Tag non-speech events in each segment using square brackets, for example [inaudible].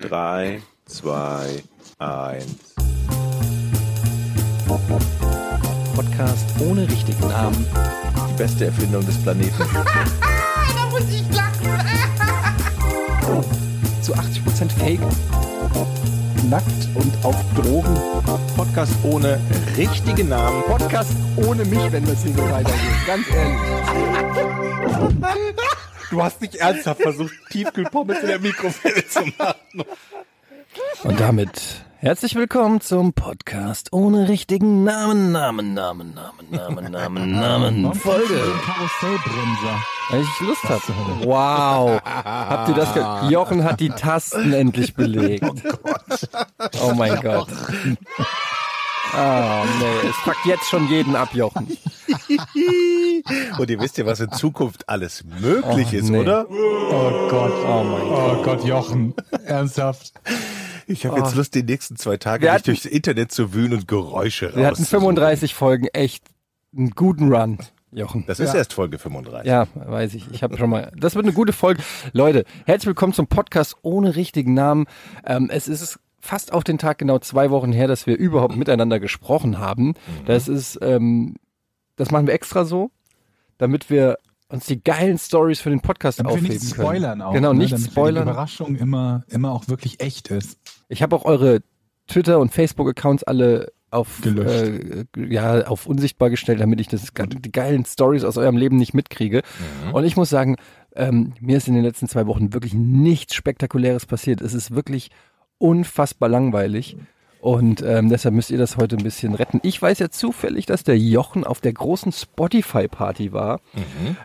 3, 2, 1. Podcast ohne richtigen Namen. Die beste Erfindung des Planeten. [laughs] da muss ich lachen. [laughs] Zu 80% Fake. Nackt und auf Drogen. Podcast ohne richtigen Namen. Podcast ohne mich, wenn das hier so weitergeht. Ganz ehrlich. [laughs] Du hast nicht ernsthaft versucht, Tiefkühlpommes in der Mikrowelle zu machen. Und damit herzlich willkommen zum Podcast ohne richtigen Namen, Namen, Namen, Namen, Namen, Namen, Namen, Folge. Karussellbremser. Weil ich Lust habe. Wow. Habt ihr das ge Jochen hat die Tasten endlich belegt. [laughs] Oh Gott. Oh mein Gott. Ah, nee, es fuckt jetzt schon jeden ab, Jochen. [laughs] Und ihr wisst ja, was in Zukunft alles möglich Oh, ist, nee. oder? Oh Gott. Oh mein Gott. Oh Gott, Jochen. Ernsthaft. Ich habe jetzt Lust, die nächsten zwei Tage Wir mich hatten- durchs Internet zu wühlen und Geräusche Wir hatten rauszusuchen. 35 Folgen echt einen guten Run, Jochen. Das ist erst Folge 35. Ja, weiß ich. Ich habe schon mal. Das wird eine gute Folge. Leute, herzlich willkommen zum Podcast ohne richtigen Namen. Ähm, es ist fast auf den Tag genau zwei Wochen her, dass wir überhaupt miteinander gesprochen haben. Das ist, ähm, das machen wir extra so, damit wir uns die geilen Stories für den Podcast Damit wir aufheben nicht können. spoilern auch. Genau, ne? nicht damit wir spoilern. Die Überraschung immer, immer auch wirklich echt ist. Ich habe auch eure Twitter und Facebook Accounts alle auf äh, ja auf unsichtbar gestellt, damit ich das die geilen Stories aus eurem Leben nicht mitkriege. Und ich muss sagen, ähm, mir ist in den letzten zwei Wochen wirklich nichts Spektakuläres passiert. Es ist wirklich unfassbar langweilig. Und ähm, deshalb müsst ihr das heute ein bisschen retten. Ich weiß ja zufällig, dass der Jochen auf der großen Spotify-Party war.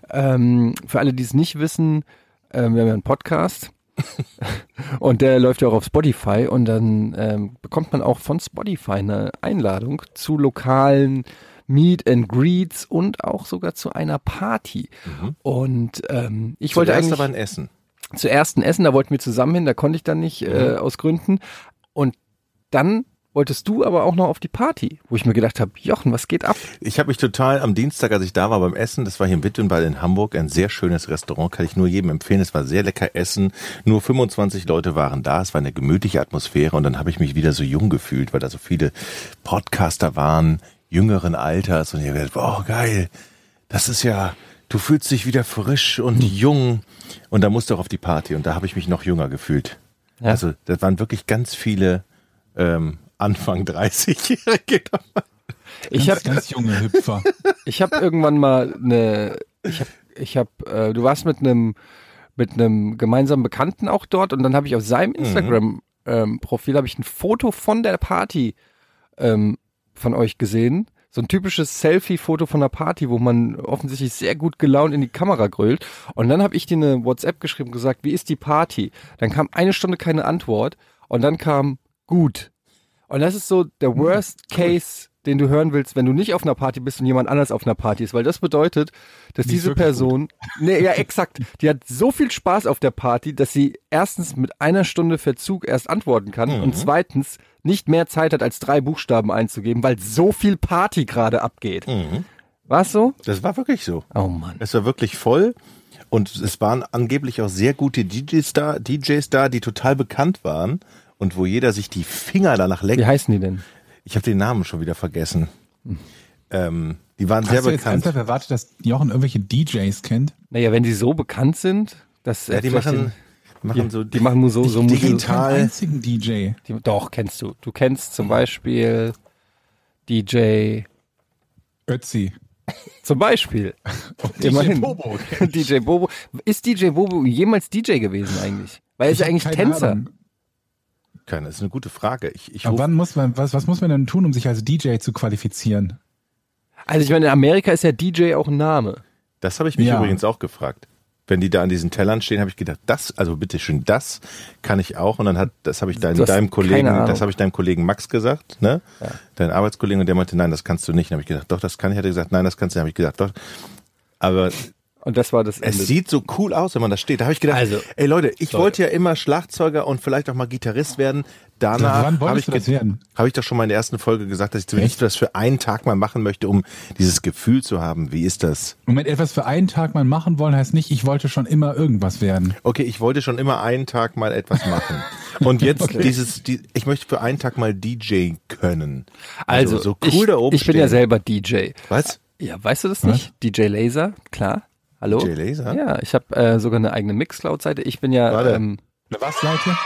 Ähm, für alle, die es nicht wissen, ähm, wir haben ja einen Podcast. [laughs] und der läuft ja auch auf Spotify und dann ähm, bekommt man auch von Spotify eine Einladung zu lokalen Meet and Greets und auch sogar zu einer Party. Und ähm, ich wollte Zuerst eigentlich aber ein Essen. Zuerst ein Essen, da wollten wir zusammen hin, da konnte ich dann nicht äh, aus Gründen. Und dann wolltest du aber auch noch auf die Party, wo ich mir gedacht habe, Jochen, was geht ab? Ich habe mich total am Dienstag, als ich da war beim Essen, das war hier in Wittenball in Hamburg, ein sehr schönes Restaurant, kann ich nur jedem empfehlen. Es war sehr lecker Essen. Nur 25 Leute waren da. Es war eine gemütliche Atmosphäre und dann habe ich mich wieder so jung gefühlt, weil da so viele Podcaster waren, jüngeren Alters und ich habe gedacht, oh geil, das ist ja, du fühlst dich wieder frisch und jung und da musst du auch auf die Party und da habe ich mich noch jünger gefühlt. Ja. Also das waren wirklich ganz viele ähm, Anfang [laughs] 30-Jährige dabei. Ich habe Ganz, junge Hüpfer. [laughs] ich hab irgendwann mal eine, ich habe, ich habe, äh, du warst mit einem mit einem gemeinsamen Bekannten auch dort und dann habe ich auf seinem Instagram ähm, Profil habe ich ein Foto von der Party ähm, von euch gesehen. So ein typisches Selfie-Foto von einer Party, wo man offensichtlich sehr gut gelaunt in die Kamera grölt. Und dann habe ich dir eine WhatsApp geschrieben und gesagt, wie ist die Party? Dann kam eine Stunde keine Antwort und dann kam gut. Und das ist so der Worst Case, den du hören willst, wenn du nicht auf einer Party bist und jemand anders auf einer Party ist, weil das bedeutet, dass Nicht diese Person, nee, ja, exakt, die hat so viel Spaß auf der Party, dass sie erstens mit einer Stunde Verzug erst antworten kann und zweitens nicht mehr Zeit hat, als drei Buchstaben einzugeben, weil so viel Party gerade abgeht. War's so? Das war wirklich so. Oh Mann. Es war wirklich voll und es waren angeblich auch sehr gute DJs da, DJs da, die total bekannt waren und wo jeder sich die Finger danach Wie leckt. heißen die denn? Ich habe den Namen schon wieder vergessen. Ähm, die waren sehr Hast du jetzt bekannt. ernsthaft erwartet, dass Jochen irgendwelche DJs kennt? Naja, wenn die so bekannt sind, dass Ja, die machen, machen die, so die machen so, so digital. einzigen DJ. Die, doch, kennst du. Du kennst zum Beispiel DJ, Ötzi. zum Beispiel. [laughs] Immerhin. Bobo. [laughs] DJ Bobo. Ist DJ Bobo jemals DJ gewesen eigentlich? Weil er ist ja eigentlich Tänzer. Ahnung. Keine, das ist eine gute Frage. Ich, ich Aber wann muss man, was, was muss man denn tun, um sich als DJ zu qualifizieren? Also ich meine, in Amerika ist ja DJ auch ein Name. das habe ich mich Ja. übrigens auch gefragt. Wenn die da an diesen Tellern stehen, habe ich gedacht, das, also bitteschön, das kann ich auch. Und dann hat, das habe ich dein, deinem Kollegen, das habe ich deinem Kollegen Max gesagt, ne? Dein Arbeitskollegen, und der meinte, nein, das kannst du nicht. Dann habe ich gedacht, doch, das kann ich. Hat er gesagt, nein, das kannst du. Dann habe ich gedacht, doch. Aber Und das war das Ende. Es sieht so cool aus, wenn man da steht. Da habe ich gedacht, Also, ey Leute, ich wollte ja immer Schlagzeuger und vielleicht auch mal Gitarrist werden. Danach Wann habe wolltest ich, du das ge- werden? hab ich doch schon mal in der ersten Folge gesagt, dass ich zumindest das für einen Tag mal machen möchte, um dieses Gefühl zu haben. Wie ist das? Moment, etwas für einen Tag mal machen wollen, heißt nicht, ich wollte schon immer irgendwas werden. Okay, ich wollte schon immer einen Tag mal etwas machen. Und jetzt [laughs] dieses, die, ich möchte für einen Tag mal DJ können. also, so cool ich, da oben ich bin ja stehen. selber DJ. Was? Ja, weißt du das nicht? DJ Laser, klar. Hallo? DJ Laser? Ja, ich habe äh, sogar eine eigene Mixcloud-Seite. Ich bin ja, Warte. ähm, Eine was, Seite?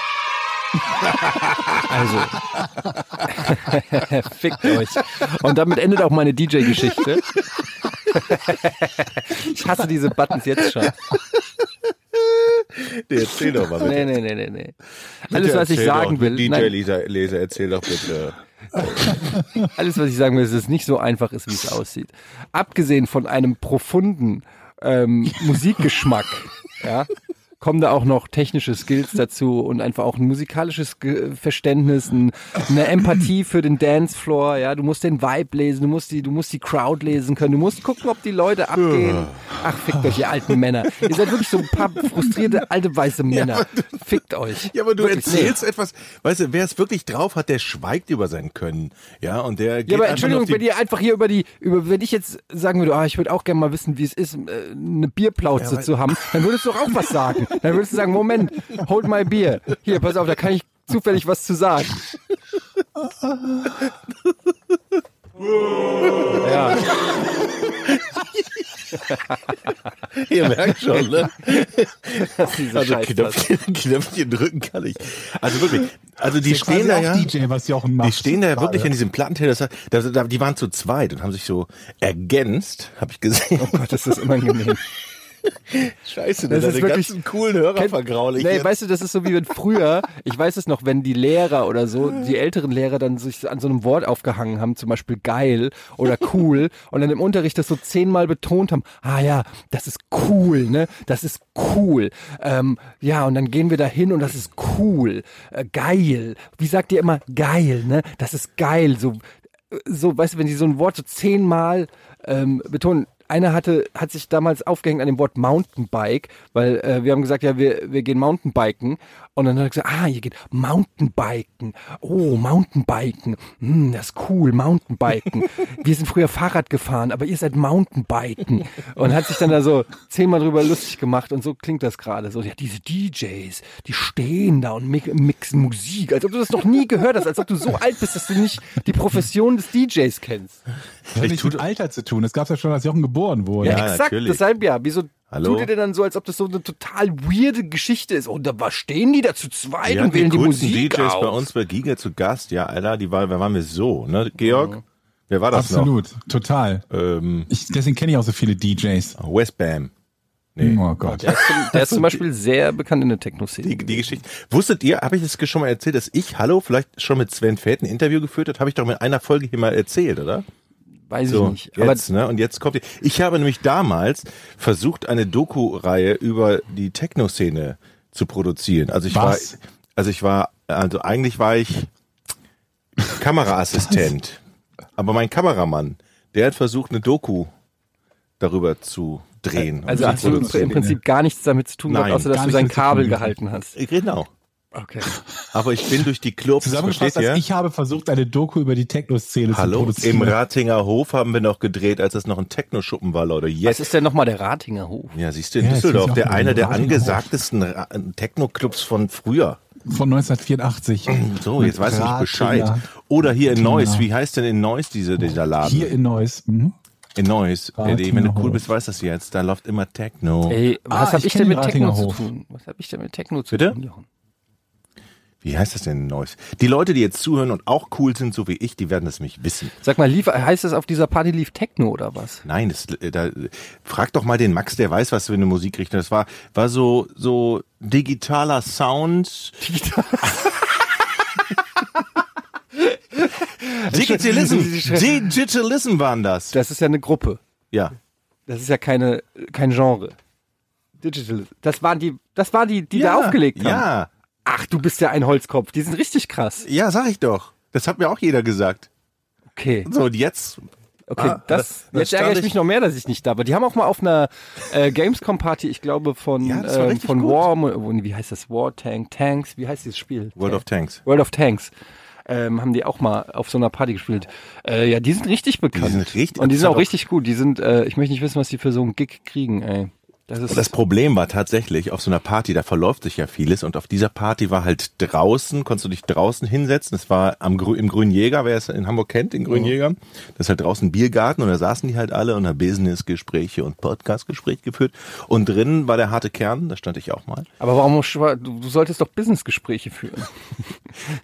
[laughs] also, [laughs] fickt euch. Und damit endet auch meine DJ-Geschichte. [laughs] ich hasse diese Buttons jetzt schon. Nee, erzähl doch mal Nee, bitte. nee, nee, nee, nee. Alles, was ich sagen doch, will, DJ nein, Laser, Laser, erzähl doch bitte. alles, was ich sagen will, ist, dass es nicht so einfach ist, wie es aussieht. Abgesehen von einem profunden ähm, [laughs] Musikgeschmack, ja, kommen da auch noch technische Skills dazu und einfach auch ein musikalisches Verständnis, ein, eine Empathie für den Dancefloor, ja, du musst den Vibe lesen, du musst die, du musst die Crowd lesen können, du musst gucken, ob die Leute abgehen. Ach, fickt euch, ihr alten Männer. Ihr seid wirklich so ein paar frustrierte alte weiße Männer. Fickt euch. Ja, aber du Wirklich, erzählst etwas, weißt du, wer es wirklich drauf hat, der schweigt über sein Können. Ja, und der geht Ja, aber Entschuldigung, wenn ihr einfach hier über die, über, wenn ich jetzt sagen würde, ah, ich würde auch gerne mal wissen, wie es ist, äh, eine Bierplauze Ja, zu haben, dann würdest du doch auch was sagen. Dann würdest du sagen, Moment, hold my beer. Hier, pass auf, da kann ich zufällig was zu sagen. ja, [laughs] ihr merkt schon, ne? Also. Knöpfchen, [laughs] Knöpfchen drücken kann ich. Also wirklich, also die Das stehen da ja, DJ, was Jochen macht. die stehen da ja wirklich an diesem Plattenteller, das, da, da, die waren zu zweit und haben sich so ergänzt, habe ich gesehen. Oh Gott, ist das unangenehm. [laughs] [laughs] Scheiße, Das das ist wirklich- ganzen coolen Hörer Kennt- vergraul ich Nee, jetzt. weißt du, das ist so wie wenn früher, [laughs] ich weiß es noch, wenn die Lehrer oder so, die älteren Lehrer dann sich an so einem Wort aufgehangen haben, zum Beispiel geil oder cool, [laughs] und dann im Unterricht das so zehnmal betont haben, ah ja, das ist cool, ne, das ist cool, ähm, ja, und dann gehen wir da hin und das ist cool, äh, geil, wie sagt ihr immer, geil, ne, das ist geil, so, so, weißt du, wenn die so ein Wort so zehnmal ähm, betonen, einer hatte, hat sich damals aufgehängt an dem Wort Mountainbike, weil äh, wir haben gesagt, ja, wir, wir gehen Mountainbiken. Und dann hat er gesagt, ah, ihr geht Mountainbiken. Oh, Mountainbiken. Hm, das ist cool, Mountainbiken. [laughs] Wir sind früher Fahrrad gefahren, aber ihr seid Mountainbiken. Und hat sich dann da so zehnmal drüber lustig gemacht und so klingt das gerade. So, ja, diese DJs, die stehen da und mi- mixen Musik, als ob du das noch nie gehört hast, als ob du so alt bist, dass du nicht die Profession des DJs kennst. Das hat nichts mit Alter zu tun. Das gab es ja schon, als Jochen geboren wurde. Ja, Ja, exakt. natürlich. Deshalb ja. Wieso Hallo? tut ihr denn dann so, als ob das so eine total weirde Geschichte ist? Und da was stehen die da zu zweit ja, und wählen die coolsten Musik DJs auf? bei uns bei Giga zu Gast, ja, Alter, die war, wer waren wir so, ne? Georg? Wer war das Absolut, total. noch? Ähm, Ich, deswegen kenne ich auch so viele DJs. Westbam. Nee. Oh Gott. Der ist, zum, der ist zum [laughs] Beispiel sehr bekannt in der Techno-Szene. Die, die Geschichte. Wusstet ihr, habe ich das schon mal erzählt, dass ich, hallo, vielleicht schon mit Sven Feld ein Interview geführt habe? Habe ich doch mit einer Folge hier mal erzählt, oder? Weiß So, ich nicht. Aber jetzt, ne? Und jetzt kommt die. Ich habe nämlich damals versucht, eine Doku-Reihe über die Techno-Szene zu produzieren. Also ich Was? war, also ich war, also eigentlich war ich Kameraassistent. [laughs] Aber mein Kameramann, der hat versucht, eine Doku darüber zu drehen. also hast du im. Prinzip gar nichts damit zu tun gehabt, außer dass du sein Kabel gehalten hast. Genau. Okay. [laughs] Aber ich bin durch die Clubs, Zusammengefasst, als ich habe versucht, eine Doku über die Techno-Szene zu Hallo, produzieren. im Ratinger Hof haben wir noch gedreht, als es noch ein Techno-Schuppen war, Leute. Was Jetzt. ist denn nochmal der Ratinger Hof? Ja, siehst du, in Ja, Düsseldorf, der einer der angesagtesten Techno-Clubs von früher. Von 1984. [clears throat] So, jetzt weiß ich nicht Bescheid. Oder hier in. Neuss, wie heißt denn in Neuss diese, dieser Laden? Hier in Neuss. Mhm. in Neuss. Eddie, Ratinger wenn du cool Hof. bist, weißt du das jetzt. Da läuft immer Techno. Ey, was Ah, hab ich ich denn den mit Techno zu tun? Was hab ich denn mit Techno zu Bitte? tun, Jochen? Wie heißt das denn in Neuss? Die Leute, die jetzt zuhören und auch cool sind, so wie ich, die werden das nämlich wissen. Sag mal, lief, heißt das auf dieser Party lief Techno oder was? Nein, das, da, frag doch mal den Max, der weiß, was für eine Musikrichtung das war. War so, so digitaler Sound. [laughs] Digitalism. Digitalism waren das. Das ist ja eine Gruppe. Ja. Das ist ja keine, kein Genre. Digital. Das waren die, das waren die, die da aufgelegt haben. Ja. Ach, du bist ja ein Holzkopf. Die sind richtig krass. Ja, sag ich doch. Das hat mir auch jeder gesagt. Okay. So, und jetzt Okay, Ah, das, da- da jetzt ärgere ich ich- mich noch mehr, dass ich nicht da war. Die haben auch mal auf einer äh, Gamescom-Party, ich glaube von, Ja, das war ähm, von gut. War, wie heißt das? War Tank, Tanks, wie heißt dieses Spiel? World of Tanks. World of Tanks. Ähm, haben die auch mal auf so einer Party gespielt. Äh, ja, die sind richtig bekannt. sind richtig- Und die das sind auch- richtig gut. Die sind, äh, ich möchte nicht wissen, was die für so einen Gig kriegen, ey. Das ist Und das Problem war tatsächlich, auf so einer Party, da verläuft sich ja vieles und auf dieser Party war halt draußen, konntest du dich draußen hinsetzen. Das war am Grü im Grünen Jäger, wer es in Hamburg kennt, den Grünen Jäger. Das ist halt draußen ein Biergarten und da saßen die halt alle und haben Businessgespräche und Podcastgespräche geführt. Und drinnen war der harte Kern, da stand ich auch mal. Aber warum du, du solltest doch Businessgespräche führen? [laughs]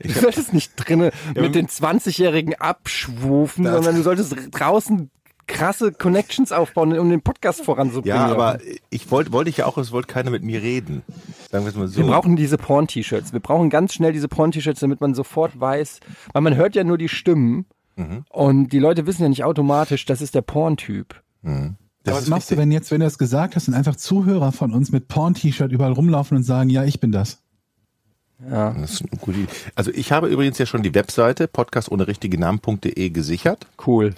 Du solltest nicht drinnen mit den 20-Jährigen abschwufen, sondern du solltest draußen krasse Connections aufbauen, um den Podcast voranzubringen. Ja, aber ich wollte wollte ich ja auch, es wollte keiner mit mir reden. Sagen wir es mal so. Wir brauchen diese Porn-T-Shirts. Wir brauchen ganz schnell diese Porn-T-Shirts, damit man sofort weiß, weil man hört ja nur die Stimmen Mhm. und die Leute wissen ja nicht automatisch, das ist der Porn-Typ. das Aber ist was machst du, wenn jetzt, wenn du das gesagt hast und einfach Zuhörer von uns mit Porn-T-Shirt überall rumlaufen und sagen, ja, ich bin das? Ja. Das ist eine gute Idee. Also ich habe übrigens ja schon die Webseite podcast ohne richtige Namen.de gesichert. Cool.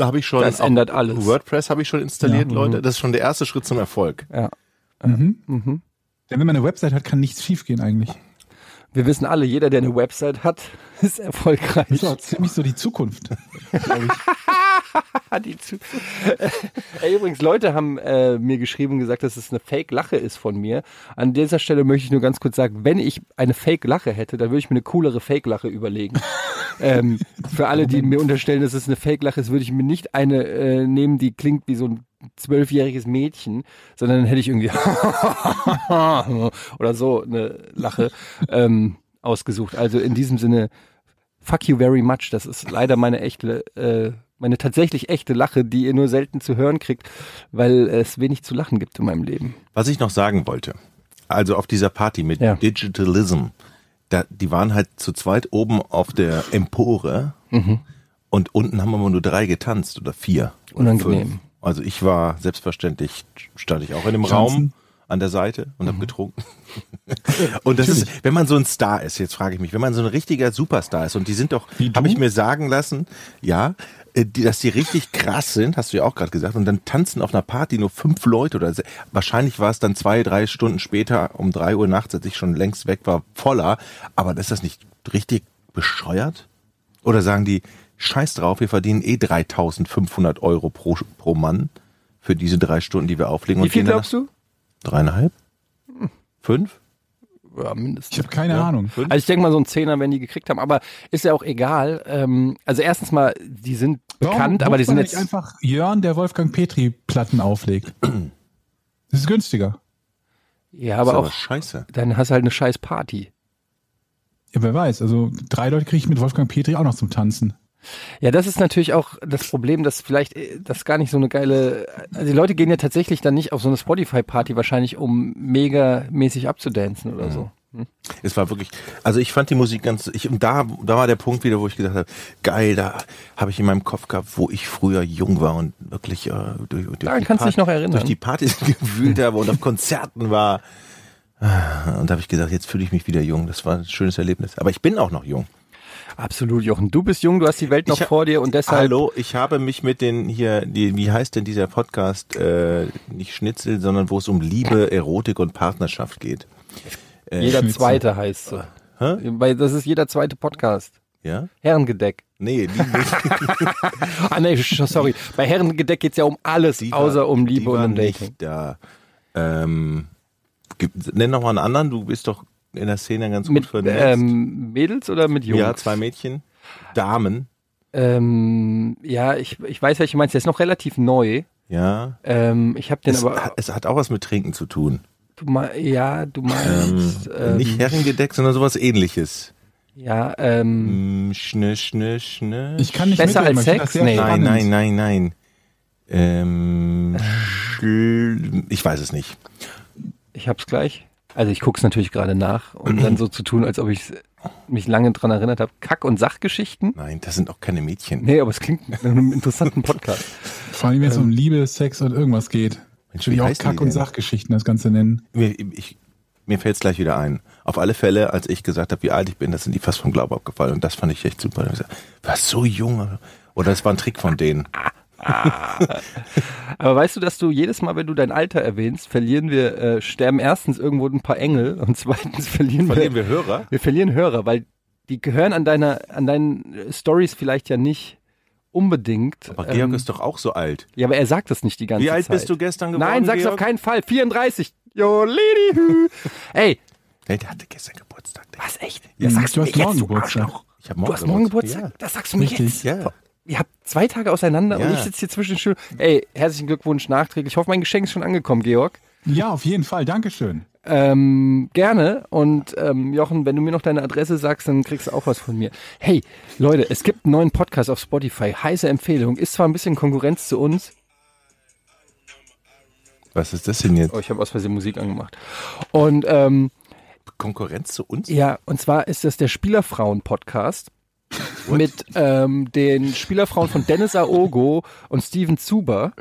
Da habe ich schon Das ändert alles. WordPress habe ich schon installiert, Ja. Leute. Das ist schon der erste Schritt zum Erfolg. Ja. Mhm. Mhm. Denn wenn man eine Website hat, kann nichts schiefgehen eigentlich. Wir wissen alle, jeder, der eine Website hat, [laughs] ist erfolgreich. Das ist auch ziemlich so die Zukunft. [laughs] Die zu [laughs] Ey, übrigens, Leute haben äh, mir geschrieben und gesagt, dass es eine Fake-Lache ist von mir. An dieser Stelle möchte ich nur ganz kurz sagen, wenn ich eine Fake-Lache hätte, dann würde ich mir eine coolere Fake-Lache überlegen. ähm, für alle, die mir unterstellen, dass es eine Fake-Lache ist, würde ich mir nicht eine äh, nehmen, die klingt wie so ein zwölfjähriges Mädchen, sondern dann hätte ich irgendwie oder so eine Lache ähm, ausgesucht. Also in diesem Sinne, fuck you very much. Das ist leider meine echte, äh, meine tatsächlich echte Lache, die ihr nur selten zu hören kriegt, weil es wenig zu lachen gibt in meinem Leben. Was ich noch sagen wollte, also auf dieser Party mit Ja. Digitalism, da, die waren halt zu zweit oben auf der Empore Mhm. und unten haben aber nur drei getanzt oder vier. Oder Unangenehm. fünf. Also ich war selbstverständlich, stand ich auch in dem Tanzen. Raum an der Seite und Mhm. habe getrunken. [laughs] und das ist, wenn man so ein Star ist, jetzt frage ich mich, wenn man so ein richtiger Superstar ist und die sind doch, habe ich mir sagen lassen, ja, äh, die, dass die richtig krass sind, hast du ja auch gerade gesagt, und dann tanzen auf einer Party nur fünf Leute oder se- wahrscheinlich war es dann zwei, drei Stunden später um drei Uhr nachts, als ich schon längst weg war, voller. Aber ist das nicht richtig bescheuert? Oder sagen die, scheiß drauf, wir verdienen eh 3500 Euro pro, pro Mann für diese drei Stunden, die wir auflegen. Wie und viel glaubst du? Dreieinhalb? Fünf? Ja, mindestens. Ich habe keine Ja. Ahnung. Fünf? Also ich denke mal, so ein Zehner werden die gekriegt haben, aber ist ja auch egal. Ähm, also erstens mal, die sind bekannt, aber die sind jetzt. nicht einfach Jörn, der Wolfgang Petri Platten auflegt. Das ist günstiger. Ja, aber aber auch, scheiße. dann hast du halt eine scheiß Party. Ja, wer weiß. Also drei Leute kriege ich mit Wolfgang Petri auch noch zum Tanzen. Ja, das ist natürlich auch das Problem, dass vielleicht äh, das gar nicht so eine geile. Also die Leute gehen ja tatsächlich dann nicht auf so eine Spotify-Party wahrscheinlich, um mega mäßig abzudancen oder so. Es war wirklich, also ich fand die Musik ganz, ich, und da, da war der Punkt wieder, wo ich gedacht habe, geil, da habe ich in meinem Kopf gehabt, wo ich früher jung war und wirklich äh, durch, durch die kannst dich noch erinnern. durch die Partys [laughs] gewühlt habe und auf Konzerten war. Und da habe ich gesagt, jetzt fühle ich mich wieder jung. Das war ein schönes Erlebnis. Aber ich bin auch noch jung. Absolut, Jochen. Du bist jung, du hast die Welt noch Ich ha- vor dir und deshalb. Hallo, ich habe mich mit den hier, die, wie heißt denn dieser Podcast? Äh, nicht Schnitzel, sondern wo es um Liebe, Erotik und Partnerschaft geht. Äh, Jeder Schnitzel. zweite heißt so. Hä? Weil das ist jeder zweite Podcast. Ja? Herrengedeck. Nee, Liebe. [laughs] Ah nee, sorry. Bei Herrengedeck geht's ja um alles, Die außer war- um Liebe und um Dating. Nicht da. Ähm, nenn noch mal einen anderen. Du bist doch in der Szene ganz gut Mit vernetzt. ähm, Mädels oder mit Jungs? ja, zwei Mädchen. Damen. Ähm, ja, ich, ich weiß, welche du meinst. Der ist noch relativ neu. Ja. Ähm, ich habe den Es, aber. hat- es hat auch was mit Trinken zu tun. Du mei- ja, du meinst. Ähm, Nicht Herrengedeckt, sondern sowas ähnliches. Ja, ähm, Mm, Schnö, schnö, schnö. Ich kann nicht Besser als Sex? Nee. Nein, nein, nein, nein. Ähm, schl- ich weiß es nicht. ich hab's gleich. Also ich guck's natürlich gerade nach, um dann so zu tun, als ob ich mich lange dran erinnert habe. Kack- und Sachgeschichten? Nein, das sind auch keine Mädchen. Nee, aber es klingt nach einem interessanten Podcast. [laughs] Vor allem, wenn es um Liebe, Sex und irgendwas geht. Mensch, wie ich auch Kack- und? Sachgeschichten das Ganze nennen. Mir, ich, mir fällt es gleich wieder ein. Auf alle Fälle, als ich gesagt habe, wie alt ich bin, das sind die fast vom Glauben abgefallen. Und das fand ich echt super. Ich gesagt, Was so jung. Oder es war ein Trick von denen. [laughs] Aber weißt du, dass du jedes Mal, wenn du dein Alter erwähnst, verlieren wir, äh, sterben erstens irgendwo ein paar Engel und zweitens verlieren, Verlieren wir, wir Hörer? wir verlieren Hörer, weil die gehören an deiner, an deinen Stories vielleicht ja nicht unbedingt. Aber Georg Ähm, ist doch auch so alt. ja, aber er sagt das nicht die ganze Wie Zeit. alt bist du gestern geworden? Nein, sag's Georg? auf keinen Fall. 34. Jo, Lady. [laughs] hü. Ey, Nee, der hatte gestern Geburtstag. was echt? Ja, Das sagst du hast jetzt, morgen Geburtstag. Ich hab Du hast morgen Geburtstag? Das sagst du mir Richtig. jetzt. Ja. Ihr habt zwei Tage auseinander und Ja. ich sitze hier zwischen den Stühlen. Ey, herzlichen Glückwunsch nachträglich. Ich hoffe, mein Geschenk ist schon angekommen, Georg. Ja, auf jeden Fall. Dankeschön. Ähm, gerne. Und ähm, Jochen, wenn du mir noch deine Adresse sagst, dann kriegst du auch was von mir. Hey, Leute, es gibt einen neuen Podcast auf Spotify. Heiße Empfehlung. Ist zwar ein bisschen Konkurrenz zu uns. Was ist das denn jetzt? Oh, ich habe aus Versehen Musik angemacht. Und ähm, Konkurrenz zu uns? ja, und zwar ist das der Spielerfrauen-Podcast. Mit ähm, den Spielerfrauen von Dennis Aogo und Steven Zuber.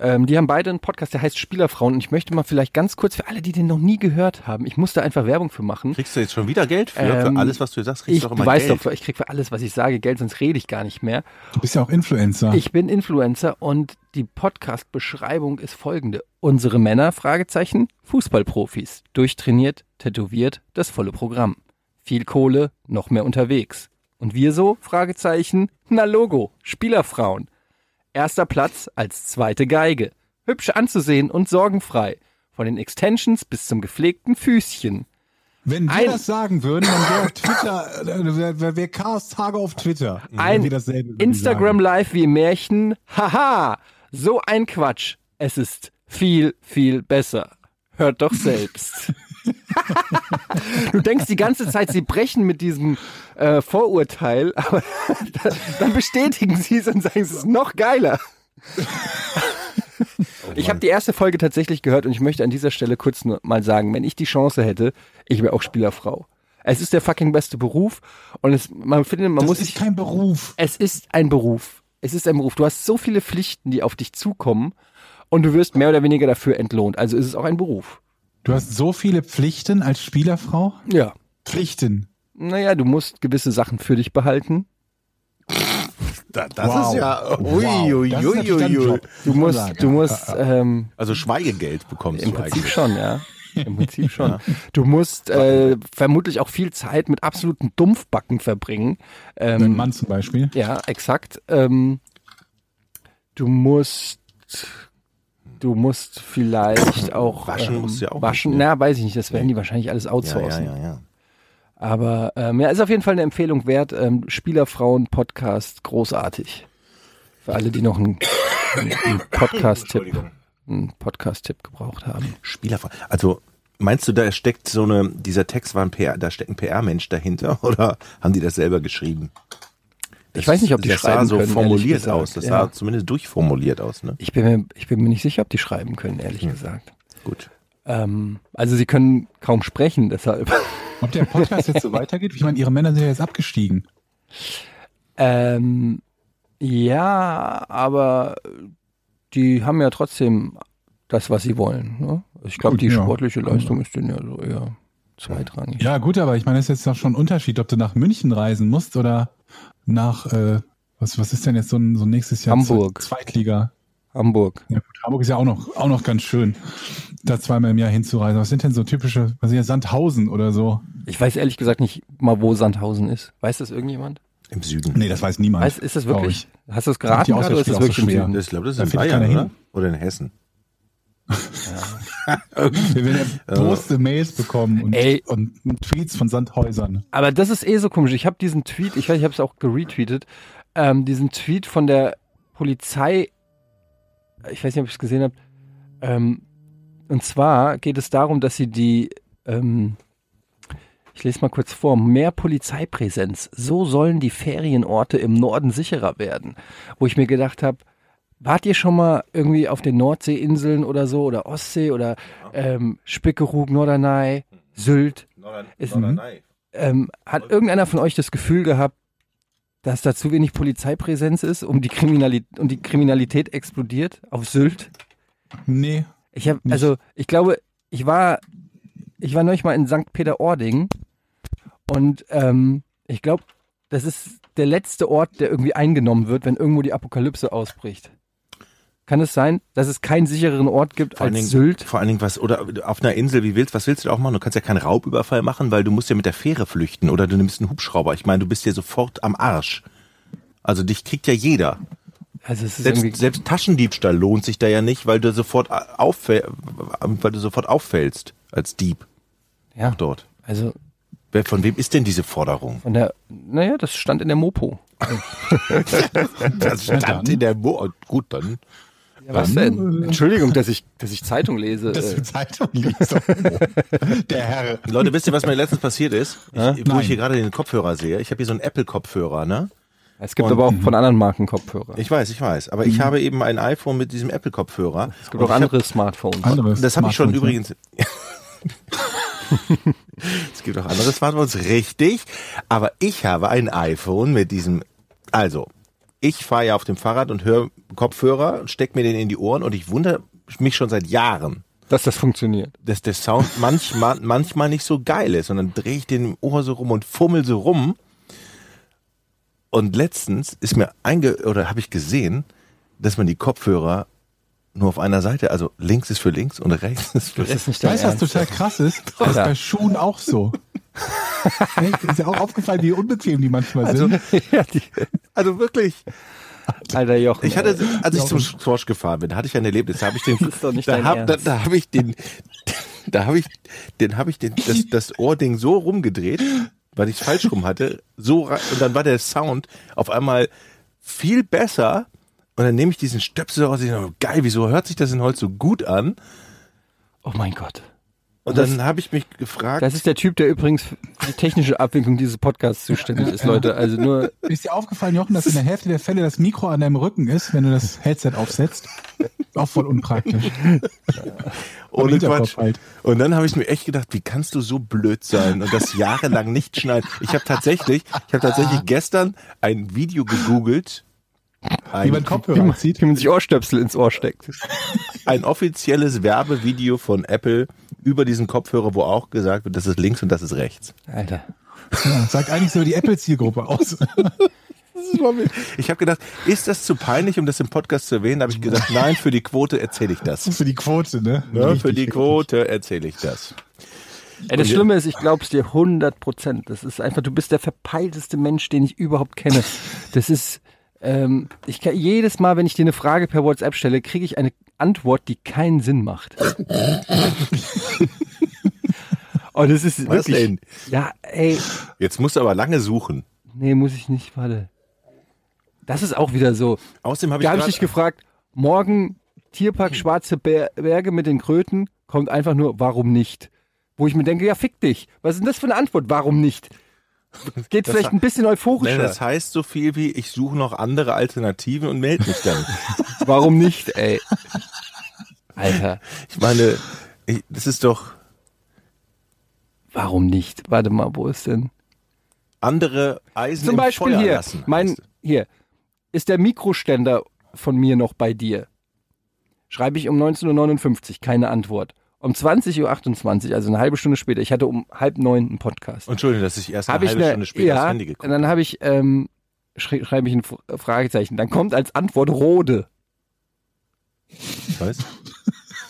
Ähm, die haben beide einen Podcast, der heißt Spielerfrauen. Und ich möchte mal vielleicht ganz kurz für alle, die den noch nie gehört haben, ich muss da einfach Werbung für machen. Kriegst du jetzt schon wieder Geld für? Ähm, für alles, was du sagst, kriegst Ich, du doch immer weißt Geld. doch, ich krieg für alles, was ich sage, Geld, sonst rede ich gar nicht mehr. Du bist ja auch Influencer. Ich bin Influencer und die Podcast-Beschreibung ist folgende. Unsere Männer, Fragezeichen, Fußballprofis. Durchtrainiert, tätowiert, das volle Programm. Viel Kohle, noch mehr unterwegs. Und wir so? Fragezeichen, na Logo, Spielerfrauen. Erster Platz als zweite Geige. Hübsch anzusehen und sorgenfrei. Von den Extensions bis zum gepflegten Füßchen. Wenn wir Ein- das sagen würden, dann wäre Twitter, äh, wäre wär, Chaos Tage auf Twitter. Ein Instagram. Live wie Märchen. Haha, so ein Quatsch. Es ist viel, viel besser. Hört doch selbst. [laughs] [laughs] du denkst die ganze Zeit, sie brechen mit diesem äh, Vorurteil, aber [laughs] dann bestätigen sie es und sagen, es ist noch geiler. [laughs] Ich habe die erste Folge tatsächlich gehört und ich möchte an dieser Stelle kurz nur mal sagen, wenn ich die Chance hätte, ich wäre auch Spielerfrau. Es ist der fucking beste Beruf und es, man findet, man Das muss ist sich kein Beruf. es ist ein Beruf. Es ist ein Beruf. Du hast so viele Pflichten, die auf dich zukommen und du wirst mehr oder weniger dafür entlohnt. Also ist es auch ein Beruf. Du hast so viele Pflichten als Spielerfrau. Ja. Pflichten. Naja, du musst gewisse Sachen für dich behalten. Da, das Wow. ist ja. Ui, Wow. ui, Das ist ui, dein ui. Du musst, du musst ähm, Also Schweigegeld bekommst im du Prinzip eigentlich. schon, ja. Im Prinzip schon. Du musst äh, vermutlich auch viel Zeit mit absoluten Dumpfbacken verbringen. Ein Ähm, Mann zum Beispiel. Ja, exakt. Ähm, du musst, du musst vielleicht [coughs] auch Waschen ähm, musst ja auch waschen. nicht, ne? Na, weiß ich nicht. Das werden die wahrscheinlich alles outsourcen. ja, ja, ja. Aber ähm, ja, ist auf jeden Fall eine Empfehlung wert. Ähm, Spielerfrauen-Podcast, großartig. Für alle, die noch einen, einen Podcast-Tipp einen Podcast-Tipp gebraucht haben. Spielerfrau. Also meinst du, da steckt so eine, dieser Text war ein PR, da steckt ein PR-Mensch dahinter [laughs] oder haben die das selber geschrieben? Ich weiß nicht, ob die das schreiben sah so können, ehrlich formuliert gesagt. aus. Das Ja. sah zumindest durchformuliert aus, ne? Ich bin, mir, ich bin mir nicht sicher, ob die schreiben können, ehrlich gesagt. Gut. Ähm, also sie können kaum sprechen, deshalb. [laughs] Ob der Podcast jetzt so weitergeht? Ich meine, ihre Männer sind ja jetzt abgestiegen. Ähm, ja, aber die haben ja trotzdem das, was sie wollen. Ne? Ich glaube, die ja. sportliche Leistung ist denen ja so eher zweitrangig. Ja, gut, aber ich meine, es ist jetzt doch schon ein Unterschied, ob du nach München reisen musst oder nach, äh, was, was ist denn jetzt so ein, so ein nächstes Jahr? Hamburg. Zweitliga. Hamburg. Ja, gut, Hamburg ist ja auch noch, auch noch ganz schön, da zweimal im Jahr hinzureisen. Was sind denn so typische, was sind ja Sandhausen oder so? Ich weiß ehrlich gesagt nicht mal, wo Sandhausen ist. Weiß das irgendjemand? Im Süden. Nee, das weiß niemand. Weiß, ist das wirklich? ich. Hast du es geraten gerade oder ist das wirklich so im schwer. Süden? Das, ich glaube, das ist Da in Bayern, oder? hin. Oder in Hessen. Wir werden ja bloße Mails bekommen und, Ey. und Tweets von Sandhäusern. Aber das ist eh so komisch. Ich habe diesen Tweet, ich weiß, ich habe es auch geretweetet, ähm, diesen Tweet von der Polizei, ich weiß nicht, ob ich es gesehen habe. Ähm, und zwar geht es darum, dass sie die, ähm, ich lese mal kurz vor, mehr Polizeipräsenz. So sollen die Ferienorte im Norden sicherer werden. Wo ich mir gedacht habe, wart ihr schon mal irgendwie auf den Nordseeinseln oder so oder Ostsee oder ähm, Spickeroog, Norderney, Sylt? Ist- ähm, hat irgendeiner von euch das Gefühl gehabt, dass da zu wenig Polizeipräsenz ist, um die, Kriminali um die Kriminalität explodiert auf Sylt? Nee. Ich habe, also ich glaube, ich war, ich war neulich mal in St. Peter-Ording und ähm, ich glaube, das ist der letzte Ort, der irgendwie eingenommen wird, wenn irgendwo die Apokalypse ausbricht. Kann es sein, dass es keinen sichereren Ort gibt Vor als Dingen, Sylt? Vor allen Dingen was, oder auf einer Insel, wie willst, was willst du da auch machen? Du kannst ja keinen Raubüberfall machen, weil du musst ja mit der Fähre flüchten oder du nimmst einen Hubschrauber. Ich meine, du bist ja sofort am Arsch. Also dich kriegt ja jeder. Also es ist Selbst, selbst Taschendiebstahl lohnt sich da ja nicht, weil du sofort auffäll, weil du sofort auffällst als Dieb ja, dort. also von wem ist denn diese Forderung? von der, naja, das stand in der Mopo. [laughs] Das stand in der Mo Gut, dann. Ja, was denn? Entschuldigung, dass ich, dass ich Zeitung lese. Das Äh, für Zeitung liest. [laughs] Der Herr. Leute, wisst ihr, was mir letztens passiert ist? Ich, Ja? wo ich hier gerade den Kopfhörer sehe. Ich habe hier so einen Apple-Kopfhörer, ne? es gibt und- aber auch von anderen Marken Kopfhörer. Ich weiß, ich weiß. Aber ich habe eben ein iPhone mit diesem Apple-Kopfhörer. es gibt auch andere Smartphones. Anderes Das habe ich schon Smartphones, übrigens. [laughs] es gibt auch andere Smartphones, richtig. Aber ich habe ein iPhone mit diesem. Also, ich fahre ja auf dem Fahrrad und höre Kopfhörer, steck mir den in die Ohren und ich wundere mich schon seit Jahren, Dass das funktioniert. dass der Sound manchmal, manchmal nicht so geil ist. Und dann drehe ich den im Ohr so rum und fummel so rum. Und letztens ist mir einge oder habe ich gesehen, dass man die Kopfhörer nur auf einer Seite, also links ist für links und rechts ist für rechts. ist nicht dein Weißt du, was Ernst. total krass ist? [laughs] Das ist Ja. bei Schuhen auch so. [laughs] Ist ja auch aufgefallen, wie unbequem die manchmal Also, sind. [laughs] ja, die, also wirklich. Alter Jochen. Ich hatte, als ich zum Swatch gefahren bin, hatte ich ein Erlebnis. Da habe [laughs] ich den, da dein hab, da, da habe ich den, da habe ich, den habe ich den, das, das Ohrding so rumgedreht, weil ich es falsch rum hatte, so und dann war der Sound auf einmal viel besser. Und dann nehme ich diesen Stöpsel raus, ich dachte, geil, wieso hört sich das denn heute so gut an? Oh mein Gott. Und Das- dann habe ich mich gefragt, Das ist der Typ, der übrigens für die technische Abwicklung dieses Podcasts zuständig ist, Leute. Also nur, [laughs] Ist dir aufgefallen, Jochen, dass in der Hälfte der Fälle das Mikro an deinem Rücken ist, wenn du das Headset aufsetzt? Auch voll unpraktisch. ohne Quatsch. halt. Und dann habe ich mir echt gedacht, wie kannst du so blöd sein und das jahrelang nicht schneiden? Ich habe tatsächlich, ich habe tatsächlich gestern ein Video gegoogelt, Wie ein, man Kopfhörer zieht. wie man sich Ohrstöpsel ins Ohr steckt. ein offizielles Werbevideo von Apple über diesen Kopfhörer, wo auch gesagt wird, das ist links und das ist rechts. Alter. Ja, sagt eigentlich so die Apple-Zielgruppe aus. Ich habe gedacht, ist das zu peinlich, um das im Podcast zu erwähnen? Da habe ich gesagt, nein, für die Quote erzähle ich das. Für die Quote, ne? Ja, für Richtig. die Quote erzähle ich das. Ey, das Schlimme ist, ich glaub's dir 100 Prozent. Das ist einfach, du bist der verpeilteste Mensch, den ich überhaupt kenne. Das ist, ähm, ich kann, jedes Mal, wenn ich dir eine Frage per WhatsApp stelle, kriege ich eine Antwort, die keinen Sinn macht. Oh, das ist Was wirklich. denn? Ja, ey, Jetzt musst du aber lange suchen. nee, muss ich nicht, warte. Das ist auch wieder so. Außerdem habe ich, Da habe ich dich gefragt, morgen Tierpark Schwarze Ber Berge mit den Kröten, kommt einfach nur, warum nicht? Wo ich mir denke, ja, fick dich. Was ist denn das für eine Antwort? Warum nicht? Geht Das vielleicht ein bisschen euphorischer. Nee, das heißt so viel wie, ich suche noch andere Alternativen und melde mich dann. [laughs] Warum nicht, ey? Alter, Ich meine, ich, das ist doch warum nicht? Warte mal, wo ist denn? andere Eisen Zum Beispiel Feuer hier, lassen. mein, hier, ist der Mikroständer von mir noch bei dir? Schreibe ich um 19.59 Uhr, keine Antwort. Um 20.28 Uhr, also eine halbe Stunde später, ich hatte um halb neun einen Podcast. Entschuldigung, dass ich erst eine habe ich halbe eine, Stunde später ja, aufs Handy und geguckt dann habe ich, ähm, schrei schreibe ich ein Fragezeichen. Dann kommt als Antwort Rode. habe. Weißt?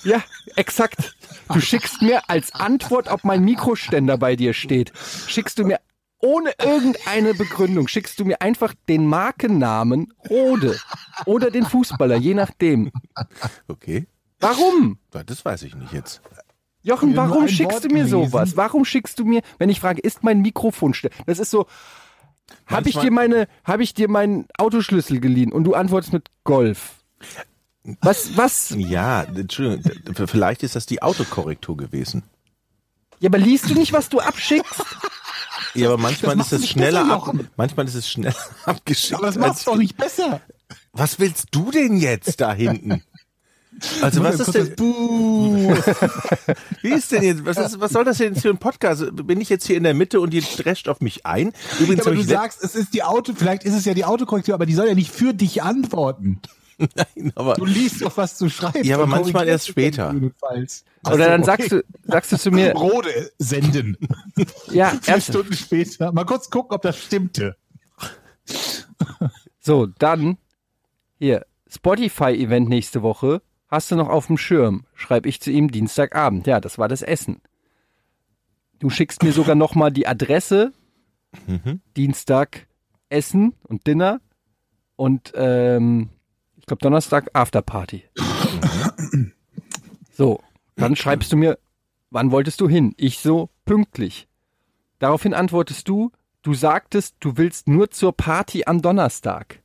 Ja, exakt. Du schickst mir als Antwort, ob mein Mikroständer bei dir steht, schickst du mir ohne irgendeine Begründung, schickst du mir einfach den Markennamen Rode oder den Fußballer, je nachdem. Okay, Warum? das weiß ich nicht jetzt. Jochen, nur warum schickst Wort du mir gelesen. sowas? Warum schickst du mir, wenn ich frage, ist mein Mikrofon still? Das ist so, habe ich dir meine, habe ich dir meinen Autoschlüssel geliehen und du antwortest mit Golf? Was, was? Ja, Entschuldigung, vielleicht ist das die Autokorrektur gewesen. Ja, aber liest du nicht, was du abschickst? Ja, aber manchmal Das ist es schneller ab, manchmal ist es schneller [laughs] abgeschickt. Aber das macht's doch nicht besser. Was willst du denn jetzt da hinten? Also was ist denn, Buh. [laughs] wie ist denn jetzt, was, ist, was soll das denn für ein Podcast? Bin ich jetzt hier in der Mitte und ihr drescht auf mich ein? Übrigens aber habe du sagst, es ist die Auto, vielleicht ist es ja die Autokorrektur, aber die soll ja nicht für dich antworten. [laughs] Nein, aber Du liest doch, was du schreibst. Ja, aber manchmal erst später. Ach Oder dann okay. sagst du, sagst du zu mir, [laughs] Rode senden. ja, Vier. Stunden später. Mal kurz gucken, ob das stimmte. So, dann hier, Spotify-Event nächste Woche. Hast du noch auf dem Schirm? Schreib ich zu ihm Dienstagabend. Ja, das war das Essen. Du schickst mir sogar noch mal die Adresse. Dienstag Essen und Dinner und ähm, ich glaube Donnerstag Afterparty. so, dann schreibst du mir, wann wolltest du hin? Ich so pünktlich. Daraufhin antwortest du, du sagtest, du willst nur zur Party am Donnerstag.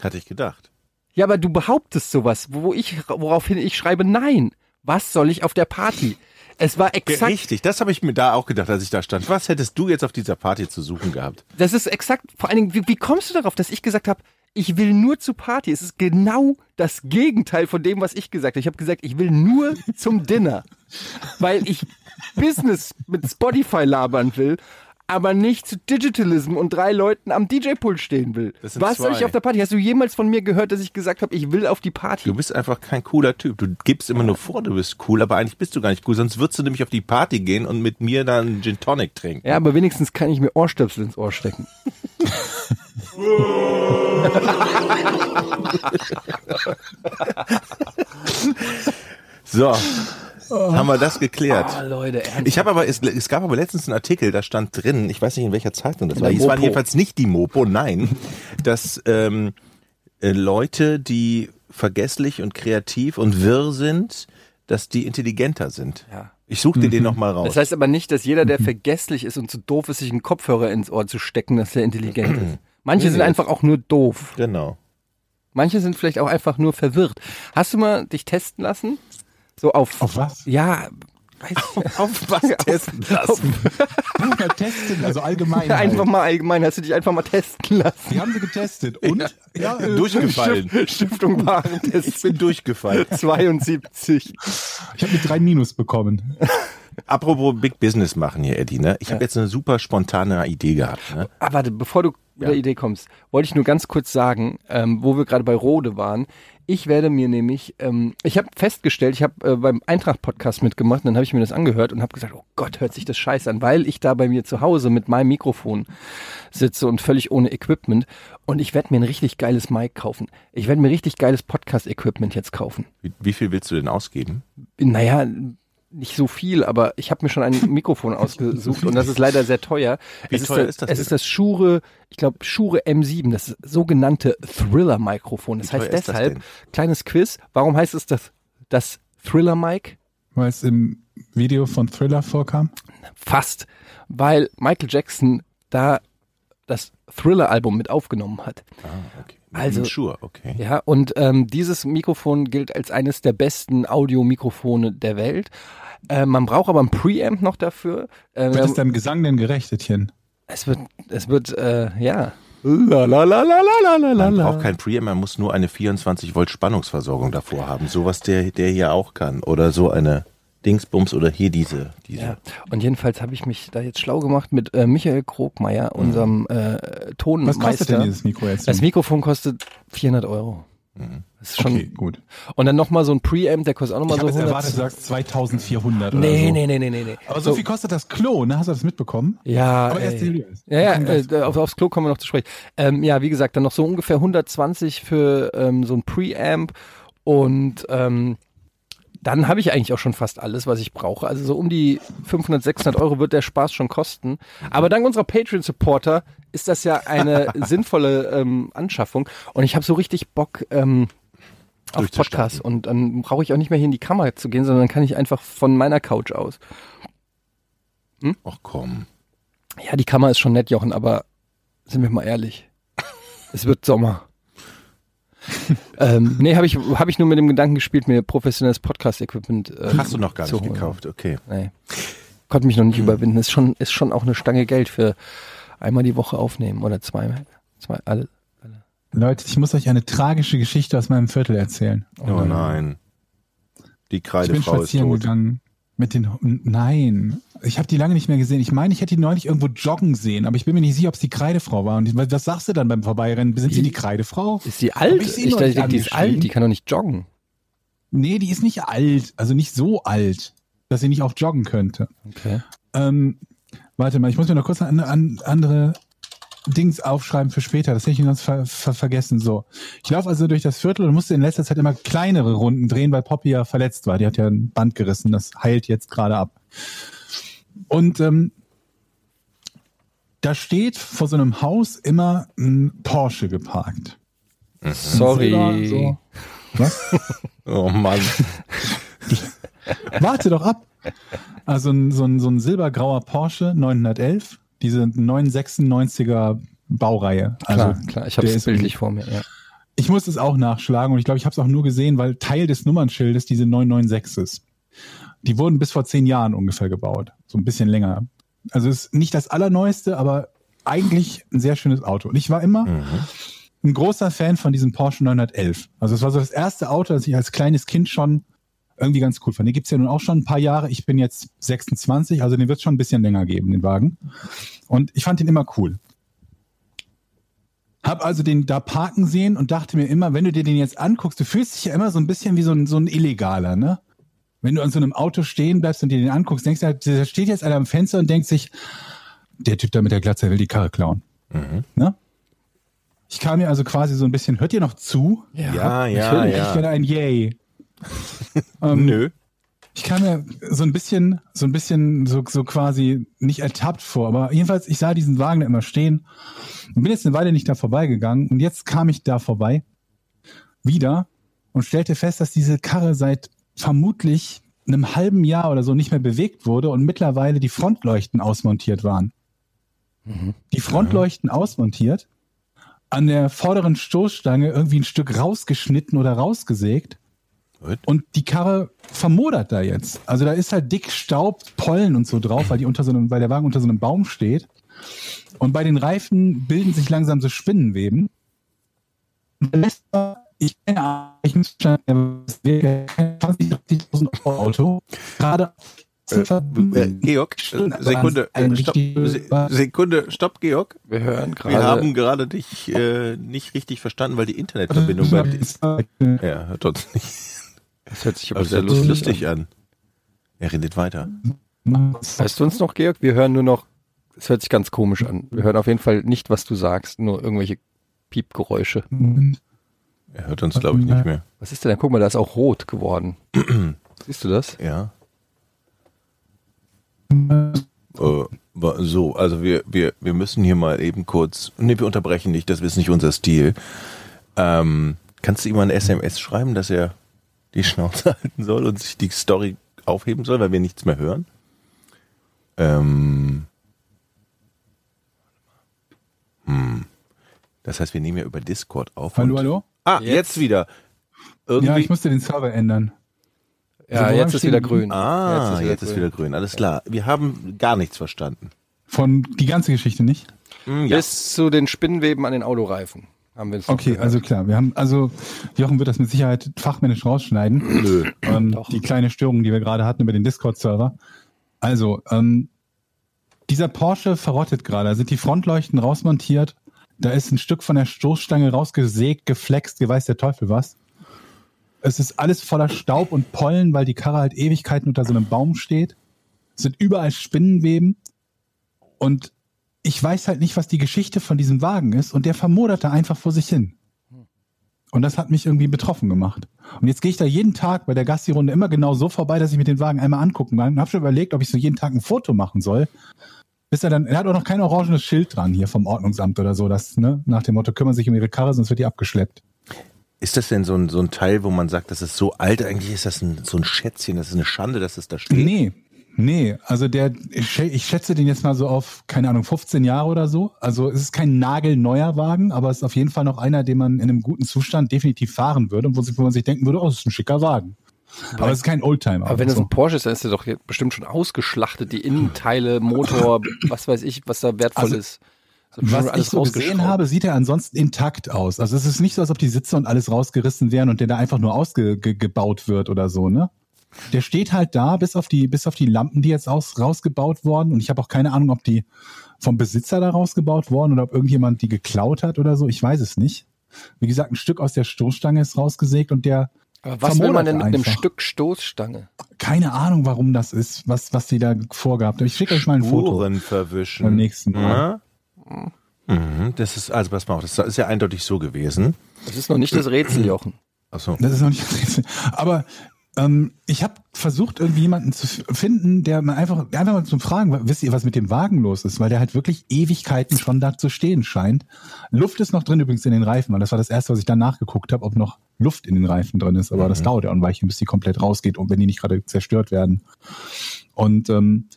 Hatte ich gedacht. Ja, aber du behauptest sowas, wo ich, woraufhin ich schreibe, nein. Was soll ich auf der Party? Es war exakt, Richtig, das habe ich mir da auch gedacht, als ich da stand. Was hättest du jetzt auf dieser Party zu suchen gehabt? das ist exakt, vor allen Dingen, wie, wie kommst du darauf, dass ich gesagt habe, ich will nur zur Party? Es ist genau das Gegenteil von dem, was ich gesagt habe. Ich habe gesagt, ich will nur zum Dinner, weil ich Business mit Spotify labern will, aber nicht zu Digitalism und drei Leuten am DJ-Pult stehen will. Was soll ich auf der Party? Hast du jemals von mir gehört, dass ich gesagt habe, ich will auf die Party? Du bist einfach kein cooler Typ. Du gibst immer nur vor, du bist cool, aber eigentlich bist du gar nicht cool. Sonst würdest du nämlich auf die Party gehen und mit mir dann Gin Tonic trinken. Ja, aber wenigstens kann ich mir Ohrstöpsel ins Ohr stecken. [laughs] So, haben wir das geklärt. Ah, Leute, ernsthaft. Ich habe aber, es, es gab aber letztens einen Artikel, da stand drin, ich weiß nicht in welcher Zeitung das In war, es war Mopo. jedenfalls nicht die Mopo, nein, [laughs] dass ähm, äh, Leute, die vergesslich und kreativ und wirr sind, dass die intelligenter sind. Ja. Ich suche dir den noch mal raus. Das heißt aber nicht, dass jeder, der vergesslich ist und zu doof ist, sich einen Kopfhörer ins Ohr zu stecken, dass er intelligent ist. [clears throat] Manche Nee, sind einfach auch nur doof. genau. Manche sind vielleicht auch einfach nur verwirrt. Hast du mal dich testen lassen? So auf. Auf was? Ja, weiß ich. [laughs] Auf was testen [laughs] lassen? Ja, testen, also allgemein. Einfach halt. mal allgemein, hast du dich einfach mal testen lassen. Die haben sie getestet. Und? Ja, äh, [laughs] Durchgefallen. Stiftung Ich Warentest bin durchgefallen. 72. Ich habe mit drei Minus bekommen. Apropos Big Business machen hier, Eddie, ne? Ich habe jetzt eine super spontane Idee gehabt, ne? Ah, warte, bevor du mit Ja. Idee kommst, wollte ich nur ganz kurz sagen, ähm, wo wir gerade bei Rode waren. Ich werde mir nämlich, ähm, ich habe festgestellt, ich habe äh, beim Eintracht-Podcast mitgemacht, dann habe ich mir das angehört und habe gesagt, oh Gott, hört sich das scheiße an, weil ich da bei mir zu Hause mit meinem Mikrofon sitze und völlig ohne Equipment und ich werde mir ein richtig geiles Mic kaufen. Ich werde mir richtig geiles Podcast-Equipment jetzt kaufen. Wie, wie viel willst du denn ausgeben? Naja, nicht so viel, aber ich habe mir schon ein [laughs] Mikrofon ausgesucht und das ist leider sehr teuer. Wie es teuer ist, ist das Es denn? ist das Shure, ich glaube Shure M7, das sogenannte Thriller-Mikrofon. Das Wie heißt das deshalb, denn? kleines Quiz, warum heißt es das, das Thriller-Mic? Weil es im Video von Thriller vorkam. Fast, weil Michael Jackson da das Thriller-Album mit aufgenommen hat. Ah, okay. Also- Sure, okay. Ja, und ähm, dieses Mikrofon gilt als eines der besten Audiomikrofone der Welt. Äh, man braucht aber ein Preamp noch dafür. Äh, Wird es deinem Gesang denn gerecht, Etienne? es wird, es wird, äh, ja. La la la la la la la Man braucht kein Preamp, man muss nur eine 24 Volt Spannungsversorgung davor haben. Sowas der, der hier auch kann. Oder so eine Dingsbums oder hier diese. diese. Ja, und jedenfalls habe ich mich da jetzt schlau gemacht mit äh, Michael Krogmeier, unserem äh, Tonmeister. Was kostet denn dieses Mikro jetzt? das Mikrofon kostet 400 Euro. Das ist schon. okay, gut. Und dann nochmal so ein Preamp, der kostet auch nochmal so jetzt 100. erwartet, du sagst 2400 oder nee, so. nee, nee, nee, nee, nee. Aber so, viel kostet das Klo, ne? Hast du das mitbekommen? Ja, Aber erst ey. Ja, ja, äh, auf, aufs Klo kommen wir noch zu sprechen. Ähm, ja, wie gesagt, dann noch so ungefähr 120 für ähm, so ein Preamp und ähm, dann habe ich eigentlich auch schon fast alles, was ich brauche. Also so um die 500, 600 Euro wird der Spaß schon kosten. Aber dank unserer Patreon-Supporter ist das ja eine [laughs] sinnvolle ähm, Anschaffung. Und ich habe so richtig Bock ähm, auf. Podcasts. Und dann brauche ich auch nicht mehr hier in die Kamera zu gehen, sondern dann kann ich einfach von meiner Couch aus. Ach komm. Ja, die Kamera ist schon nett, Jochen, aber sind wir mal ehrlich. [laughs] Es wird Sommer. [laughs] ähm, nee, habe ich, hab ich nur mit dem Gedanken gespielt, mir professionelles Podcast-Equipment äh, Hast du noch gar zu nicht gekauft, okay. Nee. Konnte mich noch nicht überwinden. Ist schon, ist schon auch eine Stange Geld für einmal die Woche aufnehmen oder zweimal. Zwei, alle. Leute, ich muss euch eine tragische Geschichte aus meinem Viertel erzählen. Oh nein. Die Ich bin Kreidefrau ist spazieren tot. gegangen mit den. Nein, ich habe die lange nicht mehr gesehen. Ich meine, ich hätte die neulich irgendwo joggen sehen, aber ich bin mir nicht sicher, ob es die Kreidefrau war. Und ich, was sagst du dann beim Vorbeirennen? Sind sie die Kreidefrau? Ist die alt? ich sie Ich, noch dachte, die ist alt, die kann doch nicht joggen. Nee, die ist nicht alt, also nicht so alt, dass sie nicht auch joggen könnte. Okay. Ähm, warte mal, ich muss mir noch kurz eine an, andere Dings aufschreiben für später. Das hätte ich sonst ver ver vergessen. So, ich laufe also durch das Viertel und musste in letzter Zeit immer kleinere Runden drehen, weil Poppy ja verletzt war. Die hat ja ein Band gerissen. Das heilt jetzt gerade ab. Und ähm, da steht vor so einem Haus immer ein Porsche geparkt. Sorry. Silber, so. Was? [laughs] Oh Mann. Warte doch ab. Also so, ein, so ein silbergrauer Porsche 911, diese 996er Baureihe. Also Klar, klar, ich habe es bildlich vor mir. Ja. Ich muss es auch nachschlagen und ich glaube, ich habe es auch nur gesehen, weil Teil des Nummernschildes diese 996 ist. Die wurden bis vor zehn Jahren ungefähr gebaut. So ein bisschen länger. Also ist nicht das allerneueste, aber eigentlich ein sehr schönes Auto. Und ich war immer ein großer Fan von diesem Porsche 911. Also es war so das erste Auto, das ich als kleines Kind schon irgendwie ganz cool fand. Den gibt's ja nun auch schon ein paar Jahre. Ich bin jetzt 26, also den wird schon ein bisschen länger geben, den Wagen. Und ich fand den immer cool. Hab also den da parken sehen und dachte mir immer, wenn du dir den jetzt anguckst, du fühlst dich ja immer so ein bisschen wie so ein, so ein Illegaler, ne? Wenn du an so einem Auto stehen bleibst und dir den anguckst, denkst du, halt, da steht jetzt einer am Fenster und denkt sich, der Typ da mit der Glatze will die Karre klauen. Ne? Ich kam mir also quasi so ein bisschen, hört ihr noch zu? Ja, ja. Ich ja. werde ein Yay. Ähm, Nö. ich kam mir so ein bisschen, so ein bisschen so, so quasi nicht ertappt vor, aber jedenfalls, ich sah diesen Wagen da immer stehen und bin jetzt eine Weile nicht da vorbeigegangen und jetzt kam ich da vorbei, wieder und stellte fest, dass diese Karre seit vermutlich einem halben Jahr oder so nicht mehr bewegt wurde und mittlerweile die Frontleuchten ausmontiert waren. Die Frontleuchten ausmontiert, an der vorderen Stoßstange irgendwie ein Stück rausgeschnitten oder rausgesägt Gut. und die Karre vermodert da jetzt. Also da ist halt dick Staub, Pollen und so drauf, weil die unter so einem, weil der Wagen unter so einem Baum steht. Und bei den Reifen bilden sich langsam so Spinnenweben. Ich keine Ahnung, ich muss schon, das wäre kein 20, 30.000 Euro Auto. Gerade Äh, Georg, [laughs] äh, Sekunde, Ein äh, stopp, Sekunde, stopp, Georg. Wir hören gerade. Wir haben gerade dich äh, nicht richtig verstanden, weil die Internetverbindung bei dir. Ja, hört uns nicht. Das hört sich aber sehr lustig, lustig an. Er redet weiter. an. Weißt du uns noch, Georg? Wir hören nur noch, es hört sich ganz komisch an. Wir hören auf jeden Fall nicht, was du sagst, nur irgendwelche Piepgeräusche. Er hört uns, glaube ich, nicht mehr. Was ist denn da? Guck mal, da ist auch rot geworden. [clears throat] Siehst du das? Ja. Äh, so, also wir, wir, wir müssen hier mal eben kurz. Nee, wir unterbrechen nicht, das ist nicht unser Stil. Ähm, kannst du ihm mal eine SMS schreiben, dass er die Schnauze [laughs] halten soll und sich die Story aufheben soll, weil wir nichts mehr hören? Ähm, hm. Das heißt, wir nehmen ja über Discord auf. Hallo, und- hallo? Ah, jetzt, Jetzt. wieder. Irgendwie. Ja, ich musste den Server ändern. Ja, woran jetzt ist wieder grün. ah, jetzt ist, wieder, grün. Alles klar. Wir haben gar nichts verstanden. Von die ganze Geschichte nicht? Hm, ja. Bis zu den Spinnenweben an den Autoreifen haben wir Okay, gehört. also klar, wir haben, also Jochen wird das mit Sicherheit fachmännisch rausschneiden. Nö. Ähm, die kleine Störung, die wir gerade hatten über den Discord-Server. Also, ähm, dieser Porsche verrottet gerade. Da sind die Frontleuchten rausmontiert. Da ist ein Stück von der Stoßstange rausgesägt, geflext, wie weiß der Teufel was. Es ist alles voller Staub und Pollen, weil die Karre halt Ewigkeiten unter so einem Baum steht. Es sind überall Spinnenweben. Und ich weiß halt nicht, was die Geschichte von diesem Wagen ist. Und der vermoderte einfach vor sich hin. Und das hat mich irgendwie betroffen gemacht. Und jetzt gehe ich da jeden Tag bei der Gassi-Runde immer genau so vorbei, dass ich mir den Wagen einmal angucken kann. Und habe schon überlegt, ob ich so jeden Tag ein Foto machen soll. Bis er dann, er hat auch noch kein orangenes Schild dran hier vom Ordnungsamt oder so, das, ne, nach dem Motto, kümmern sich um ihre Karre, sonst wird die abgeschleppt. Ist das denn so ein, so ein Teil, wo man sagt, das ist so alt? Eigentlich ist das ein, so ein Schätzchen, das ist eine Schande, dass es da steht. Nee, nee, also der, ich schä- ich schätze den jetzt mal so auf, keine Ahnung, 15 Jahre oder so. Also es ist kein nagelneuer Wagen, aber es ist auf jeden Fall noch einer, den man in einem guten Zustand definitiv fahren würde und wo, man sich denken würde, oh, das ist ein schicker Wagen. Aber es ist kein Oldtimer. Aber wenn das so. ein Porsche ist, dann ist der doch bestimmt schon ausgeschlachtet, die Innenteile, Motor, [laughs] was weiß ich, was da wertvoll Also, ist. Was ich so gesehen habe, sieht er ansonsten intakt aus. Also es ist nicht so, als ob die Sitze und alles rausgerissen wären und der da einfach nur ausgebaut wird oder so, ne? Der steht halt da, bis auf die, bis auf die Lampen, die jetzt aus, rausgebaut wurden. Und ich habe auch keine Ahnung, ob die vom Besitzer da rausgebaut wurden oder ob irgendjemand die geklaut hat oder so. Ich weiß es nicht. Wie gesagt, ein Stück aus der Stoßstange ist rausgesägt und der, Aber was will man denn mit einem. Stück Stoßstange? keine Ahnung, warum das ist, was, was die da vorgab. Ich schicke euch mal ein Foto Spuren verwischen. beim nächsten Mal. Ja? Mhm, das ist, also pass mal auf, das ist ja eindeutig so gewesen. Das ist noch nicht das Rätsel, Jochen. Achso. Das ist noch nicht das Rätsel. Aber ähm, ich habe versucht, irgendwie jemanden zu finden, der mal einfach, einfach mal zum Fragen, wisst ihr, was mit dem Wagen los ist? Weil der halt wirklich Ewigkeiten schon da zu stehen scheint. Luft ist noch drin übrigens in den Reifen, weil das war das erste, was ich dann nachgeguckt habe, ob noch Luft in den Reifen drin ist. Aber das dauert ja auch ein Weilchen, bis die komplett rausgeht und wenn die nicht gerade zerstört werden. Und ähm,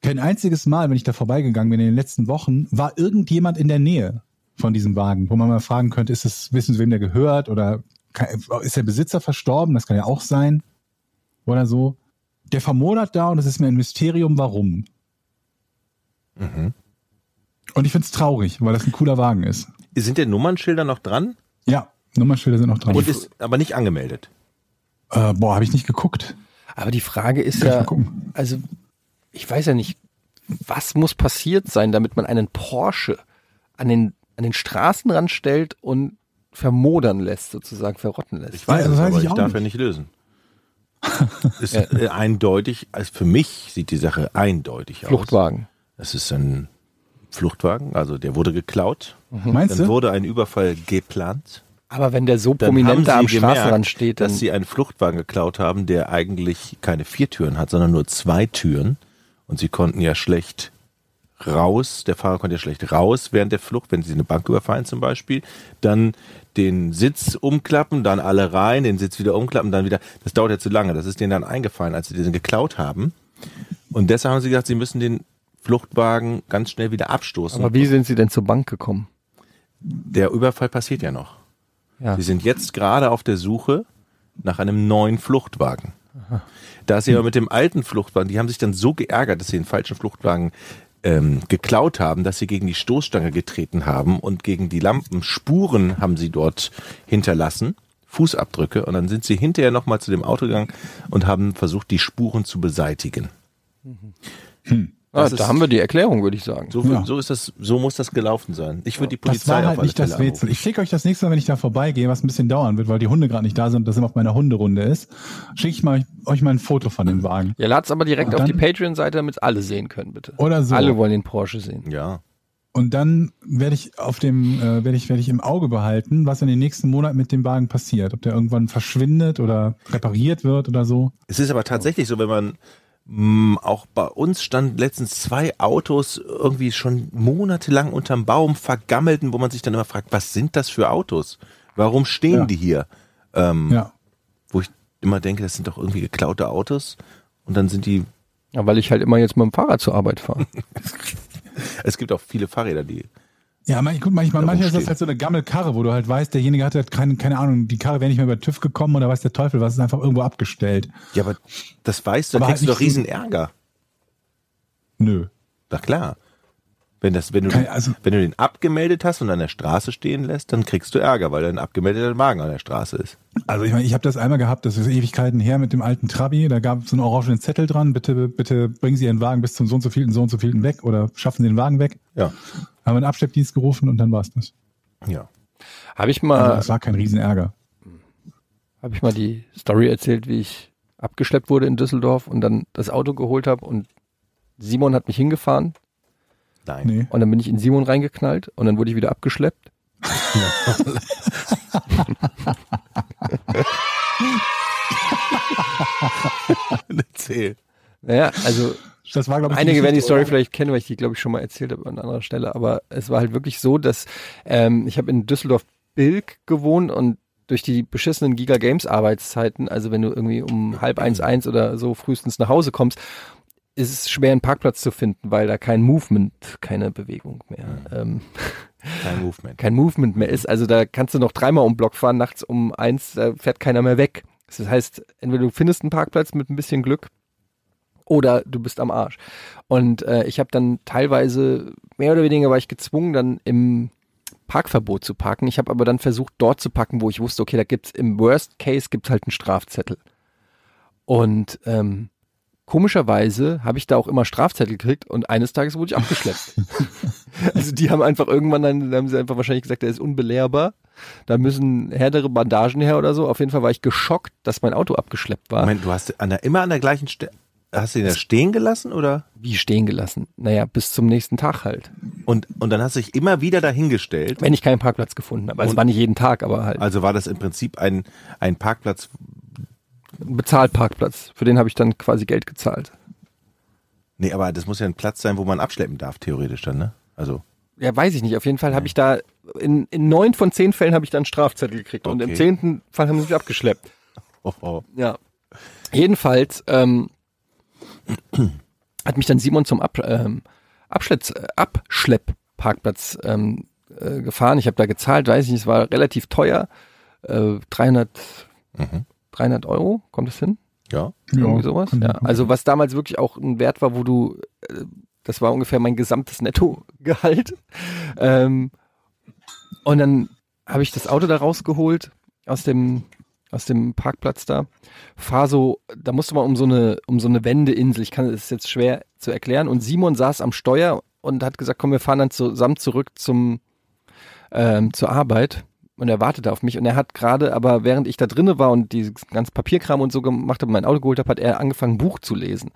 kein einziges Mal, wenn ich da vorbeigegangen bin in den letzten Wochen, war irgendjemand in der Nähe von diesem Wagen, wo man mal fragen könnte, ist es, wissen Sie, wem der gehört oder ist der Besitzer verstorben? Das kann ja auch sein. Oder so. Der vermodert da und es ist mir ein Mysterium, warum. Mhm. Und ich find's traurig, weil das ein cooler Wagen ist. Sind der Nummernschilder noch dran? Ja, Nummernschilder sind noch dran. Und ist aber nicht angemeldet. äh, boah, habe ich nicht geguckt. Aber die Frage ist Kann ich ja, also ich weiß ja nicht, was muss passiert sein, damit man einen Porsche an den, an den Straßenrand stellt und vermodern lässt, sozusagen verrotten lässt. Ich weiß Ja, es, weiß aber ich ich darf nicht. ja nicht lösen. [laughs] ist äh, eindeutig, also für mich sieht die Sache eindeutig aus. Fluchtwagen. Es ist ein Fluchtwagen, also der wurde geklaut. Meinst Dann du? wurde ein Überfall geplant. Aber wenn der so Dann prominent da am gemerkt, Straßenrand steht, dann dass sie einen Fluchtwagen geklaut haben, der eigentlich keine vier Türen hat, sondern nur zwei Türen. Und sie konnten ja schlecht raus, der Fahrer konnte ja schlecht raus während der Flucht, wenn sie eine Bank überfallen zum Beispiel, dann den Sitz umklappen, dann alle rein, den Sitz wieder umklappen, dann wieder, das dauert ja zu lange, das ist denen dann eingefallen, als sie den geklaut haben. Und deshalb haben sie gesagt, sie müssen den Fluchtwagen ganz schnell wieder abstoßen. aber wie sind sie denn zur Bank gekommen? der Überfall passiert ja noch. Ja. Sie sind jetzt gerade auf der Suche nach einem neuen Fluchtwagen. Da sie aber mit dem alten Fluchtwagen, die haben sich dann so geärgert, dass sie den falschen Fluchtwagen ähm, geklaut haben, dass sie gegen die Stoßstange getreten haben und gegen die Lampen Spuren haben sie dort hinterlassen, Fußabdrücke, und dann sind sie hinterher nochmal zu dem Auto gegangen und haben versucht, die Spuren zu beseitigen. Ah, Das da haben wir die Erklärung, würde ich sagen. So, Ja. so ist das, so muss das gelaufen sein. Ich würde die Das Polizei war auf halt alle nicht das Fälle Rätsel. Ich schicke euch das nächste Mal, wenn ich da vorbeigehe, was ein bisschen dauern wird, weil die Hunde gerade nicht da sind und das immer auf meiner Hunderunde ist, schicke ich mal, euch mal ein Foto von dem Wagen. Ja, lad's aber direkt Und auf die dann- Patreon-Seite, damit alle sehen können, bitte. Oder so. Alle wollen den Porsche sehen. anrufen. Ja. Und dann werde ich auf dem, äh, werde ich, werde ich im Auge behalten, was in den nächsten Monaten mit dem Wagen passiert. Ob der irgendwann verschwindet oder repariert wird oder so. Es ist aber tatsächlich so, wenn man auch bei uns standen letztens zwei Autos irgendwie schon monatelang unterm Baum vergammelten, wo man sich dann immer fragt, was sind das für Autos? Warum stehen Ja. die hier? Ähm, Ja. Wo ich immer denke, das sind doch irgendwie geklaute Autos. Und dann sind die, Ja, weil ich halt immer jetzt mit dem Fahrrad zur Arbeit fahre. [laughs] es gibt auch viele Fahrräder, die, Ja, man, gut, manchmal, manchmal ist das halt so eine Gammelkarre, wo du halt weißt, derjenige hat halt keine, keine Ahnung, die Karre wäre nicht mehr über TÜV gekommen oder weiß der Teufel was, ist einfach irgendwo abgestellt. ja, aber das weißt du, da kriegst du halt doch nicht so- riesen Ärger. Nö. Na klar. Wenn das, wenn du, Kein- den, also- wenn du den abgemeldet hast und an der Straße stehen lässt, dann kriegst du Ärger, weil dein abgemeldeter Wagen an der Straße ist. Also ich meine, ich habe das einmal gehabt, das ist Ewigkeiten her mit dem alten Trabi, da gab es so einen orangenen Zettel dran, bitte, bitte bringen Sie Ihren Wagen bis zum so und so vielten, so und so vielten weg oder schaffen Sie den Wagen weg. Ja. Haben wir einen Abschleppdienst gerufen und dann war's das. Ja. Habe ich Also mal, das war kein Riesenärger. habe ich mal die Story erzählt, wie ich abgeschleppt wurde in Düsseldorf und dann das Auto geholt habe und Simon hat mich hingefahren Nein. Nee. und dann bin ich in Simon reingeknallt und dann wurde ich wieder abgeschleppt. [laughs] Erzähl. Naja, also Das war, glaube ich, Einige werden die Story oder? vielleicht kennen, weil ich die, glaube ich, schon mal erzählt habe an anderer Stelle. Aber es war halt wirklich so, dass ähm, ich habe in Düsseldorf-Bilk gewohnt und durch die beschissenen Giga Games Arbeitszeiten, also wenn du irgendwie um halb eins, eins oder so frühestens nach Hause kommst, ist es schwer, einen Parkplatz zu finden, weil da kein Movement, keine Bewegung mehr, ähm, Kein Movement. [laughs] kein Movement mehr ist. Also da kannst du noch dreimal um Block fahren, nachts um eins, da fährt keiner mehr weg. Das heißt, entweder du findest einen Parkplatz mit ein bisschen Glück oder du bist am Arsch. Und äh, ich habe dann teilweise, mehr oder weniger war ich gezwungen, dann im Parkverbot zu parken. Ich habe aber dann versucht, dort zu parken, wo ich wusste, okay, da gibt's im Worst Case gibt's halt einen Strafzettel. Und ähm, komischerweise habe ich da auch immer Strafzettel gekriegt und eines Tages wurde ich abgeschleppt. [laughs] also die haben einfach irgendwann dann, dann haben sie einfach wahrscheinlich gesagt, der ist unbelehrbar. Da müssen härtere Bandagen her oder so. Auf jeden Fall war ich geschockt, dass mein Auto abgeschleppt war. Moment, du hast an der, immer an der gleichen Stelle. Hast du ihn da stehen gelassen oder? Wie stehen gelassen? Naja, bis zum nächsten Tag halt. Und, und dann hast du dich immer wieder dahingestellt. Wenn ich keinen Parkplatz gefunden habe. Also Und- war nicht jeden Tag, aber halt Also war das im Prinzip ein, ein Parkplatz. ein Bezahlparkplatz. Für den habe ich dann quasi Geld gezahlt. Nee, aber das muss ja ein Platz sein, wo man abschleppen darf, theoretisch dann, ne? Also. Ja, weiß ich nicht. Auf jeden Fall habe ich da, in, in neun von zehn Fällen habe ich dann einen Strafzettel gekriegt. Und im Okay. zehnten Fall haben sie mich abgeschleppt. [laughs] Oh, oh. Ja. Jedenfalls ähm, hat mich dann Simon zum Ab, ähm, Abschlepps, äh, Abschleppparkplatz ähm, äh, gefahren. Ich habe da gezahlt, weiß ich nicht, es war relativ teuer. Äh, 300, Mhm. 300 Euro, kommt das hin? Ja. Irgendwie sowas? kann Ja. Also was damals wirklich auch ein Wert war, wo du, äh, das war ungefähr mein gesamtes Nettogehalt. Ähm, und dann habe ich das Auto da rausgeholt aus dem aus dem Parkplatz da. Fahr so, da musste man um so eine um so eine Wendeinsel. Ich kann es jetzt schwer zu erklären. Und Simon saß am Steuer und hat gesagt, komm, wir fahren dann zusammen zurück zum ähm, zur Arbeit. Und er wartete auf mich und er hat gerade, aber während ich da drinne war und die ganzen Papierkram und so gemacht habe, mein Auto geholt habe, hat er angefangen, Buch zu lesen.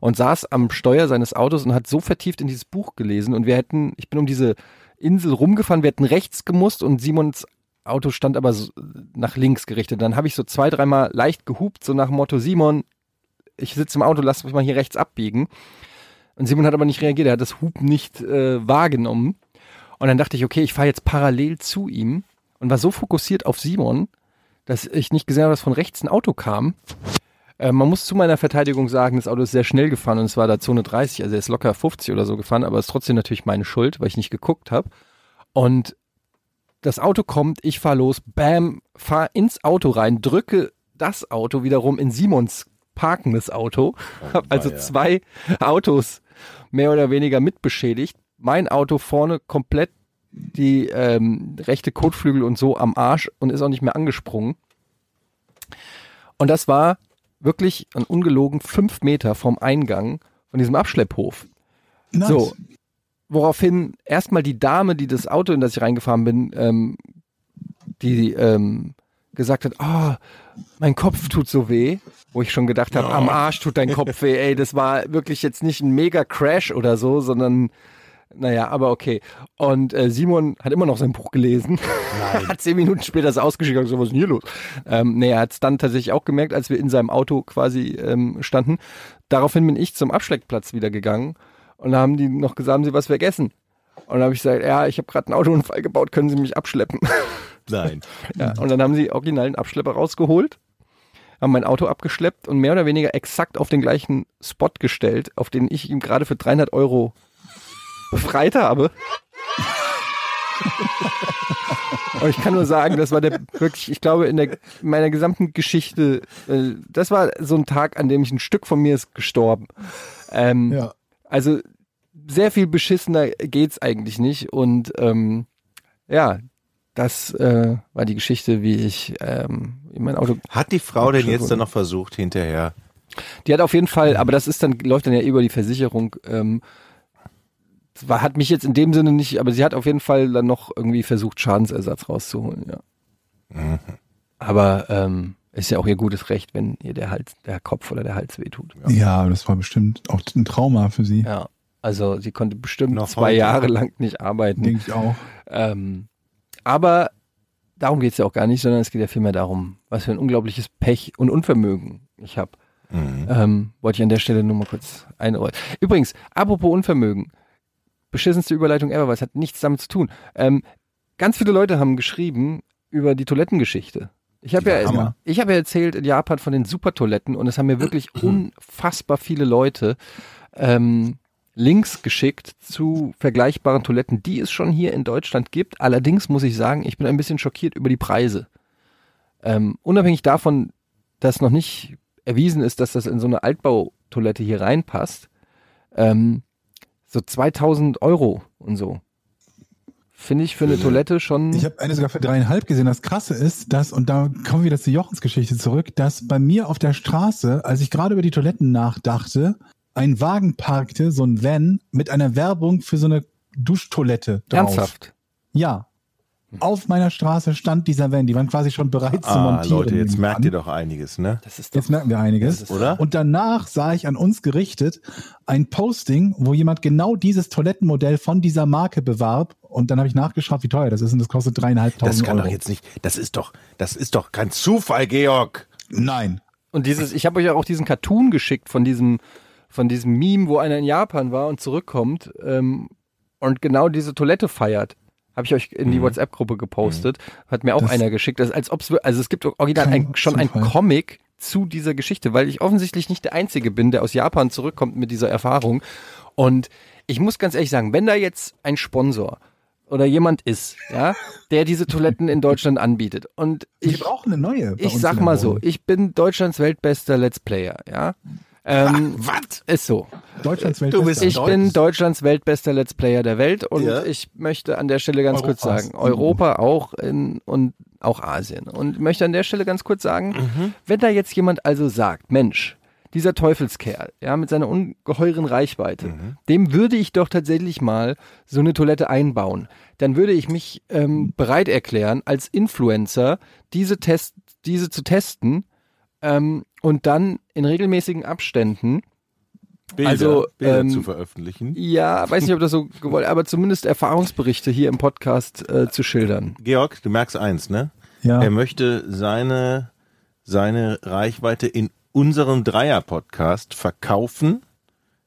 Und saß am Steuer seines Autos und hat so vertieft in dieses Buch gelesen. Und wir hätten, ich bin um diese Insel rumgefahren, wir hätten rechts gemusst und Simons Auto stand aber so nach links gerichtet. Dann habe ich so zwei, dreimal leicht gehupt, so nach Motto, Simon, ich sitze im Auto, lass mich mal hier rechts abbiegen. Und Simon hat aber nicht reagiert, er hat das Hupen nicht äh, wahrgenommen. Und dann dachte ich, okay, ich fahre jetzt parallel zu ihm und war so fokussiert auf Simon, dass ich nicht gesehen habe, dass von rechts ein Auto kam. Äh, man muss zu meiner Verteidigung sagen, das Auto ist sehr schnell gefahren und es war da Zone 30, also er ist locker 50 oder so gefahren, aber es ist trotzdem natürlich meine Schuld, weil ich nicht geguckt habe. Und das Auto kommt, ich fahr los, bam, fahr ins Auto rein, drücke das Auto wiederum in Simons parkendes Auto, hab also weia. zwei Autos mehr oder weniger mitbeschädigt. Mein Auto vorne komplett die ähm, rechte Kotflügel und so am Arsch und ist auch nicht mehr angesprungen. Und das war wirklich ein ungelogen fünf Meter vom Eingang von diesem Abschlepphof. Nice. So, woraufhin erstmal die Dame, die das Auto, in das ich reingefahren bin, ähm, die ähm, gesagt hat, ah, mein Kopf tut so weh, wo ich schon gedacht habe, am Arsch tut dein Kopf weh, ey, das war wirklich jetzt nicht ein mega Crash oder so, sondern naja, aber okay. Und äh, Simon hat immer noch sein Buch gelesen. [laughs] hat zehn Minuten später das ausgeschickt und so, was ist denn hier los? Ähm, nee, er hat es dann tatsächlich auch gemerkt, als wir in seinem Auto quasi ähm, standen. Daraufhin bin ich zum Abschleckplatz wieder gegangen und da haben die noch gesagt, haben sie was vergessen? Und dann habe ich gesagt, ja, ich habe gerade einen Autounfall gebaut, können Sie mich abschleppen? [laughs] Nein. ja, und dann haben sie original einen Abschlepper rausgeholt, haben mein Auto abgeschleppt und mehr oder weniger exakt auf den gleichen Spot gestellt, auf den ich ihm gerade für 300 Euro befreit habe. [laughs] Und ich kann nur sagen, das war der wirklich, ich glaube, in, der, in meiner gesamten Geschichte, äh, das war so ein Tag, an dem ich ein Stück von mir ist gestorben. Ähm, Ja. Also sehr viel beschissener geht's eigentlich nicht. Und ähm, ja, das äh, war die Geschichte, wie ich ähm, in mein Auto. Hat die Frau denn jetzt dann noch versucht, hinterher? Die hat auf jeden Fall, aber das ist dann läuft dann ja über die Versicherung. Ähm, das war, hat mich jetzt in dem Sinne nicht, aber sie hat auf jeden Fall dann noch irgendwie versucht, Schadensersatz rauszuholen. Ja. Aber ähm, ist ja auch ihr gutes Recht, wenn ihr der Hals, der Kopf oder der Hals wehtut. Ja. Ja, das war bestimmt auch ein Trauma für sie. ja. Also sie konnte bestimmt Noch zwei heute. Jahre lang nicht arbeiten. Denke ich auch. Ähm, aber darum geht's ja auch gar nicht, sondern es geht ja vielmehr darum, was für ein unglaubliches Pech und Unvermögen ich habe. Mhm. Ähm, wollte ich an der Stelle nur mal kurz einräumen. Übrigens, apropos Unvermögen. Beschissenste Überleitung ever, weil es hat nichts damit zu tun. Ähm, ganz viele Leute haben geschrieben über die Toilettengeschichte. Ich habe ja, ich habe ja erzählt in Japan von den Supertoiletten und es haben mir wirklich [clears throat] unfassbar viele Leute ähm, Links geschickt zu vergleichbaren Toiletten, die es schon hier in Deutschland gibt. Allerdings muss ich sagen, ich bin ein bisschen schockiert über die Preise. Ähm, unabhängig davon, dass noch nicht erwiesen ist, dass das in so eine Altbautoilette hier reinpasst, ähm, so 2000 Euro und so. Finde ich für eine Toilette schon. Ich habe eine sogar für dreieinhalb gesehen. Das Krasse ist, dass, und da kommen wir wieder zu Jochens Geschichte zurück, dass bei mir auf der Straße, als ich gerade über die Toiletten nachdachte, ein Wagen parkte, so ein Van, mit einer Werbung für so eine Duschtoilette drauf. ernsthaft. Ja. Auf meiner Straße stand dieser Van. Die waren quasi schon bereit zu Ah, montieren. Leute, jetzt merkt ihr doch einiges, ne? Das ist doch, Jetzt merken wir einiges. Das ist- Oder? Und danach sah ich an uns gerichtet ein Posting, wo jemand genau dieses Toilettenmodell von dieser Marke bewarb. Und dann habe ich nachgeschaut, wie teuer das ist. Und das kostet Das dreieinhalbtausend kann Euro. doch jetzt nicht, das ist doch, das ist doch kein Zufall, Georg. Nein. Und dieses, ich habe euch ja auch diesen Cartoon geschickt von diesem, von diesem Meme, wo einer in Japan war und zurückkommt ähm, und genau diese Toilette feiert. Habe ich euch in die WhatsApp-Gruppe gepostet. Hat mir auch Das- einer geschickt. Das, als ob's, wir- also es gibt original ein, schon ein. Comic zu dieser Geschichte, weil ich offensichtlich nicht der Einzige bin, der aus Japan zurückkommt mit dieser Erfahrung. Und ich muss ganz ehrlich sagen, wenn da jetzt ein Sponsor oder jemand ist, ja, der diese Toiletten in Deutschland anbietet und Wir ich brauchen eine neue. ich sag mal so, ich bin Deutschlands weltbester Let's Player, ja. Ähm, [laughs] Was? ist so. Deutschlands Du Weltbester. bist Ich Deutsch. bin Deutschlands weltbester Let's Player der Welt und Ja. ich möchte an der Stelle ganz kurz Europas. sagen, Europa auch in, und auch Asien. Und möchte an der Stelle ganz kurz sagen, Mhm. wenn da jetzt jemand also sagt, Mensch, dieser Teufelskerl, ja, mit seiner ungeheuren Reichweite, Mhm. dem würde ich doch tatsächlich mal so eine Toilette einbauen. Dann würde ich mich ähm, bereit erklären, als Influencer diese Test, diese zu testen ähm, und dann in regelmäßigen Abständen Bilder, Also, Bilder ähm, zu veröffentlichen. ja, weiß nicht, ob das so gewollt, aber zumindest Erfahrungsberichte hier im Podcast äh, zu schildern. Georg, du merkst eins, ne? Ja. Er möchte seine, seine Reichweite in unserem Dreier-Podcast verkaufen.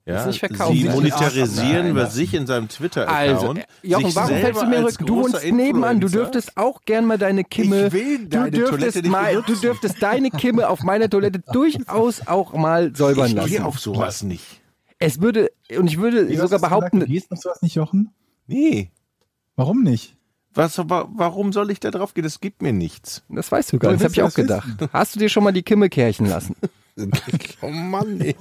Ja, nicht verkaufen, sie monetarisieren über das- sich in seinem Twitter-Account. Also, äh, Jochen, sich warum fällst du mir rück? Du wohnst nebenan, du Influencer- dürftest auch gern mal deine Kimme. Ich will du deine Toilette dürftest nicht mal, du dürftest deine Kimme auf meiner Toilette durchaus auch mal säubern Ich lassen. gehe auf sowas nicht. Es würde, und ich würde Wie, sogar du behaupten, Du gehst auf sowas nicht, Jochen? Nee. Warum nicht? Was, wa- warum soll ich da drauf gehen? Das gibt mir nichts. das weißt du gar nicht, das habe ich auch du gedacht. Hast du dir schon mal die Kimme kärchen lassen? [laughs] [laughs] oh Mann, ey.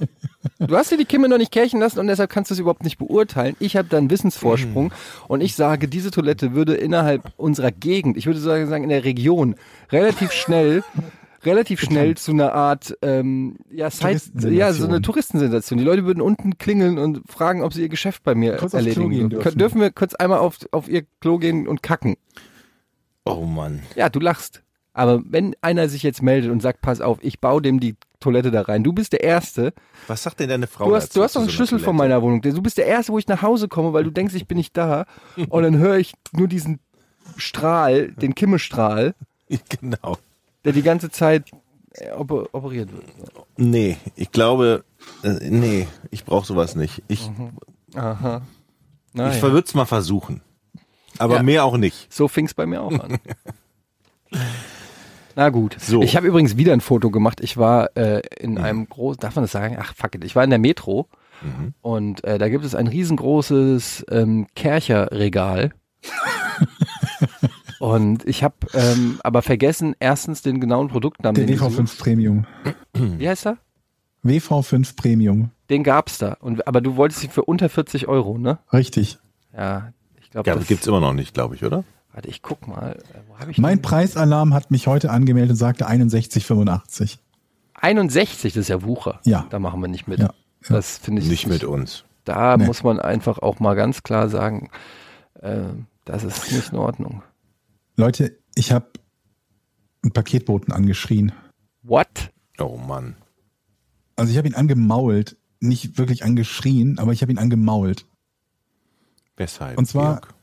Du hast dir die Kimme noch nicht kärchen lassen und deshalb kannst du es überhaupt nicht beurteilen. Ich habe da einen Wissensvorsprung und ich sage, diese Toilette würde innerhalb unserer Gegend, ich würde sagen in der Region, relativ schnell, relativ schnell zu einer Art, ähm, ja, Side, ja, so eine Touristensensation. Die Leute würden unten klingeln und fragen, ob sie ihr Geschäft bei mir Kurz erledigen dürfen. dürfen. Dürfen wir kurz einmal auf, auf ihr Klo gehen und kacken? Oh Mann. Ja, du lachst. Aber wenn einer sich jetzt meldet und sagt, pass auf, ich baue dem die Toilette da rein, du bist der Erste, Was sagt denn deine Frau Du hast, du hast doch einen so Schlüssel von Toilette? meiner Wohnung. Du bist der Erste, wo ich nach Hause komme, weil du denkst, ich bin nicht da. Und dann höre ich nur diesen Strahl, den Kimmestrahl, [laughs] Genau. der die ganze Zeit äh, oper operiert wird. Nee, ich glaube, äh, nee, ich brauche sowas nicht. Ich, Aha. ich Naja. würde es mal versuchen. Aber Ja. mehr auch nicht. So fing's bei mir auch an. [laughs] Na gut. So. Ich habe übrigens wieder ein Foto gemacht. Ich war äh, in einem großen, darf man das sagen? Ach fuck it. Ich war in der Metro und äh, da gibt es ein riesengroßes ähm, Kercherregal. [laughs] und ich habe ähm, aber vergessen, erstens den genauen Produktnamen. Der den ich WV5 Premium. Wie heißt er? WV5 Premium. Den gab's da. Und, aber du wolltest ihn für unter 40 Euro, ne? Richtig. Ja, ich glaube, Ja, das gibt's immer noch nicht, glaube ich, oder? Warte, ich guck mal. Äh, Wo hab ich Mein? Preisalarm hat mich heute angemeldet und sagte 61,85. 61, das ist ja Wucher. Ja. Da machen wir nicht mit. Ja, ja. Das finde ich Nicht mit uns. Da Nee. muss man einfach auch mal ganz klar sagen, äh, das ist nicht in Ordnung. Leute, ich habe einen Paketboten angeschrien. What? Oh Mann. Also ich habe ihn angemault. Nicht wirklich angeschrien, aber ich habe ihn angemault. Weshalb? Und zwar- Georg?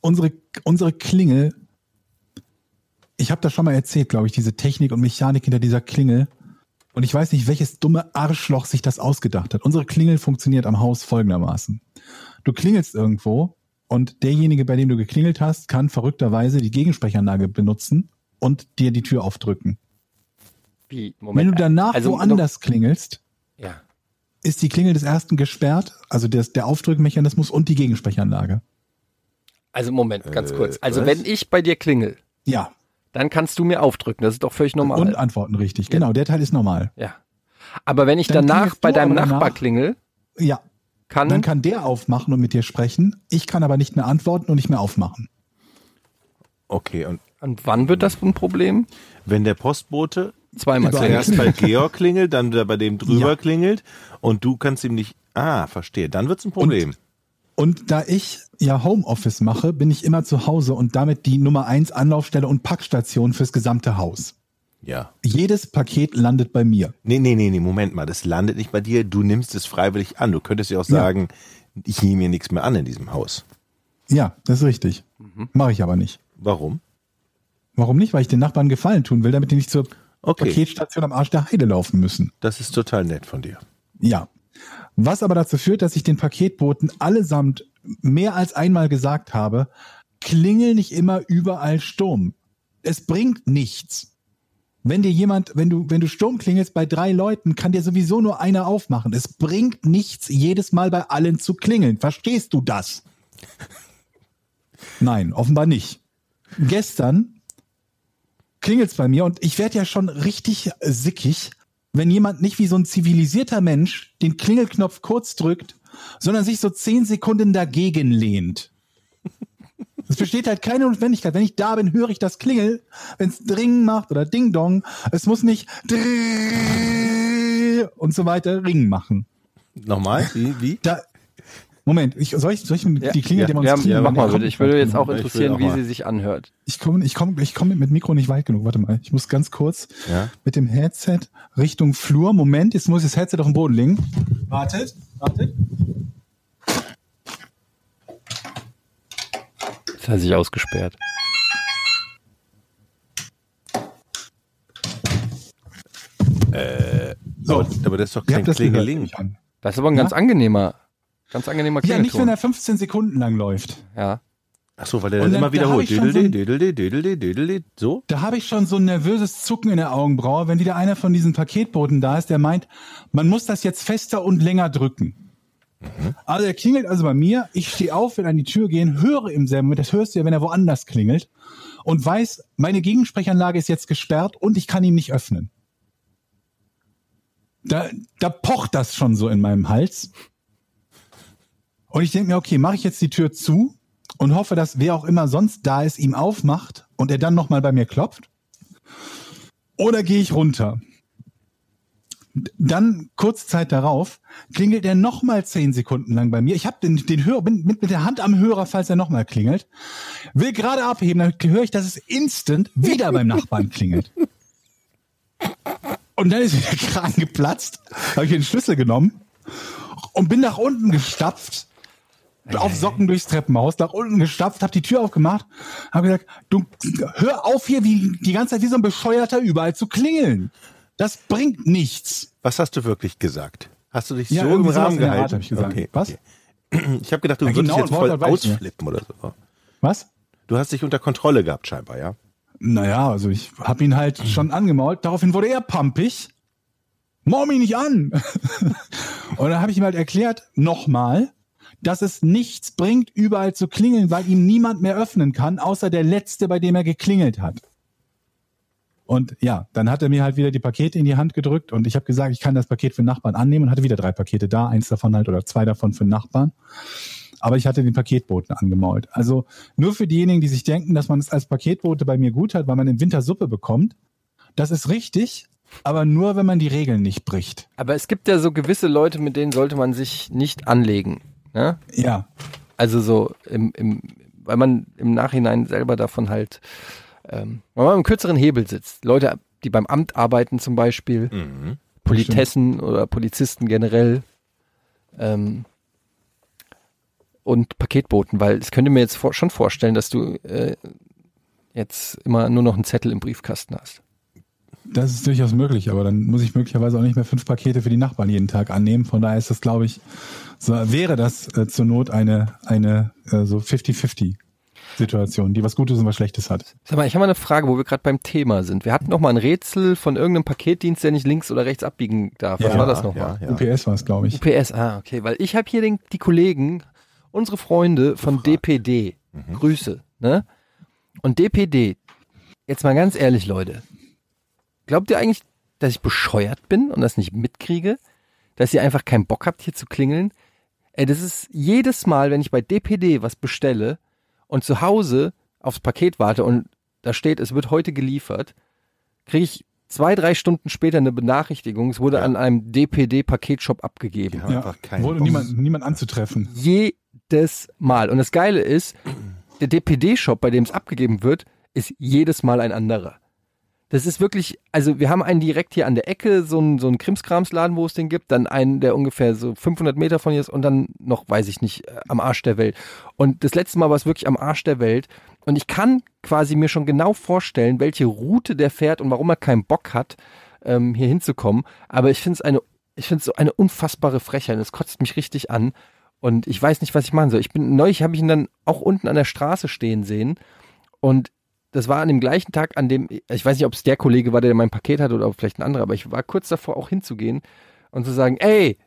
Unsere, unsere Klingel, ich habe da schon mal erzählt, glaube ich, diese Technik und Mechanik hinter dieser Klingel. Und ich weiß nicht, welches dumme Arschloch sich das ausgedacht hat. Unsere Klingel funktioniert am Haus folgendermaßen. Du klingelst irgendwo und derjenige, bei dem du geklingelt hast, kann verrückterweise die Gegensprechanlage benutzen und dir die Tür aufdrücken. Wie? Wenn du danach also, woanders klingelst, Ja. ist die Klingel des ersten gesperrt, also der, der Aufdrückmechanismus und die Gegensprechanlage. Also Moment, ganz Äh, kurz. Also was? wenn ich bei dir klingel, Ja, dann kannst du mir aufdrücken. Das ist doch völlig normal. und antworten richtig. Genau, der Teil ist normal. ja. Aber wenn ich Dann danach bei deinem Nachbar danach- klingel, Ja, kann, dann kann der aufmachen und mit dir sprechen. Ich kann aber nicht mehr antworten und nicht mehr aufmachen. Okay, und und wann wird das ein Problem? wenn der Postbote Zweimal zuerst bei [laughs] Georg klingelt, dann wieder bei dem drüber Ja. klingelt und du kannst ihm nicht. Ah, verstehe. Dann wird's ein Problem. Und da ich ja Homeoffice mache, bin ich immer zu Hause und damit die Nummer eins Anlaufstelle und Packstation fürs gesamte Haus. Ja. Jedes Paket landet bei mir. Nee, nee, nee, nee, Moment mal. Das landet nicht bei dir. Du nimmst es freiwillig an. Du könntest ja auch Ja. sagen, ich nehme mir nichts mehr an in diesem Haus. Ja, das ist richtig. Mache ich aber nicht. Warum? Warum nicht? Weil ich den Nachbarn Gefallen tun will, damit die nicht zur Okay. Paketstation am Arsch der Heide laufen müssen. Das ist total nett von dir. Ja. Was aber dazu führt, dass ich den Paketboten allesamt mehr als einmal gesagt habe, klingel nicht immer überall Sturm. Es bringt nichts. Wenn dir jemand, wenn du, wenn du Sturm klingelst bei drei Leuten, kann dir sowieso nur einer aufmachen. Es bringt nichts, jedes Mal bei allen zu klingeln. Verstehst du das? [laughs] Nein, offenbar nicht. Gestern klingelt's bei mir und ich werde ja schon richtig sickig, wenn jemand nicht wie so ein zivilisierter Mensch den Klingelknopf kurz drückt, sondern sich so zehn Sekunden dagegen lehnt. Es besteht halt keine Notwendigkeit. Wenn ich da bin, höre ich das Klingel, wenn es Dring macht oder Ding Dong. Es muss nicht und so weiter Ring machen. Nochmal? Wie? wie? Da, Moment, ich, soll ich, soll ich die Klingel ja, demonstrieren? Ja, mach mal bitte. Ich würde jetzt auch interessieren, auch wie sie sich anhört. Ich komme ich komm, ich komm mit Mikro nicht weit genug. Warte mal. Ich muss ganz kurz Ja. mit dem Headset Richtung Flur. Moment, jetzt muss ich das Headset auf den Boden legen. Wartet, wartet. Jetzt hat er sich ausgesperrt. So, Aber, aber das ist doch kein das Klingeling. an. Das ist aber ein ganz angenehmer, ganz angenehmer Ja, nicht, wenn Klingelton. er 15 Sekunden lang läuft. Ja. Ach so, weil der Und dann dann- immer da wiederholt. schon so so? Da habe ich schon so ein nervöses Zucken in der Augenbraue, wenn wieder einer von diesen Paketboten da ist, der meint, man muss das jetzt fester und länger drücken. Also er klingelt also bei mir, ich stehe auf, will an die Tür gehen, höre im selben Moment, das hörst du ja, wenn er woanders klingelt, und weiß, meine Gegensprechanlage ist jetzt gesperrt und ich kann ihn nicht öffnen. Da, da pocht das schon so in meinem Hals. Und ich denke mir, okay, mache ich jetzt die Tür zu und hoffe, dass wer auch immer sonst da ist, ihm aufmacht und er dann nochmal bei mir klopft. Oder gehe ich runter? Dann, kurz Zeit darauf, klingelt er nochmal zehn Sekunden lang bei mir. Ich habe den, den Hörer, bin mit, mit der Hand am Hörer, falls er nochmal klingelt. Will gerade abheben, dann höre ich, dass es instant wieder beim Nachbarn klingelt. Und dann ist der [laughs] Kran geplatzt, habe ich den Schlüssel genommen und bin nach unten gestapft, auf Socken durchs Treppenhaus, nach unten gestapft, habe die Tür aufgemacht, habe gesagt, du hör auf hier wie die ganze Zeit wie so ein Bescheuerter überall zu klingeln. Das bringt nichts. Was hast du wirklich gesagt? Hast du dich Ja, so im Rahmen der Art gehalten? hab ich gesagt. Okay, Was? okay. [clears throat] Ich habe gedacht, du Ja, würdest genau, jetzt voll ausflippen oder so. Was? Du hast dich unter Kontrolle gehabt scheinbar, ja? Naja, also ich habe ihn halt schon angemault. Daraufhin wurde er pampig. Mau mich nicht an. [laughs] Und dann habe ich ihm halt erklärt, nochmal, dass es nichts bringt, überall zu klingeln, weil ihm niemand mehr öffnen kann, außer der Letzte, bei dem er geklingelt hat. Und ja, dann hat er mir halt wieder die Pakete in die Hand gedrückt und ich habe gesagt, ich kann das Paket für den Nachbarn annehmen und hatte wieder drei Pakete da, eins davon halt oder zwei davon für den Nachbarn. Aber ich hatte den Paketboten angemault. Also nur für diejenigen, die sich denken, dass man es als Paketbote bei mir gut hat, weil man im Winter Suppe bekommt. Das ist richtig, aber nur, wenn man die Regeln nicht bricht. Aber es gibt ja so gewisse Leute, mit denen sollte man sich nicht anlegen. Ne? Ja, Also so im, im, weil man im Nachhinein selber davon halt, ähm, weil man im kürzeren Hebel sitzt. Leute, die beim Amt arbeiten zum Beispiel, Mhm. Politessen oder Polizisten generell ähm, und Paketboten, weil ich könnte mir jetzt vor, schon vorstellen, dass du äh, jetzt immer nur noch einen Zettel im Briefkasten hast. Das ist durchaus möglich, aber dann muss ich möglicherweise auch nicht mehr fünf Pakete für die Nachbarn jeden Tag annehmen. Von daher ist das, glaube ich, so, wäre das äh, zur Not eine, eine äh, so 50-50 Situation, die was Gutes und was Schlechtes hat. Sag mal, ich habe mal eine Frage, wo wir gerade beim Thema sind. Wir hatten noch mal ein Rätsel von irgendeinem Paketdienst, der nicht links oder rechts abbiegen darf. Was Ja, war das nochmal? Ja, ja. UPS war es, glaube ich. UPS, ah, okay, weil ich habe hier den, die Kollegen, unsere Freunde von DPD. Grüße, ne? Und DPD, jetzt mal ganz ehrlich, Leute. Glaubt ihr eigentlich, dass ich bescheuert bin und das nicht mitkriege? Dass ihr einfach keinen Bock habt, hier zu klingeln? Ey, das ist jedes Mal, wenn ich bei DPD was bestelle und zu Hause aufs Paket warte und da steht, es wird heute geliefert, kriege ich zwei, drei Stunden später eine Benachrichtigung, es wurde Ja. an einem DPD-Paketshop abgegeben. Die haben einfach keinen wurde niemand, niemand anzutreffen. jedes Mal. Und das Geile ist, der DPD-Shop, bei dem es abgegeben wird, ist jedes Mal ein anderer. Das ist wirklich, also wir haben einen direkt hier an der Ecke, so einen, so einen Krimskramsladen, wo es den gibt, dann einen, der ungefähr so 500 Meter von hier ist und dann noch, weiß ich nicht, äh, am Arsch der Welt. Und das letzte Mal war es wirklich am Arsch der Welt. Und ich kann quasi mir schon genau vorstellen, welche Route der fährt und warum er keinen Bock hat, ähm, hier hinzukommen. Aber ich finde es eine, ich finde so eine unfassbare Frechheit. Es kotzt mich richtig an. Und ich weiß nicht, was ich machen soll. Ich bin neulich habe ich ihn dann auch unten an der Straße stehen sehen. Und das war an dem gleichen Tag, an dem, ich weiß nicht, ob es der Kollege war, der mein Paket hatte oder vielleicht ein anderer, aber ich war kurz davor auch hinzugehen und zu sagen, ey,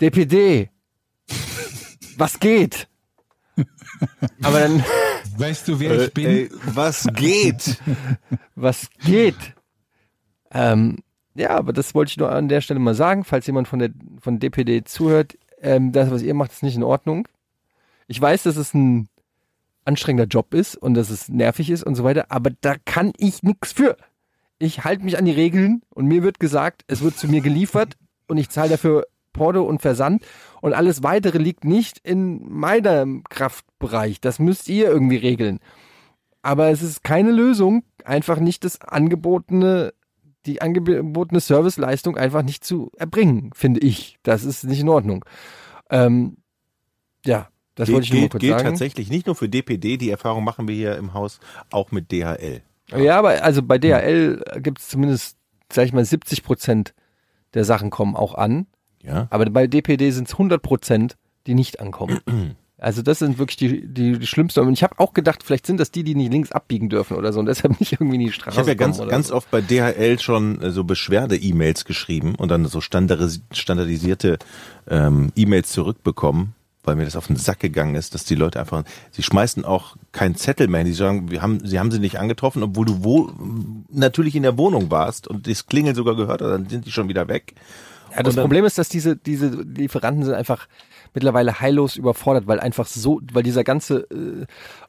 DPD, was geht? [laughs] Aber dann, Weißt du, wer ich bin? Äh, ey, was geht? was geht? Ähm, ja, aber das wollte ich nur an der Stelle mal sagen, falls jemand von der von DPD zuhört, ähm, das, was ihr macht, ist nicht in Ordnung. Ich weiß, dass es ein anstrengender Job ist und dass es nervig ist und so weiter, aber da kann ich nichts für. Ich halte mich an die Regeln und mir wird gesagt, es wird zu mir geliefert und ich zahle dafür Porto und Versand und alles weitere liegt nicht in meinem Kraftbereich. Das müsst ihr irgendwie regeln. Aber es ist keine Lösung, einfach nicht das angebotene, die angebotene Serviceleistung einfach nicht zu erbringen, finde ich. Das ist nicht in Ordnung. Ähm, ja, das wollte ich nur gilt, kurz gilt sagen. tatsächlich nicht nur für DPD, die Erfahrung machen wir hier im Haus, auch mit DHL. Ja, aber also bei DHL gibt es zumindest, sag ich mal, 70 Prozent der Sachen kommen auch an. Ja. Aber bei DPD sind es 100 Prozent, die nicht ankommen. [clears throat] Also das sind wirklich die, die, die schlimmsten. Und ich habe auch gedacht, vielleicht sind das die, die nicht links abbiegen dürfen oder so und deshalb [laughs] nicht irgendwie in die Straße Ich habe ja ganz, ganz so. oft bei DHL schon äh, so Beschwerde-E-Mails geschrieben und dann so standardis- standardisierte ähm, E-Mails zurückbekommen, weil mir das auf den Sack gegangen ist, dass die Leute einfach, sie schmeißen auch keinen Zettel mehr hin. Die sagen, wir haben, sie haben sie nicht angetroffen, obwohl du wo, natürlich in der Wohnung warst und das Klingeln sogar gehört hat, dann sind die schon wieder weg. Ja, das dann- Problem ist, dass diese, diese Lieferanten sind einfach mittlerweile heillos überfordert, weil einfach so, weil dieser ganze äh,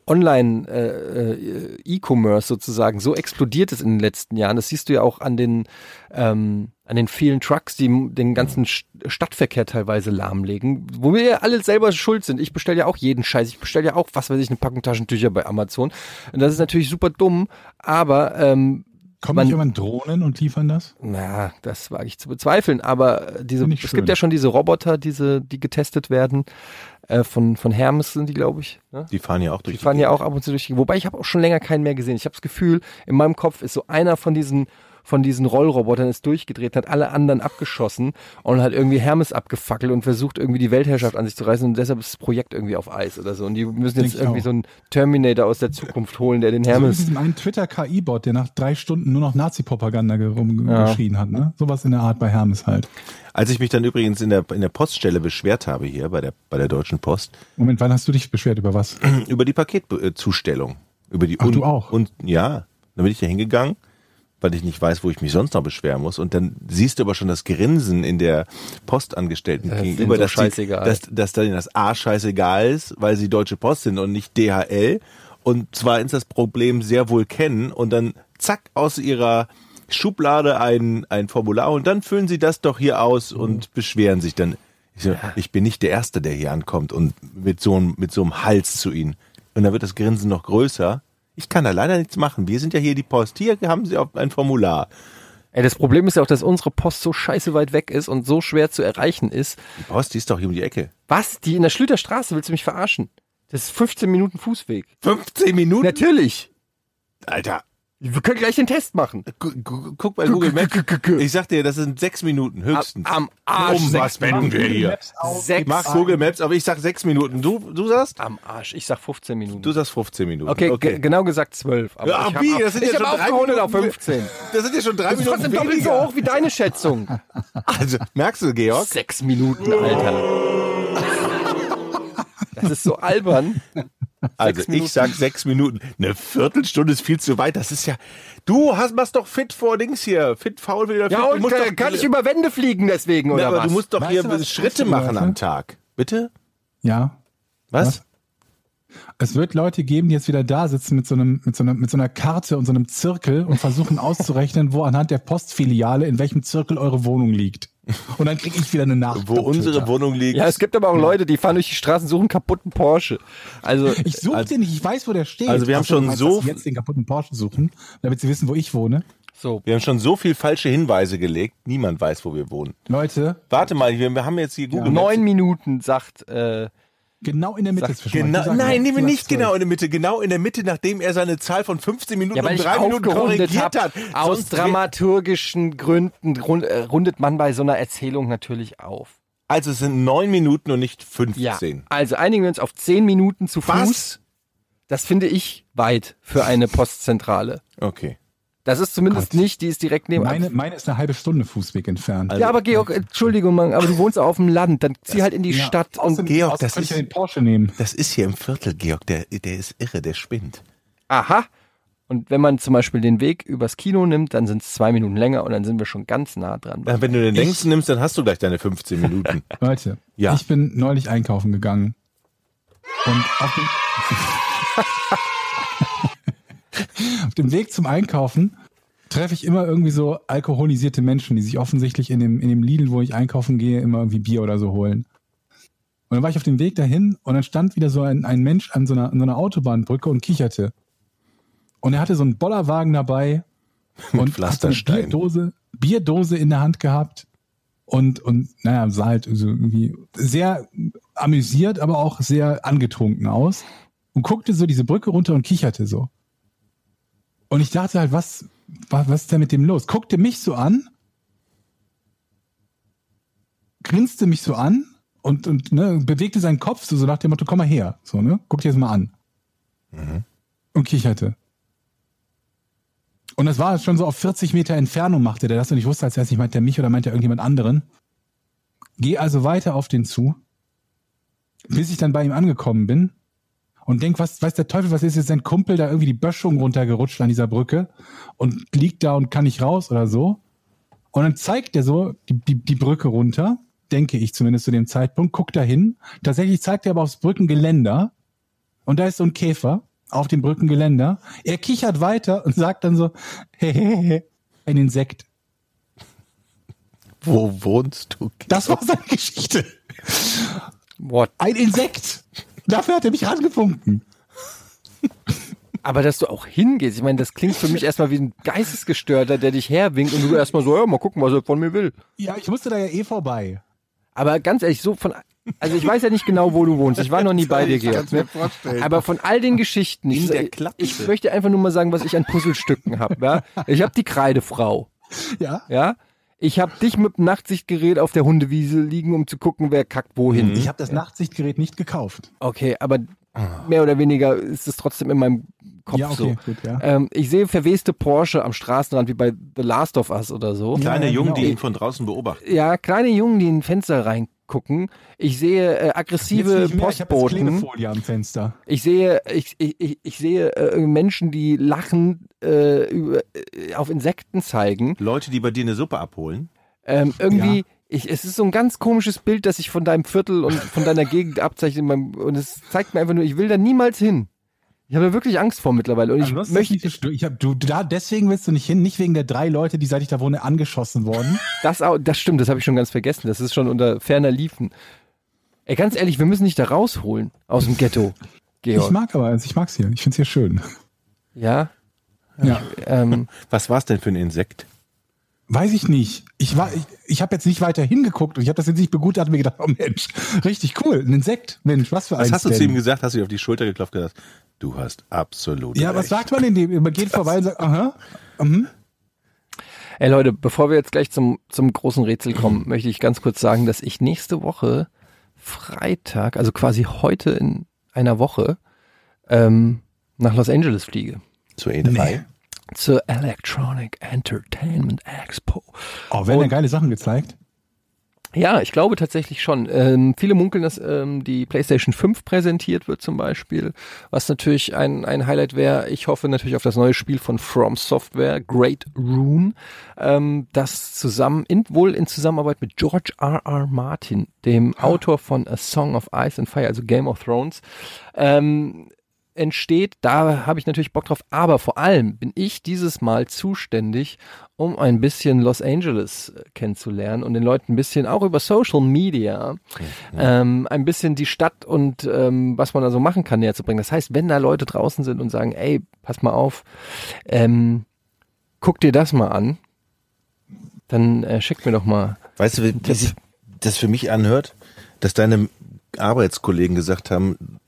Online äh, äh, sozusagen so explodiert ist in den letzten Jahren. Das siehst du ja auch an den ähm, an den vielen Trucks, die den ganzen St- Stadtverkehr teilweise lahmlegen, wo wir ja alle selber schuld sind. Ich bestelle ja auch jeden Scheiß. Ich bestelle ja auch, was weiß ich, eine Packung Taschentücher bei Amazon. Und das ist natürlich super dumm, aber ähm, Kommen man- nicht irgendwann Drohnen und liefern das? na, das wage ich zu bezweifeln, aber diese, es schön. gibt ja schon diese Roboter, diese, die getestet werden, äh, von, von Hermes sind die, glaube ich. Ne? Die fahren ja auch durch Die fahren ja auch ab und zu durch die, wobei ich habe auch schon länger keinen mehr gesehen. Ich habe das Gefühl, in meinem Kopf ist so einer von diesen von diesen Rollrobotern ist durchgedreht, hat alle anderen abgeschossen und hat irgendwie Hermes abgefackelt und versucht irgendwie die Weltherrschaft an sich zu reißen und deshalb ist das Projekt irgendwie auf Eis oder so. Und die müssen Denk jetzt ich irgendwie auch. so einen Terminator aus der Zukunft holen, der den So Hermes diesem einen Twitter-KI-Bot, der nach drei Stunden nur noch Nazi-Propaganda ge- rumgeschrien hat, ne? Sowas in der Art bei Hermes halt. Als ich mich dann übrigens in der, in der Poststelle beschwert habe hier bei der, bei der Deutschen Post, Moment, wann hast du dich beschwert über was? über die Paketzustellung. Über die Ach, du auch? Und ja, dann bin ich da hingegangen, weil ich nicht weiß, wo ich mich sonst noch beschweren muss. Und dann siehst du aber schon das Grinsen in der Postangestellten Das gegenüber, so dass, die, scheißegal. dass, dass denen das A scheißegal ist, weil sie Deutsche Post sind und nicht DHL. Und zwar ins das Problem sehr wohl kennen und dann zack aus ihrer Schublade ein, ein Formular und dann füllen sie das doch hier aus und beschweren sich dann. Ich, so, ich bin nicht der Erste, der hier ankommt und mit so, einem, mit so einem Hals zu ihnen. Und dann wird das Grinsen noch größer. Ich kann da leider nichts machen. Wir sind ja hier die Post. Hier haben Sie auch ein Formular. Ey, das Problem ist ja auch, dass unsere Post so scheiße weit weg ist und so schwer zu erreichen ist. Die Post, die ist doch hier um die Ecke. Was? Die in der Schlüterstraße willst du mich verarschen? Das ist 15 Minuten Fußweg. 15 Minuten? Natürlich. Alter, Wir können gleich den Test machen. gu- gu- guck bei Google Maps. Ich sag dir, das sind sechs Minuten höchstens. Am Arsch. Um was wenden wir hier? Sechs. Mach Google Maps, aber ich sag sechs Minuten. Du, du sagst? Am Arsch. Ich sag 15 Minuten. Du sagst 15 Minuten. okay, ge- genau gesagt 12. Aber Ja, ich wie? Das sind ich ja schon drei aufgerundet auf Minuten. 15. Das sind ja schon drei Das ist Minuten trotzdem doppelt so hoch wie deine Schätzung. [laughs] Also, merkst du, Georg? Sechs Minuten, Alter. Das ist so albern. [laughs] Also ich sag sechs Minuten. Eine Viertelstunde ist viel zu weit. Das ist ja. Du hast machst doch fit vor Dings hier. Fit faul wieder. fit. Ja, du und musst äh, doch, kann ich über Wände fliegen deswegen, Na, oder aber was? du musst doch Weißt hier was Schritte machen am? Tag. Bitte? Ja. Was? Was? Es wird Leute geben, die jetzt wieder da sitzen mit so einem, mit so einer, mit so einer Karte und so einem Zirkel und versuchen auszurechnen, wo anhand der Postfiliale in welchem Zirkel eure Wohnung liegt. [laughs] Und dann kriege ich wieder eine Nachricht. Wo unsere Wohnung liegt. Ja, es gibt aber auch Leute, die fahren durch die Straßen, suchen einen kaputten Porsche. Also, Ich suche Also- den nicht, ich weiß, wo der steht. Also wir haben Ach so, schon meinst, so- jetzt den kaputten Porsche suchen, damit sie wissen, wo ich wohne. so. Wir haben schon so viel falsche Hinweise gelegt. Niemand weiß, wo wir wohnen. Leute, Warte mal, wir, wir haben jetzt hier Google Maps. Neun Minuten, sagt, äh, genau in der Mitte Sag-. Genau, sagst nein, nehmen wir nicht sagst zwölf. genau in der Mitte. Genau in der Mitte, nachdem er seine Zahl von 15 Minuten ja, um ich drei Minuten aufgerundet korrigiert habe. hat. Aus Sonst- dramaturgischen Gründen rund, äh, rundet man bei so einer Erzählung natürlich auf. Also es sind neun Minuten und nicht Ja. 15. Also einigen wir uns auf zehn Minuten zu Was? Fuß. Das finde ich weit für eine Postzentrale. Okay. Das ist zumindest Gott. nicht, die ist direkt neben. Meine, meine ist eine halbe Stunde Fußweg entfernt. Also- ja, aber Georg, Entschuldigung, Mann, aber du wohnst auf dem Land, dann zieh halt in die Ja, Stadt und. Georg, außerdem das ist- ja den Porsche nehmen. Das ist hier im Viertel, Georg. Der, der ist irre, der spinnt. Aha. Und wenn man zum Beispiel den Weg übers Kino nimmt, dann sind es zwei Minuten länger und dann sind wir schon ganz nah dran. Äh, Wenn du den längsten nimmst, dann hast du gleich deine 15 Minuten. [laughs] Leute, Ja. ich bin neulich einkaufen gegangen. Und auf dem, [laughs] auf dem Weg zum Einkaufen treffe ich immer irgendwie so alkoholisierte Menschen, die sich offensichtlich in dem, in dem Lidl, wo ich einkaufen gehe, immer irgendwie Bier oder so holen. Und dann war ich auf dem Weg dahin und dann stand wieder so ein, ein Mensch an so, einer, an so einer Autobahnbrücke und kicherte. Und er hatte so einen Bollerwagen dabei und hat so eine Pflasterstein. Bierdose, Bierdose in der Hand gehabt und, und naja, sah halt so irgendwie sehr amüsiert, aber auch sehr angetrunken aus und guckte so diese Brücke runter und kicherte so. Und ich dachte halt, was, was, was ist denn mit dem los? Guckte mich so an, grinste mich so an und, und ne, bewegte seinen Kopf so, so nach dem Motto, komm mal her. So, ne? Guck dir das mal an. Und kicherte. Und das war schon so auf 40 Meter Entfernung machte der das und ich wusste als erstes nicht, meint der mich oder meint er irgendjemand anderen. Geh also weiter auf den zu, bis ich dann bei ihm angekommen bin und denk, was weiß der Teufel, was ist jetzt sein Kumpel da irgendwie die Böschung runtergerutscht an dieser Brücke und liegt da und kann nicht raus oder so. Und dann zeigt er so die, die, die Brücke runter, denke ich zumindest zu dem Zeitpunkt, guckt da hin. Tatsächlich zeigt er aber aufs Brückengeländer und da ist so ein Käfer auf dem Brückengeländer. Er kichert weiter und sagt dann so, hehehe, ein Insekt. Wo wohnst du? Das war seine Geschichte. What? Ein Insekt. Dafür hat er mich rangefunken. Aber dass du auch hingehst, ich meine, das klingt für mich erstmal wie ein Geistesgestörter, der dich herwinkt und du erstmal so, ja, mal gucken, was er von mir will. Ja, ich musste da ja eh vorbei. Aber ganz ehrlich, so von, also ich weiß ja nicht genau, wo du wohnst. Ich war noch nie bei dir, Georg. mir Ne? vorstellen. Aber von all den Geschichten, ich, ich möchte einfach nur mal sagen, was ich an Puzzlestücken habe. Ja? Ich habe die Kreidefrau. Ja. Ja? Ich habe dich mit dem Nachtsichtgerät auf der Hundewiese liegen, um zu gucken, wer kackt wohin. Ich habe das Nachtsichtgerät nicht gekauft. Okay, aber mehr oder weniger ist es trotzdem in meinem Kopf ja, okay, so. gut, ja. Ähm, ich sehe verweste Porsche am Straßenrand wie bei The Last of Us oder so. Kleine Ja, Jungen, genau. die ihn von draußen beobachten. Ja, kleine Jungen, die in ein Fenster reingucken. Ich sehe äh, aggressive Jetzt nicht mehr, ich hab jetzt Postboten. Klebefolie am Fenster. Ich sehe, ich, ich, ich, ich sehe äh, Menschen, die lachen, äh, über, äh, auf Insekten zeigen. Leute, die bei dir eine Suppe abholen. Ähm, irgendwie, Ja. ich, es ist so ein ganz komisches Bild, das sich von deinem Viertel und von deiner Gegend meinem- Und es zeigt mir einfach nur, ich will da niemals hin. Ich habe da wirklich Angst vor mittlerweile. Und ich Also, das ist möchte, nicht ich hab, du, da, deswegen willst du nicht hin, nicht wegen der drei Leute, die seit ich da wohne angeschossen wurden. [laughs] das, auch, das stimmt, das habe ich schon ganz vergessen. Das ist schon unter ferner Liefen. Ey, ganz ehrlich, wir müssen dich da rausholen aus dem Ghetto, [laughs] Georg. Ich mag aber, also ich mag's hier. Ich find's hier schön. ja, Ja. ähm, [laughs] Was war's denn für ein Insekt? Weiß ich nicht. Ich war, ich, ich habe jetzt nicht weiter hingeguckt und ich habe das jetzt nicht begutachtet und mir gedacht, oh Mensch, richtig cool, ein Insekt. Mensch, was für ein Was hast du zu ihm gesagt? Hast du dir auf die Schulter geklopft und gesagt, du hast absolut Ja, recht. was sagt man denn dem? Man geht vorbei und sagt, [laughs] aha. Mhm. Ey Leute, bevor wir jetzt gleich zum, zum großen Rätsel kommen, [clears throat] möchte ich ganz kurz sagen, dass ich nächste Woche Freitag, also quasi heute in einer Woche, ähm, nach Los Angeles fliege. Zur E3? Nee. Zur Electronic Entertainment Expo. Oh, werden Und- ja geile Sachen gezeigt. Ja, ich glaube tatsächlich schon. Ähm, viele munkeln, dass ähm, die PlayStation 5 präsentiert wird zum Beispiel, was natürlich ein, ein Highlight wäre. Ich hoffe natürlich auf das neue Spiel von From Software, Great Rune, ähm, das zusammen, in, wohl in Zusammenarbeit mit George R. R. Martin, dem Autor von A Song of Ice and Fire, also Game of Thrones, ähm, entsteht, da habe ich natürlich Bock drauf. Aber vor allem bin ich dieses Mal zuständig, um ein bisschen Los Angeles äh, kennenzulernen und den Leuten ein bisschen auch über Social Media ähm, ein bisschen die Stadt und ähm, was man da so machen kann näher zu bringen. Das heißt, wenn da Leute draußen sind und sagen, ey, pass mal auf, ähm, guck dir das mal an, dann äh, schick mir doch mal. Weißt du, wie wie sich das für mich anhört, dass deine Arbeitskollegen gesagt haben,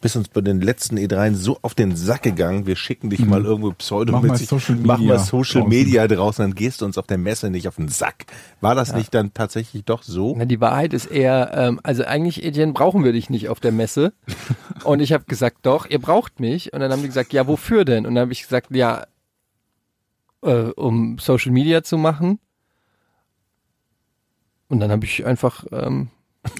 bist uns bei den letzten E3 so auf den Sack gegangen, wir schicken dich mal irgendwo pseudo Mach mal Social mach mal Media Social draußen. Media draußen, dann gehst du uns auf der Messe nicht auf den Sack. War das nicht dann tatsächlich doch so? Na, die Wahrheit ist eher, ähm, also eigentlich, Etienne, brauchen wir dich nicht auf der Messe. [laughs] Und ich habe gesagt, doch, ihr braucht mich. Und dann haben die gesagt, ja, wofür denn? Und dann habe ich gesagt, ja, äh, um Social Media zu machen. Und dann habe ich einfach, ähm,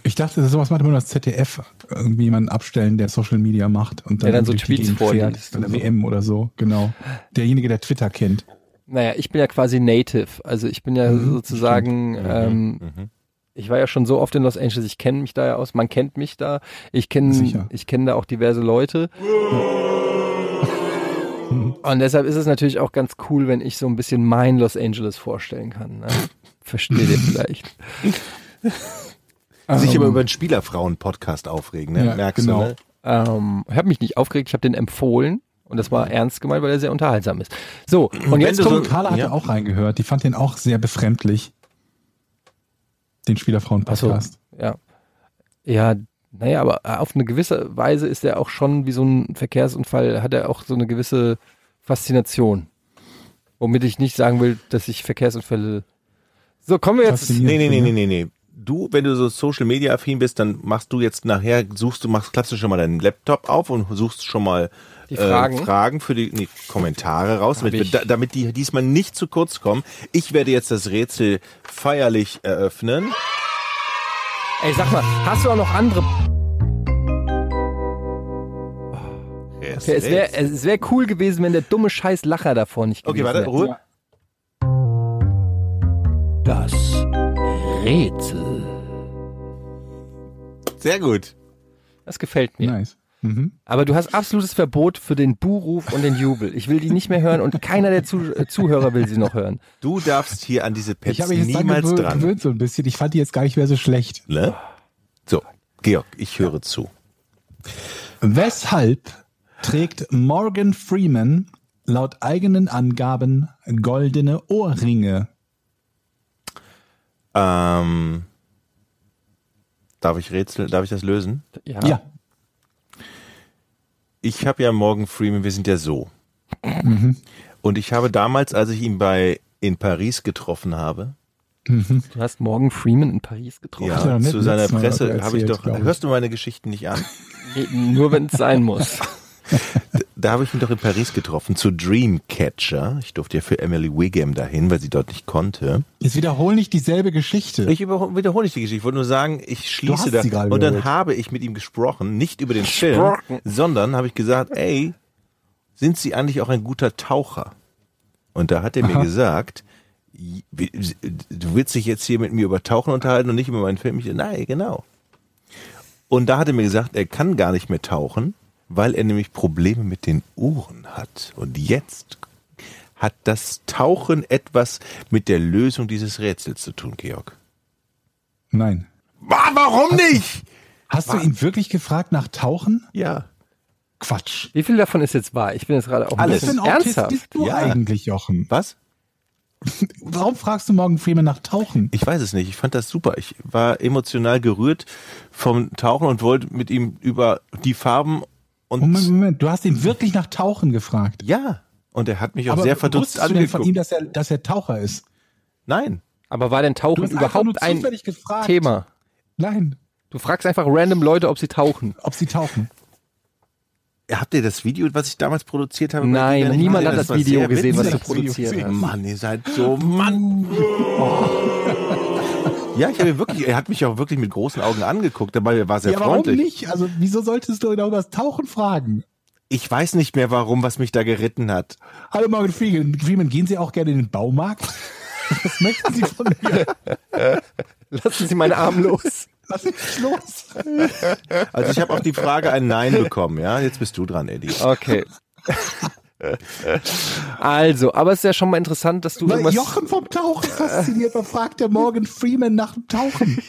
Ich dachte, sowas macht immer das ZDF. Irgendwie jemanden abstellen, der Social Media macht und dann, Der dann so Tweets vorliest Bei der. WM oder so, genau. Derjenige, der Twitter kennt. naja, ich bin ja quasi Native. Also ich bin ja Mhm, sozusagen, ähm, Mhm. ich war ja schon so oft in Los Angeles, ich kenne mich da ja aus, man kennt mich da. Ich kenne ich kenne da auch diverse Leute. Und deshalb ist es natürlich auch ganz cool, wenn ich so ein bisschen mein Los Angeles vorstellen kann. Ne? Versteht ihr vielleicht? [laughs] Sich Ähm, immer über einen Spielerfrauen-Podcast aufregen, ne? Ja, Merkst genau. du, ne? Ähm, ich habe mich nicht aufgeregt, ich habe den empfohlen. Und das war ernst gemeint, weil er sehr unterhaltsam ist. So, und jetzt so- kommt, Carla hatte Ja. auch reingehört. Die fand den auch sehr befremdlich. Den Spielerfrauen-Podcast. ja. Ja, naja, aber auf eine gewisse Weise ist er auch schon wie so ein Verkehrsunfall, hat er auch so eine gewisse Faszination. Womit ich nicht sagen will, dass ich Verkehrsunfälle. So, kommen wir jetzt. Nee, nee, nee, nee, nee, nee. Du, wenn du so Social Media affin bist, dann machst du jetzt nachher, suchst du, machst, klappst du schon mal deinen Laptop auf und suchst schon mal Die Fragen? äh, Fragen für die nee, Kommentare raus, damit, da, damit die diesmal nicht zu kurz kommen. Ich werde jetzt das Rätsel feierlich eröffnen. Ey, sag mal, hast du auch noch andere. Okay, es wäre es wär cool gewesen, wenn der dumme Scheiß Lacher davor nicht Okay, gewesen warte, wäre. Ruhe. Das Rätsel. Sehr gut. Das gefällt mir. Nice. Mhm. Aber du hast absolutes Verbot für den Buhruf und den Jubel. Ich will die nicht mehr hören und keiner der Zu äh, Zuhörer will sie noch hören. Du darfst hier an diese Pets Ich habe mich jetzt dran niemals gewöhnt, dran. gewöhnt so ein bisschen. Ich fand die jetzt gar nicht mehr so schlecht. Ne? So, Georg, ich höre zu. Weshalb trägt Morgan Freeman laut eigenen Angaben goldene Ohrringe? Ähm, darf ich rätseln, darf ich das lösen? Ja. Ja. Ich habe ja Morgan Freeman, wir sind ja so. Und ich habe damals, als ich ihn bei in Paris getroffen habe, Du hast morgen Freeman in Paris getroffen. ja, Hast du doch nicht zu seiner Presse habe ich doch, hörst du meine Geschichten nicht an? [laughs] Nee, Nur wenn es sein muss. [laughs] [laughs] Da habe ich ihn doch in Paris getroffen zu Dreamcatcher. Ich durfte ja für Emily Wiggum dahin, weil sie dort nicht konnte. Jetzt wiederhol nicht dieselbe Geschichte. Ich wiederhole nicht die Geschichte. Ich wollte nur sagen, ich schließe da. Und dann wiederholt. habe ich mit ihm gesprochen, nicht über den Film, sondern habe ich gesagt, ey, sind Sie eigentlich auch ein guter Taucher? Und da hat er mir Aha. gesagt, wie- du willst dich jetzt hier mit mir über Tauchen unterhalten und nicht über meinen Film? Ich, nein, genau. Und da hat er mir gesagt, er kann gar nicht mehr tauchen, weil er nämlich Probleme mit den Ohren hat. Und jetzt hat das Tauchen etwas mit der Lösung dieses Rätsels zu tun, Georg. Nein. Wa- Warum nicht? Hast du ihn wirklich gefragt nach Tauchen? Ja. Quatsch. Wie viel davon ist jetzt wahr? Ich bin jetzt gerade auch ein Alles. Bisschen ein Autist ernsthaft. bist du Ja. eigentlich, Jochen? Was? [laughs] Warum fragst du Morgan Freeman nach Tauchen? Ich weiß es nicht. Ich fand das super. Ich war emotional gerührt vom Tauchen und wollte mit ihm über die Farben und Moment, Moment, du hast ihn wirklich nach Tauchen gefragt. ja. Und er hat mich auch sehr verdutzt wusstest du denn von ihm, angeguckt. dass er, dass er Taucher ist? Nein. Aber war denn Tauchen überhaupt ein gefragt. Thema? Nein, Du fragst einfach random Leute, ob sie tauchen. ob sie tauchen. Habt ihr das Video, was ich damals produziert habe? Nein, dir? niemand hat Das das Video gesehen, was du produziert hast. Mann, ihr seid so Mann. [laughs] Ja, ich habe wirklich, er hat mich auch wirklich mit großen Augen angeguckt, dabei er war sehr ja, warum freundlich. nicht? Also, wieso solltest du genau über das Tauchen fragen? Ich weiß nicht mehr warum, was mich da geritten hat. Hallo Morgan Freeman, gehen Sie auch gerne in den Baumarkt? Was möchten Sie von mir? Lassen Sie meinen Arm los. Was ist los? Also ich habe auf die Frage ein Nein bekommen, ja. Jetzt bist du dran, Eddie. Okay. Also, aber es ist ja schon mal interessant, dass du Weil irgendwas. Jochen vom Tauchen fasziniert, man fragt der Morgan Freeman nach dem Tauchen.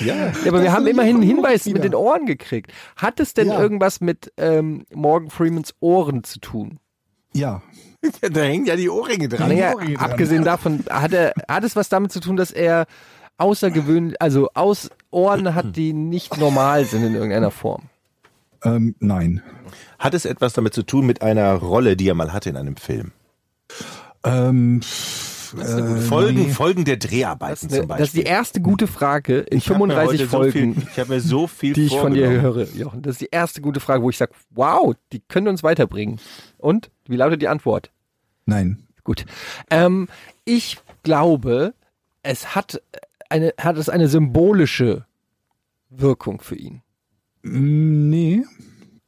Ja. Ja, aber wir haben immerhin einen Hinweis mit den Ohren gekriegt. Hat es denn Ja. irgendwas mit ähm, Morgan Freemans Ohren zu tun? Ja. [laughs] Da hängen ja die Ohrringe dran. Naja, Ohrringe dran. abgesehen davon, hat, er, hat es was damit zu tun, dass er außergewöhnlich, also aus Ohren hat, die nicht normal sind in irgendeiner Form? Ähm, nein. Hat es etwas damit zu tun mit einer Rolle, die er mal hatte in einem Film? Ähm, äh, Folgen, nee. Folgen der Das Dreharbeiten ist, zum Beispiel. das ist die erste gute Frage in Ich hab mir 35 heute Folgen, So viel, ich habe mir so [laughs] viel die ich von dir höre, Jochen. Das ist die erste gute Frage, wo ich sage, wow, die können uns weiterbringen. Und? Wie lautet die Antwort? Nein. Gut. Ähm, ich glaube, es hat eine, hat es eine symbolische Wirkung für ihn. Nee.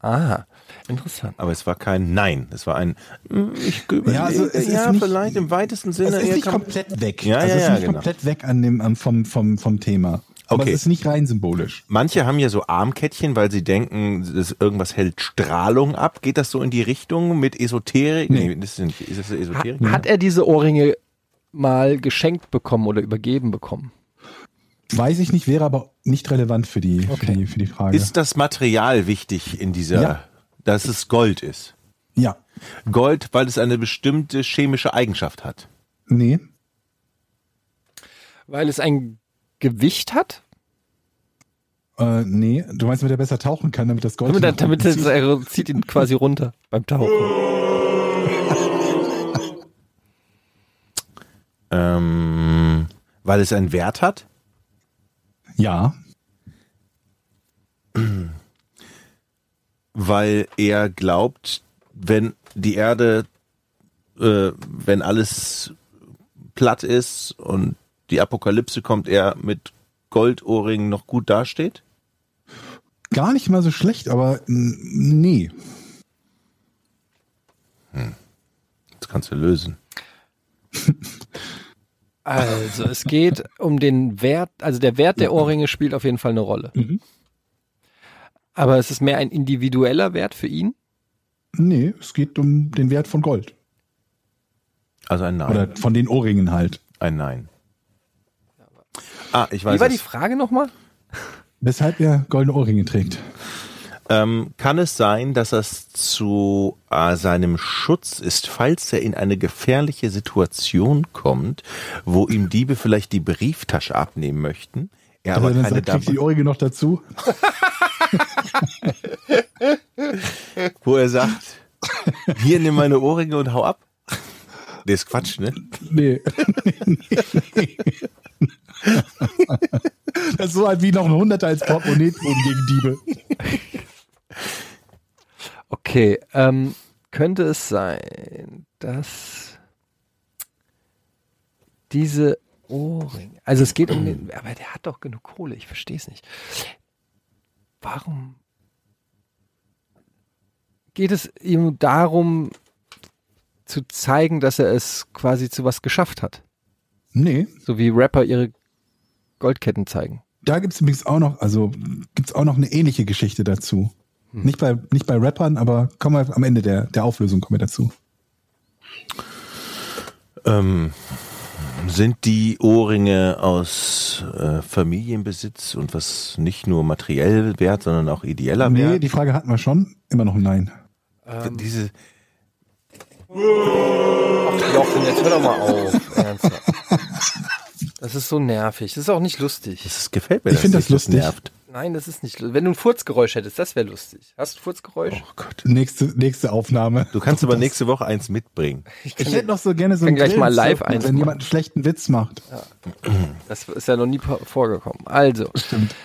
Aha, interessant. Aber es war kein Nein. Es war ein, mm, ich überlege, Ja, also es ist ja nicht- vielleicht im weitesten Es Sinne. ist eher nicht komplett weg. Ja, also ja, es ist ja, nicht genau. komplett weg an dem, vom, vom, vom Thema. Aber Okay. es ist nicht rein symbolisch. Manche haben ja so Armkettchen, weil sie denken, das irgendwas hält Strahlung ab. Geht das so in die Richtung mit Esoterik? Nee. das ist, nicht, ist das Esoterik? hat er diese Ohrringe mal geschenkt bekommen oder übergeben bekommen? Weiß ich nicht, wäre aber nicht relevant für die, für Okay. die, für die Frage. Ist das Material wichtig in dieser, Ja. dass es Gold ist? ja. Gold, weil es eine bestimmte chemische Eigenschaft hat. Nee. Weil es ein Gewicht hat? Äh, nee. Du meinst, damit er besser tauchen kann, damit das Gold. Damit, er- nach damit zieht? er zieht ihn quasi runter beim Tauchen. [laughs] Ähm, weil es einen Wert hat? Ja. Weil er glaubt, wenn die Erde, äh, wenn alles platt ist und die Apokalypse kommt, er mit Goldohrringen noch gut dasteht? Gar nicht mal so schlecht, aber nee. Das kannst du lösen. [laughs] Also, es geht um den Wert, also der Wert der Ohrringe spielt auf jeden Fall eine Rolle. Mhm. Aber es ist mehr ein individueller Wert für ihn. Nee, es geht um den Wert von Gold. Also ein Nein. Oder von den Ohrringen halt. ein Nein. Ah, ich weiß Wie war die es. Frage nochmal? Weshalb er goldene Ohrringe trägt. Ähm, kann es sein, dass das zu äh, seinem Schutz ist, falls er in eine gefährliche Situation kommt, wo ihm Diebe vielleicht die Brieftasche abnehmen möchten, er aber Also dann keine sagt, die Ohrringe noch dazu. [laughs] wo er sagt, hier nimm meine Ohrringe und hau ab? Das ist Quatsch, ne? Nee. [laughs] das ist so halt wie noch ein Hunderter als Portemonnaie gegen Diebe. Okay, ähm, könnte es sein, dass diese Ohrringe, also es geht um den, [clears throat] aber der hat doch genug Kohle, ich verstehe es nicht. Warum geht es ihm darum, zu zeigen, dass er es quasi zu was geschafft hat? Nee. So wie Rapper ihre Goldketten zeigen. Da gibt's übrigens auch noch, also gibt's auch noch eine ähnliche Geschichte dazu. Nicht bei, nicht bei Rappern, aber kommen wir am Ende der, der Auflösung kommen wir dazu. Ähm, sind die Ohrringe aus äh, Familienbesitz und was nicht nur materiell wert, sondern auch ideeller Nee, wert? die Frage hatten wir schon. Immer noch ein Nein. Diese, Jochen, jetzt hör doch mal auf. Ernsthaft. Das ist so nervig. Das ist auch nicht lustig. das gefällt mir. Ich dass find das dich lustig. nervt. Nein, das ist nicht lustig. Wenn du ein Furzgeräusch hättest, das wäre lustig. Hast du ein Furzgeräusch? Oh Gott. Nächste, nächste Aufnahme. Du kannst aber nächste Woche eins mitbringen. [laughs] Ich hätte noch so gerne so kann einen gleich mal live eins wenn machen. jemand einen schlechten Witz macht. Das ist ja noch nie vorgekommen. Also,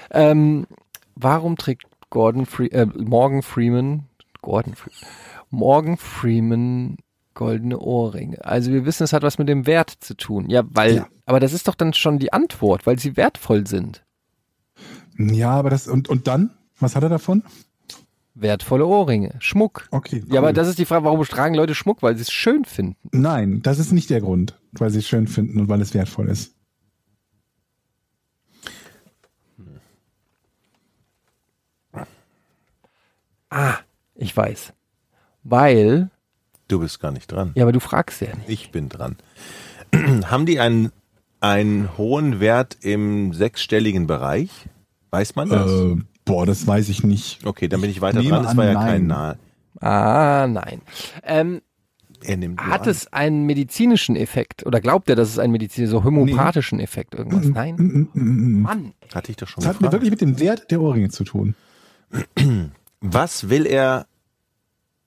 ähm, warum trägt Gordon Fre äh, Morgan Freeman, Gordon Freeman, Morgan Freeman goldene Ohrringe? Also wir wissen, es hat was mit dem Wert zu tun. Ja, weil, Ja. aber das ist doch dann schon die Antwort, weil sie wertvoll sind. Ja, aber das, und, und dann? Was hat er davon? Wertvolle Ohrringe, Schmuck. Okay. Cool. Ja, aber das ist die Frage, warum tragen Leute Schmuck? Weil sie es schön finden. Nein, das ist nicht der Grund, weil sie es schön finden und weil es wertvoll ist. Hm. Ah, ich weiß. Weil. Du bist gar nicht dran. Ja, aber du fragst ja nicht. Ich bin dran. [clears throat] Haben die einen, einen hohen Wert im sechsstelligen Bereich? Weiß man das? Äh, boah, das weiß ich nicht. okay, dann bin ich weiter nehme dran. Das an, war ja nein. kein Nahe. Ah, nein. Ähm, Er nimmt hat an. es einen medizinischen Effekt? Oder glaubt er, dass es einen medizinischen, so homöopathischen Effekt irgendwas? Nein? Mm, mm, mm, mm. Mann. Hatte ich doch schon Das hat wirklich mit dem Wert der Ohrringe zu tun. [clears throat] Was will er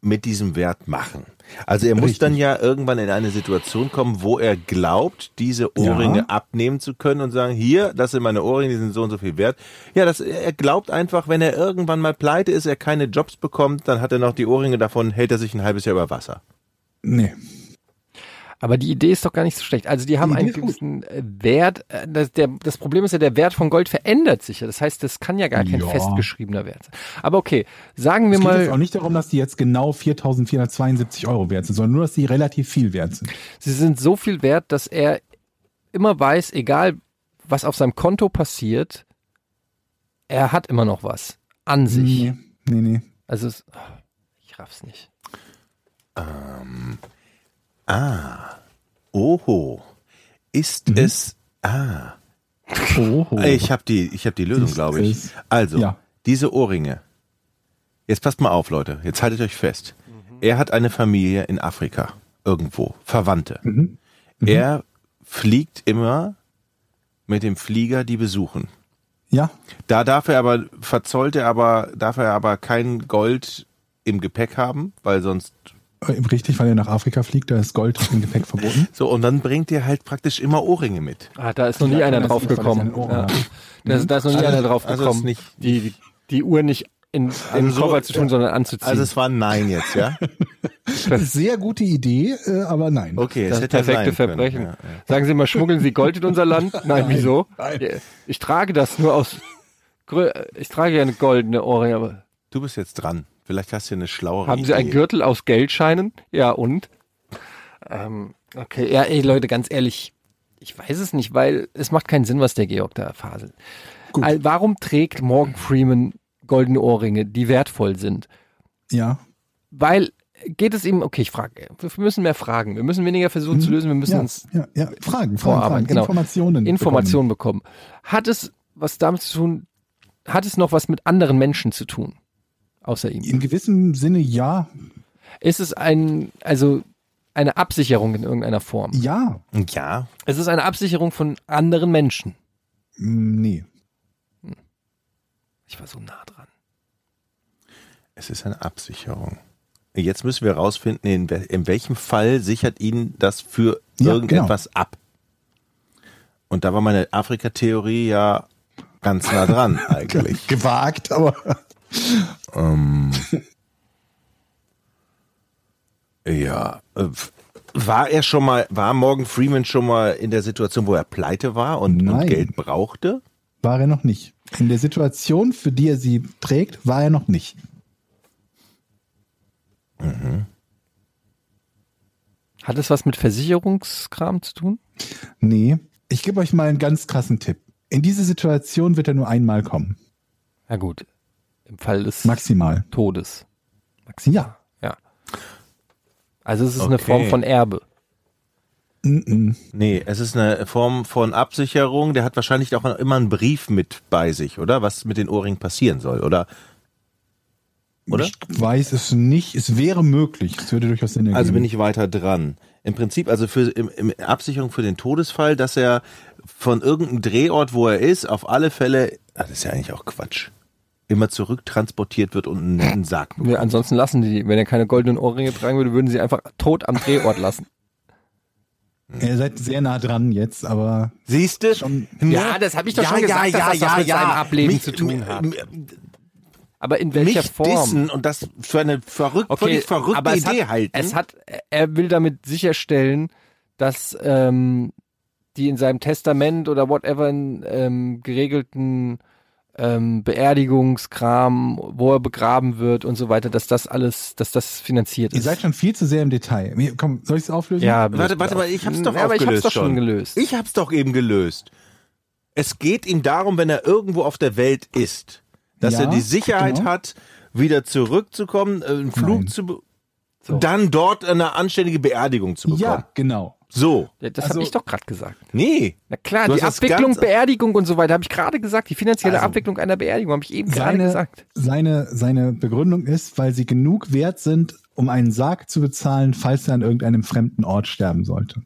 mit diesem Wert machen? Also er muss Richtig. dann ja irgendwann in eine Situation kommen, wo er glaubt, diese Ohrringe Ja. abnehmen zu können und sagen, hier, das sind meine Ohrringe, die sind so und so viel wert. Ja, das, er glaubt einfach, wenn er irgendwann mal pleite ist, er keine Jobs bekommt, dann hat er noch die Ohrringe davon, hält er sich ein halbes Jahr über Wasser. Nee. Aber die Idee ist doch gar nicht so schlecht. Also die haben Die einen ist gut. gewissen äh, Wert. äh, Das, der, das Problem ist ja, der Wert von Gold verändert sich ja. Das heißt, das kann ja gar kein Ja. festgeschriebener Wert sein. Aber okay, sagen wir Es geht jetzt auch mal, nicht darum, dass die jetzt genau 4.472 Euro wert sind, sondern nur, dass die relativ viel wert sind. sie sind so viel wert, dass er immer weiß, egal was auf seinem Konto passiert, er hat immer noch was an sich. Nee, nee, nee. Also es, ich raff's nicht. Ah, oho, ist Mhm. es, ah, Oh, ich habe die, ich habe die Lösung, glaube ich. es- Also, Ja. diese Ohrringe. Jetzt passt mal auf, Leute. Jetzt haltet euch fest. Er hat eine Familie in Afrika. Irgendwo. Verwandte. Mhm. Er fliegt immer mit dem Flieger die besuchen. Ja, Da darf er aber, verzollt er aber, darf er aber kein Gold im Gepäck haben, weil sonst, äh, richtig, weil er nach Afrika fliegt, da ist Gold im Gepäck verboten. [laughs] so, und dann bringt er halt praktisch immer Ohrringe mit. Ah, da ist noch nie Ja, einer das drauf gekommen. Ja. Da, ist- da ist noch nie Also- einer drauf also gekommen, nicht- die, die Uhr nicht in, in den so- Koffer zu tun, sondern anzuziehen. Also es war ein Nein jetzt, ja? [laughs] Sehr gute Idee, äh, aber nein. Okay, das es hätte ja perfekte. Verbrechen. Ja, ja. Sagen Sie mal, schmuggeln Sie Gold in unser Land? [laughs] Nein, wieso? nein. Ich trage das nur aus. Ich trage ja eine goldene Ohrringe, aber Du bist jetzt dran. Vielleicht hast du eine schlauere haben Idee. Sie einen Gürtel aus Geldscheinen? Ja, und? Ähm, okay, ja, ey, Leute, ganz ehrlich, ich weiß es nicht, weil es macht keinen Sinn, was der Georg da faselt. Gut. Warum trägt Morgan Freeman goldene Ohrringe, die wertvoll sind? Ja. Weil geht es ihm, okay, ich frage, wir müssen mehr fragen, wir müssen weniger versuchen zu lösen, wir müssen Ja, uns ja, ja. Fragen, Fragen, Vorarbeiten, Fragen. genau. Informationen. Informationen bekommen. Hat es was damit zu tun, hat es noch was mit anderen Menschen zu tun, außer ihm? In gewissem Sinne ja. Ist es ein, also eine Absicherung in irgendeiner Form? Ja. Ja, Es ist eine Absicherung von anderen Menschen. Mm, Nee. Ich war so nah dran. es ist eine Absicherung. Jetzt müssen wir herausfinden, in, wel- in welchem Fall sichert ihn das für Ja, irgendetwas ab. Und da war meine Afrika-Theorie ja ganz nah dran [laughs] eigentlich. Gewagt, aber. Ähm, ja, äh, war er schon mal, war Morgan Freeman schon mal in der Situation, wo er pleite war und, und. Geld brauchte? War er noch nicht. In der Situation, für die er sie trägt, war er noch nicht. Hat es was mit Versicherungskram zu tun? Nee. Ich gebe euch mal einen ganz krassen Tipp. In diese Situation wird er nur einmal kommen. Ja gut, im Fall des Maximal. Todes. Ja. Ja. Also es ist eine Okay. Form von Erbe. Nee, es ist eine Form von Absicherung. Der hat wahrscheinlich auch immer einen Brief mit bei sich, oder? Was mit den Ohrringen passieren soll, oder? Oder? Ich weiß es nicht. Es wäre möglich. Es würde durchaus Sinn ergeben. Also bin ich weiter dran. Im Prinzip, also für im, im Absicherung für den Todesfall, dass er von irgendeinem Drehort, wo er ist, auf alle Fälle, ah, das ist ja eigentlich auch Quatsch, immer zurücktransportiert wird und einen Sarg bekommt. Ja, ansonsten lassen die, wenn er keine goldenen Ohrringe tragen würde, würden sie einfach tot am Drehort lassen. [laughs] Ihr seid sehr nah dran jetzt, aber Siehst du? Schon- Ja, das hab ich doch schon gesagt, dass das was mit seinem Ableben zu tun hat. Mich, Aber in welcher mich Form? dissen und das für eine verrückt, völlig verrückte aber Idee hat, halten. Es hat, er will damit sicherstellen, dass ähm, die in seinem Testament oder whatever in, ähm, geregelten ähm, Beerdigungskram, wo er begraben wird und so weiter, dass das alles, dass das finanziert ihr ist. seid schon viel zu sehr im Detail. Komm, soll ich es auflösen? ja, Warte, warte mal, ich hab's doch ja, aber ich hab's doch schon schon. gelöst. Ich hab's doch eben gelöst. Es geht ihm darum, wenn er irgendwo auf der Welt ist, dass Ja, er die Sicherheit genau. hat, wieder zurückzukommen, äh, einen Flug Nein. zu, So. dann dort eine anständige Beerdigung zu bekommen. Ja, genau. So. Ja, das Also- habe ich doch gerade gesagt. Nee. Na klar, die Abwicklung, Beerdigung und so weiter habe ich gerade gesagt. Die finanzielle Also- Abwicklung einer Beerdigung habe ich eben gerade gesagt. seine, seine Begründung ist, weil sie genug wert sind, um einen Sarg zu bezahlen, falls er an irgendeinem fremden Ort sterben sollte.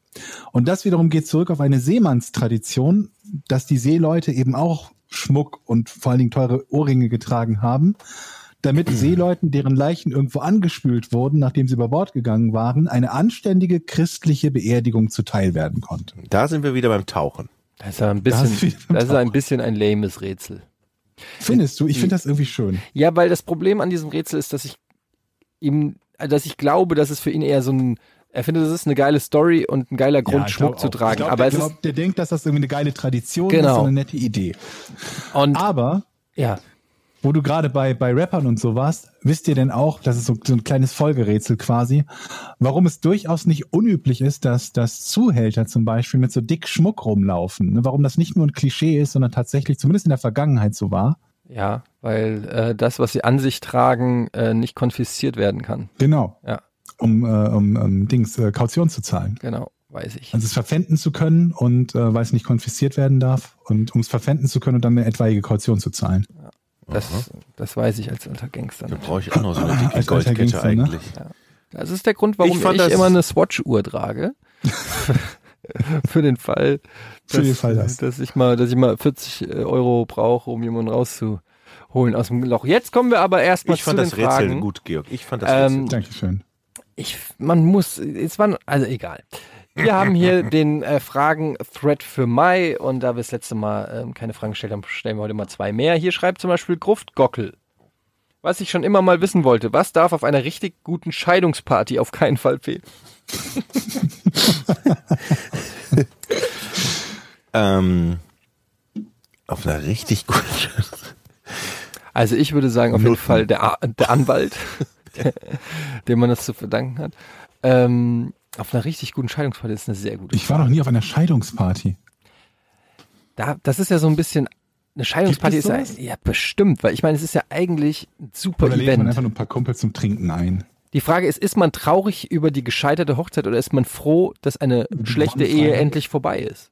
Und das wiederum geht zurück auf eine Seemannstradition, dass die Seeleute eben auch Schmuck und vor allen Dingen teure Ohrringe getragen haben, damit [clears throat] Seeleuten, deren Leichen irgendwo angespült wurden, nachdem sie über Bord gegangen waren, eine anständige christliche Beerdigung zuteil werden konnte. Da sind wir wieder beim Tauchen. Das ist ein ist bisschen, das ist ein bisschen ein lames Rätsel. Findest du? Ich finde das irgendwie schön. Ja, weil das Problem an diesem Rätsel ist, dass ich ihm, dass ich glaube, dass es für ihn eher so ein, er findet, das ist eine geile Story und ein geiler Grund, Ja, Schmuck zu tragen. Ich glaub, aber der, es ist, glaub, der denkt, dass das irgendwie eine geile Tradition Genau. ist, so eine nette Idee. und, Aber ja, wo du gerade bei, bei Rappern und so warst, wisst ihr denn auch, das ist so, so ein kleines Folgerätsel quasi, warum es durchaus nicht unüblich ist, dass, dass Zuhälter zum Beispiel mit so dick Schmuck rumlaufen. Ne? Warum das nicht nur ein Klischee ist, sondern tatsächlich zumindest in der Vergangenheit so war. ja, weil äh, das, was sie an sich tragen, äh, nicht konfisziert werden kann. Genau. Ja. Um, äh, um, um Dings, äh, Kaution zu zahlen. Genau, weiß ich. Also es verpfänden zu können und äh, weil es nicht konfisziert werden darf und um es verpfänden zu können und dann eine etwaige Kaution zu zahlen. Das, das weiß ich als alter Gangster. Da brauche ich auch noch so eine dicke Goldkette Gangster, ne? eigentlich. Das ist der Grund, warum Ich ich, fand das- immer eine Swatch-Uhr trage. [laughs] Für den Fall, Für den Fall, dass- dass ich mal, dass ich mal 40 Euro brauche, um jemanden rauszuholen aus dem Loch. Jetzt kommen wir aber erstmal Ich zu fand den das Rätsel Fragen. gut, Georg. Ich fand das Ähm, Rätsel. Dankeschön. Ich, man muss, es war, also egal. Wir haben hier den äh, Fragen-Thread für Mai und da wir das letzte Mal ähm, keine Fragen gestellt haben, stellen wir heute mal zwei mehr. Hier schreibt zum Beispiel Gruftgockel. Was ich schon immer mal wissen wollte, was darf auf einer richtig guten Scheidungsparty auf keinen Fall fehlen? [laughs] Ähm, auf einer richtig guten. Also ich würde sagen, auf jeden. Fall der, der Anwalt, [laughs] der, dem man das zu verdanken hat. Ähm, auf einer richtig guten Scheidungsparty ist eine sehr gute. Ich war noch nie auf einer Scheidungsparty. Da, das ist ja so ein bisschen, eine Scheidungsparty Gibt ist es ja, ja bestimmt, weil ich meine, es ist ja eigentlich ein super Oder lädt man Event. einfach nur ein paar Kumpels zum Trinken ein. Die Frage ist, ist man traurig über die gescheiterte Hochzeit oder ist man froh, dass eine schlechte Ehe endlich vorbei ist?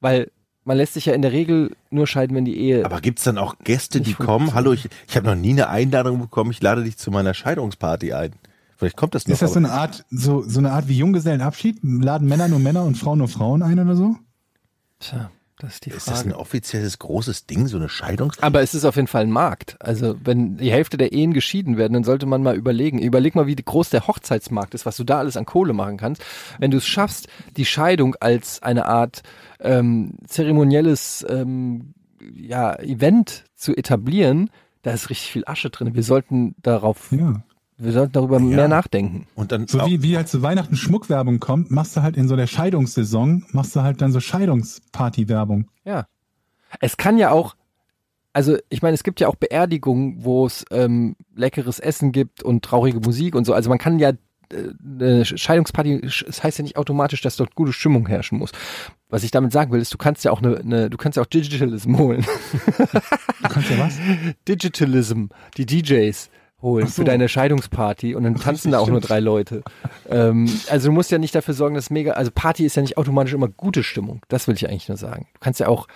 Weil man lässt sich ja in der Regel nur scheiden, wenn die Ehe. Aber gibt's dann auch Gäste, die kommen? Hallo, ich, ich habe noch nie eine Einladung bekommen. Ich lade dich zu meiner Scheidungsparty ein. Vielleicht kommt das noch. Ist das so eine Art, so, so eine Art wie Junggesellenabschied? Laden Männer nur Männer und Frauen nur Frauen ein oder so? Tja, das ist die ist das Frage. ein offizielles großes Ding, so eine Scheidungs... Aber es ist auf jeden Fall ein Markt. Also wenn die Hälfte der Ehen geschieden werden, dann sollte man mal überlegen. Überleg mal, wie groß der Hochzeitsmarkt ist, was du da alles an Kohle machen kannst. Wenn du es schaffst, die Scheidung als eine Art ähm, zeremonielles ähm, ja, Event zu etablieren, da ist richtig viel Asche drin. Wir sollten darauf, Ja. Wir sollten darüber mehr nachdenken. Und dann So wie, wie halt zu Weihnachten Schmuckwerbung kommt, machst du halt in so der Scheidungssaison, machst du halt dann so Scheidungsparty-Werbung. Ja. Es kann ja auch, also ich meine, es gibt ja auch Beerdigungen, wo es ähm, leckeres Essen gibt und traurige Musik und so. Also man kann ja äh, eine Scheidungsparty, es heißt ja nicht automatisch, dass dort gute Stimmung herrschen muss. Was ich damit sagen will, ist, du kannst ja auch eine, eine du kannst ja auch Digitalism holen. Du kannst ja was? [laughs] Digitalism, die DJs Ach so. für deine Scheidungsparty und dann [laughs] tanzen da auch nur drei Leute. ähm, also du musst ja nicht dafür sorgen, dass mega, also Party ist ja nicht automatisch immer gute Stimmung. Das will ich eigentlich nur sagen. Du kannst ja auch,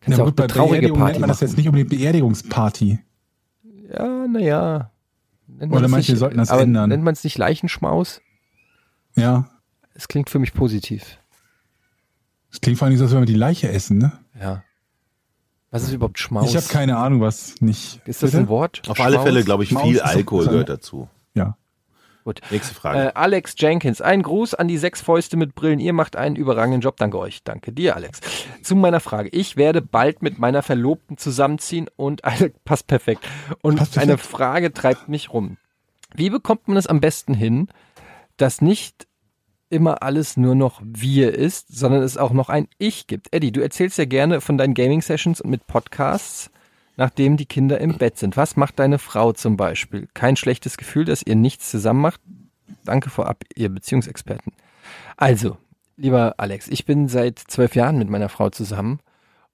kannst ja, auch bei eine traurige Party nennt man das machen. jetzt nicht unbedingt Beerdigungsparty. Ja, naja. Oder manche nicht, sollten das aber ändern. Nennt man es nicht Leichenschmaus? Ja. Es klingt für mich positiv. Das klingt vor allem so, als wenn wir die Leiche essen, ne? Ja. Was ist überhaupt Schmaus? Ich habe keine Ahnung, was nicht. ist das Bitte? ein Wort? auf alle Schmaus? Fälle, glaube ich, viel Alkohol gehört dazu. Ja. Gut. Nächste Frage. Äh, Alex Jenkins, ein Gruß an die sechs Fäuste mit Brillen. Ihr macht einen überragenden Job. Danke euch. Danke dir, Alex. Zu meiner Frage. Ich werde bald mit meiner Verlobten zusammenziehen und eine, [laughs] passt perfekt. Und Passt perfekt. eine Frage treibt mich rum. Wie bekommt man es am besten hin, dass nicht immer alles nur noch wir ist, sondern es auch noch ein Ich gibt? Eddie, du erzählst ja gerne von deinen Gaming-Sessions und mit Podcasts, nachdem die Kinder im Bett sind. Was macht deine Frau zum Beispiel? Kein schlechtes Gefühl, dass ihr nichts zusammen macht? Danke vorab, ihr Beziehungsexperten. Also, lieber Alex, ich bin seit zwölf Jahren mit meiner Frau zusammen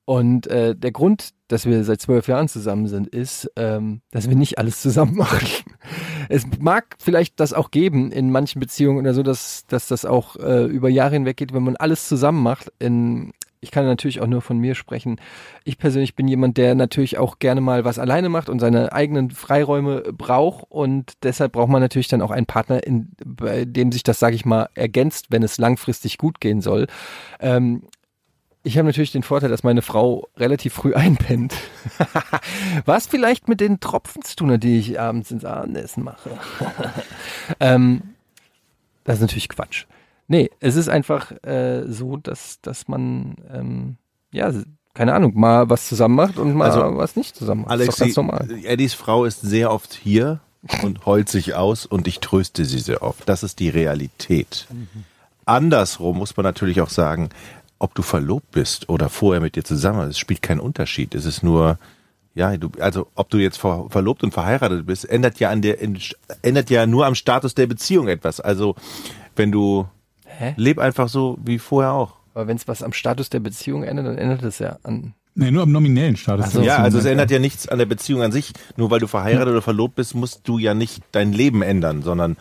Und äh, der Grund, dass wir seit zwölf Jahren zusammen sind, ist, ähm, dass wir nicht alles zusammen [laughs] machen. Es mag vielleicht das auch geben in manchen Beziehungen oder so, dass, dass das auch äh, über Jahre hinweg geht, wenn man alles zusammen macht. In, ich kann natürlich auch nur von mir sprechen. Ich persönlich bin jemand, der natürlich auch gerne mal was alleine macht und seine eigenen Freiräume braucht und deshalb braucht man natürlich dann auch einen Partner, in, bei dem sich das, sage ich mal, ergänzt, wenn es langfristig gut gehen soll. Ähm, ich habe natürlich den Vorteil, dass meine Frau relativ früh [laughs] einpennt. Was vielleicht mit den Tropfen zu tun hat, die ich abends ins Abendessen mache. [laughs] ähm, das ist natürlich Quatsch. Nee, es ist einfach äh, so, dass, dass man, ähm, ja, keine Ahnung, mal was zusammen macht und mal Also, was nicht zusammen macht. Alex, ist sie- normal. Eddies Frau ist sehr oft hier und heult sich aus und ich tröste sie sehr oft. Das ist die Realität. Andersrum muss man natürlich auch sagen, ob du verlobt bist oder vorher mit dir zusammen, es spielt keinen Unterschied. Es ist nur, ja, du, also ob du jetzt ver, verlobt und verheiratet bist, ändert ja an der, ändert ja nur am Status der Beziehung etwas. Also wenn du Hä? leb einfach so wie vorher auch. Aber wenn es was am Status der Beziehung ändert, dann ändert es ja an. Nee, nur am nominellen Status. So. Ja, also es ändert ja nichts an der Beziehung an sich. Nur weil du verheiratet oder verlobt bist, musst du ja nicht dein Leben ändern, sondern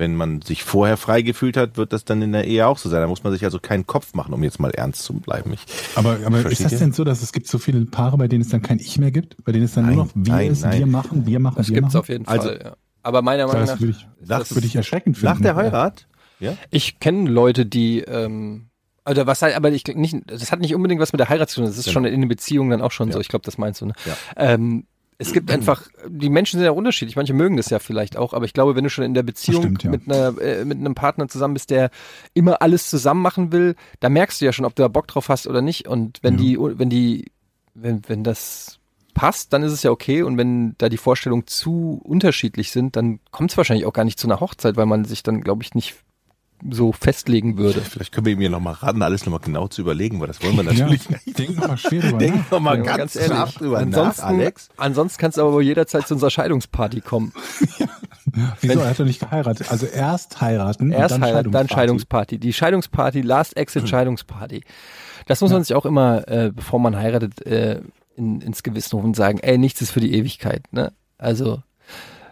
wenn man sich vorher frei gefühlt hat, wird das dann in der Ehe auch so sein. Da muss man sich also keinen Kopf machen, um jetzt mal ernst zu bleiben. Ich, Aber, aber ist das denn so, dass es gibt so viele Paare, bei denen es dann kein Ich mehr gibt? Bei denen es dann Nein, nur noch wir nein, ist, nein. wir machen, wir machen, Das wir gibt's machen? auf jeden Also- Fall, ja. Aber meiner Meinung Das nach, würde ich, das würde ich erschreckend finden. nach der Heirat? Ja. ich kenne Leute, die, ähm, also was halt, aber ich nicht, das hat nicht unbedingt was mit der Heirat zu tun. Das ist Genau. schon in den Beziehungen dann auch schon Ja. so. Ich glaube, das meinst du, ne? Ja. Ähm, es gibt einfach, die Menschen sind ja unterschiedlich. Manche mögen das ja vielleicht auch, aber ich glaube, wenn du schon in der Beziehung stimmt, ja. mit einer, äh, mit einem Partner zusammen bist, der immer alles zusammen machen will, da merkst du ja schon, ob du da Bock drauf hast oder nicht. Und wenn Ja. die, wenn die, wenn, wenn das passt, dann ist es ja okay. Und wenn da die Vorstellungen zu unterschiedlich sind, dann kommt es wahrscheinlich auch gar nicht zu einer Hochzeit, weil man sich dann, glaube ich, nicht so festlegen würde. Vielleicht können wir ihm hier nochmal raten, alles nochmal genau zu überlegen, weil das wollen wir natürlich ja, [laughs] nicht. denk nochmal schwer drüber Denk nach. nochmal Ja, ganz, scharf drüber ansonsten, nach, Alex. ansonsten kannst du aber wohl jederzeit zu unserer Scheidungsparty kommen. [laughs] Wieso? Er hat doch nicht geheiratet. Also erst heiraten Erst dann heiraten, dann Scheidungsparty. Die Scheidungsparty, Last Exit [clears throat] Scheidungsparty. Das muss man sich auch immer, äh, bevor man heiratet, äh, in, ins Gewissen rufen und sagen, ey, nichts ist für die Ewigkeit. Ne? Also,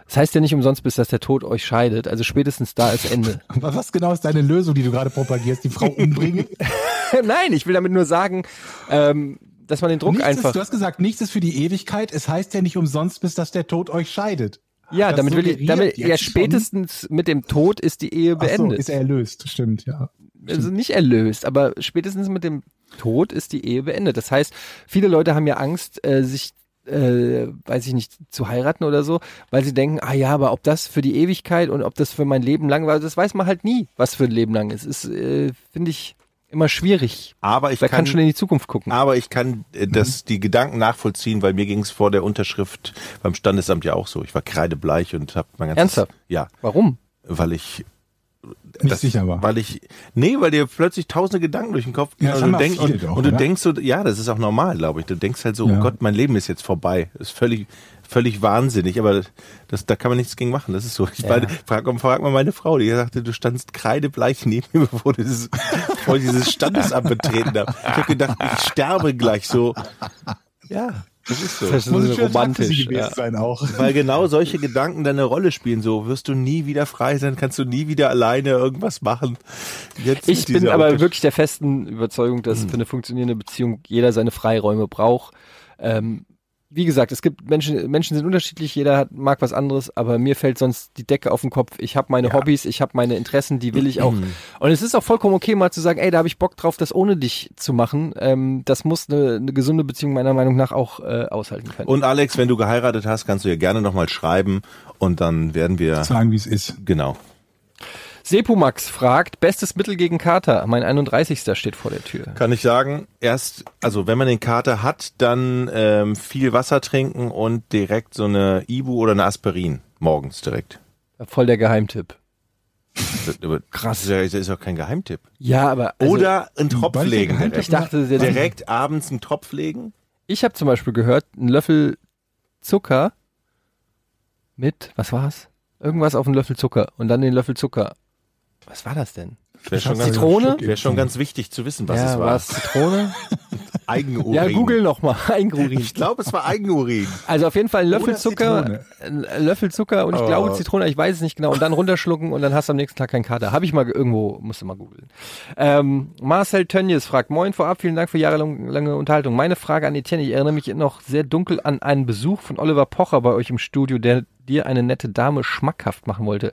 das heißt ja nicht umsonst, bis dass der Tod euch scheidet. Also spätestens da ist Ende. [laughs] Was was genau ist deine Lösung, die du gerade propagierst? Die Frau umbringen? [laughs] Nein, ich will damit nur sagen, ähm, dass man den Druck nichts einfach. ist, du hast gesagt, nichts ist für die Ewigkeit. Es heißt ja nicht umsonst, bis dass der Tod euch scheidet. ja, das damit will ich, damit, ja, schon- spätestens mit dem Tod ist die Ehe Ach so, beendet. ist er erlöst. Stimmt, ja. also nicht erlöst, aber spätestens mit dem Tod ist die Ehe beendet. Das heißt, viele Leute haben ja Angst, äh, sich, äh, weiß ich nicht, zu heiraten oder so, weil sie denken, ah ja, aber ob das für die Ewigkeit und ob das für mein Leben lang war, das weiß man halt nie, was für ein Leben lang ist. Ist, äh, finde ich, immer schwierig. Aber ich Wer kann, kann, schon in die Zukunft gucken? aber ich kann äh, das, die Gedanken nachvollziehen, weil mir ging es vor der Unterschrift beim Standesamt ja auch so. Ich war kreidebleich und habe mein ganzes... Ernsthaft? Ja, Warum? weil ich Nicht das, sicher war. Weil ich, nee, weil dir plötzlich tausende Gedanken durch den Kopf gehen Ja, das und, denk, und, doch, und du oder? denkst so, ja, das ist auch normal, glaube ich. Du denkst halt so, Ja. oh Gott, mein Leben ist jetzt vorbei. Das ist völlig, völlig wahnsinnig, aber das, da kann man nichts gegen machen. Das ist so. Ich Ja. meine, frag, frag mal meine Frau, die sagte, du standst kreidebleich neben mir, [laughs] bevor du dieses, bevor ich dieses Standesamt betreten habe. Ich habe gedacht, ich sterbe gleich so. Ja, das ist so. Das Muss ein so romantisch. gewesen Ja. sein auch. Weil genau solche Gedanken dann eine Rolle spielen. So wirst du nie wieder frei sein, kannst du nie wieder alleine irgendwas machen. Jetzt Ich bin aber Untersch- wirklich der festen Überzeugung, dass Hm. für eine funktionierende Beziehung jeder seine Freiräume braucht. Ähm, wie gesagt, es gibt Menschen, Menschen sind unterschiedlich, jeder hat, mag was anderes, aber mir fällt sonst die Decke auf den Kopf. Ich habe meine Ja. Hobbys, ich habe meine Interessen, die will ich auch. Und es ist auch vollkommen okay, mal zu sagen, ey, da habe ich Bock drauf, das ohne dich zu machen. Ähm, das muss eine, eine gesunde Beziehung meiner Meinung nach auch äh, aushalten können. Und Alex, wenn du geheiratet hast, kannst du ja gerne nochmal schreiben und dann werden wir, Sagen, wie es ist. genau. Sepumax fragt, bestes Mittel gegen Kater. Mein 31. steht vor der Tür. Kann ich sagen, erst, also wenn man den Kater hat, dann ähm, viel Wasser trinken und direkt so eine Ibu oder eine Aspirin morgens direkt. Voll der Geheimtipp. Krass. Das ist ja, ja kein Geheimtipp. Ja, aber also, Oder einen Tropf legen. Direkt. ich dachte, direkt abends einen Tropf legen. Ich habe zum Beispiel gehört, ein Löffel Zucker mit, was war's? Irgendwas auf einen Löffel Zucker und dann den Löffel Zucker. Was war das denn? Wäre schon, ganz, Zitrone? wäre schon ganz wichtig zu wissen, was ja, es war war. es Zitrone? [laughs] Eigenurin. Ja, google noch mal. Eigenurin. Ich glaube, es war Eigenurin. Also auf jeden Fall ein Löffel Zucker, ein Löffel Zucker und ich Oh. glaube Zitrone, ich weiß es nicht genau, und dann runterschlucken und dann hast du am nächsten Tag keinen Kater. Habe ich mal irgendwo, musste mal googeln. Ähm, Marcel Tönnies fragt, moin vorab, vielen Dank für jahrelange Unterhaltung. Meine Frage an Etienne, ich erinnere mich noch sehr dunkel an einen Besuch von Oliver Pocher bei euch im Studio, der dir eine nette Dame schmackhaft machen wollte.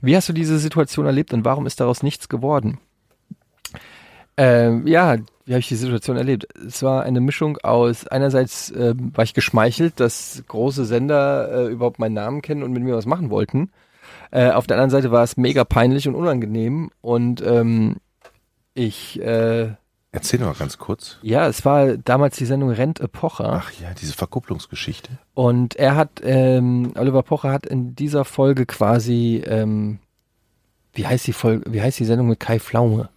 Wie hast du diese Situation erlebt und warum ist daraus nichts geworden? Ähm, ja, wie habe ich die Situation erlebt? Es war eine Mischung aus, einerseits ähm, war ich geschmeichelt, dass große Sender äh, überhaupt meinen Namen kennen und mit mir was machen wollten. Äh, auf der anderen Seite war es mega peinlich und unangenehm und ähm, ich, äh, Erzähl mal ganz kurz. ja, es war damals die Sendung Rent Pocher Ach ja, diese Verkupplungsgeschichte. und er hat, ähm, Oliver Pocher hat in dieser Folge quasi, ähm, wie heißt die Folge, wie heißt die Sendung mit Kai Pflaume?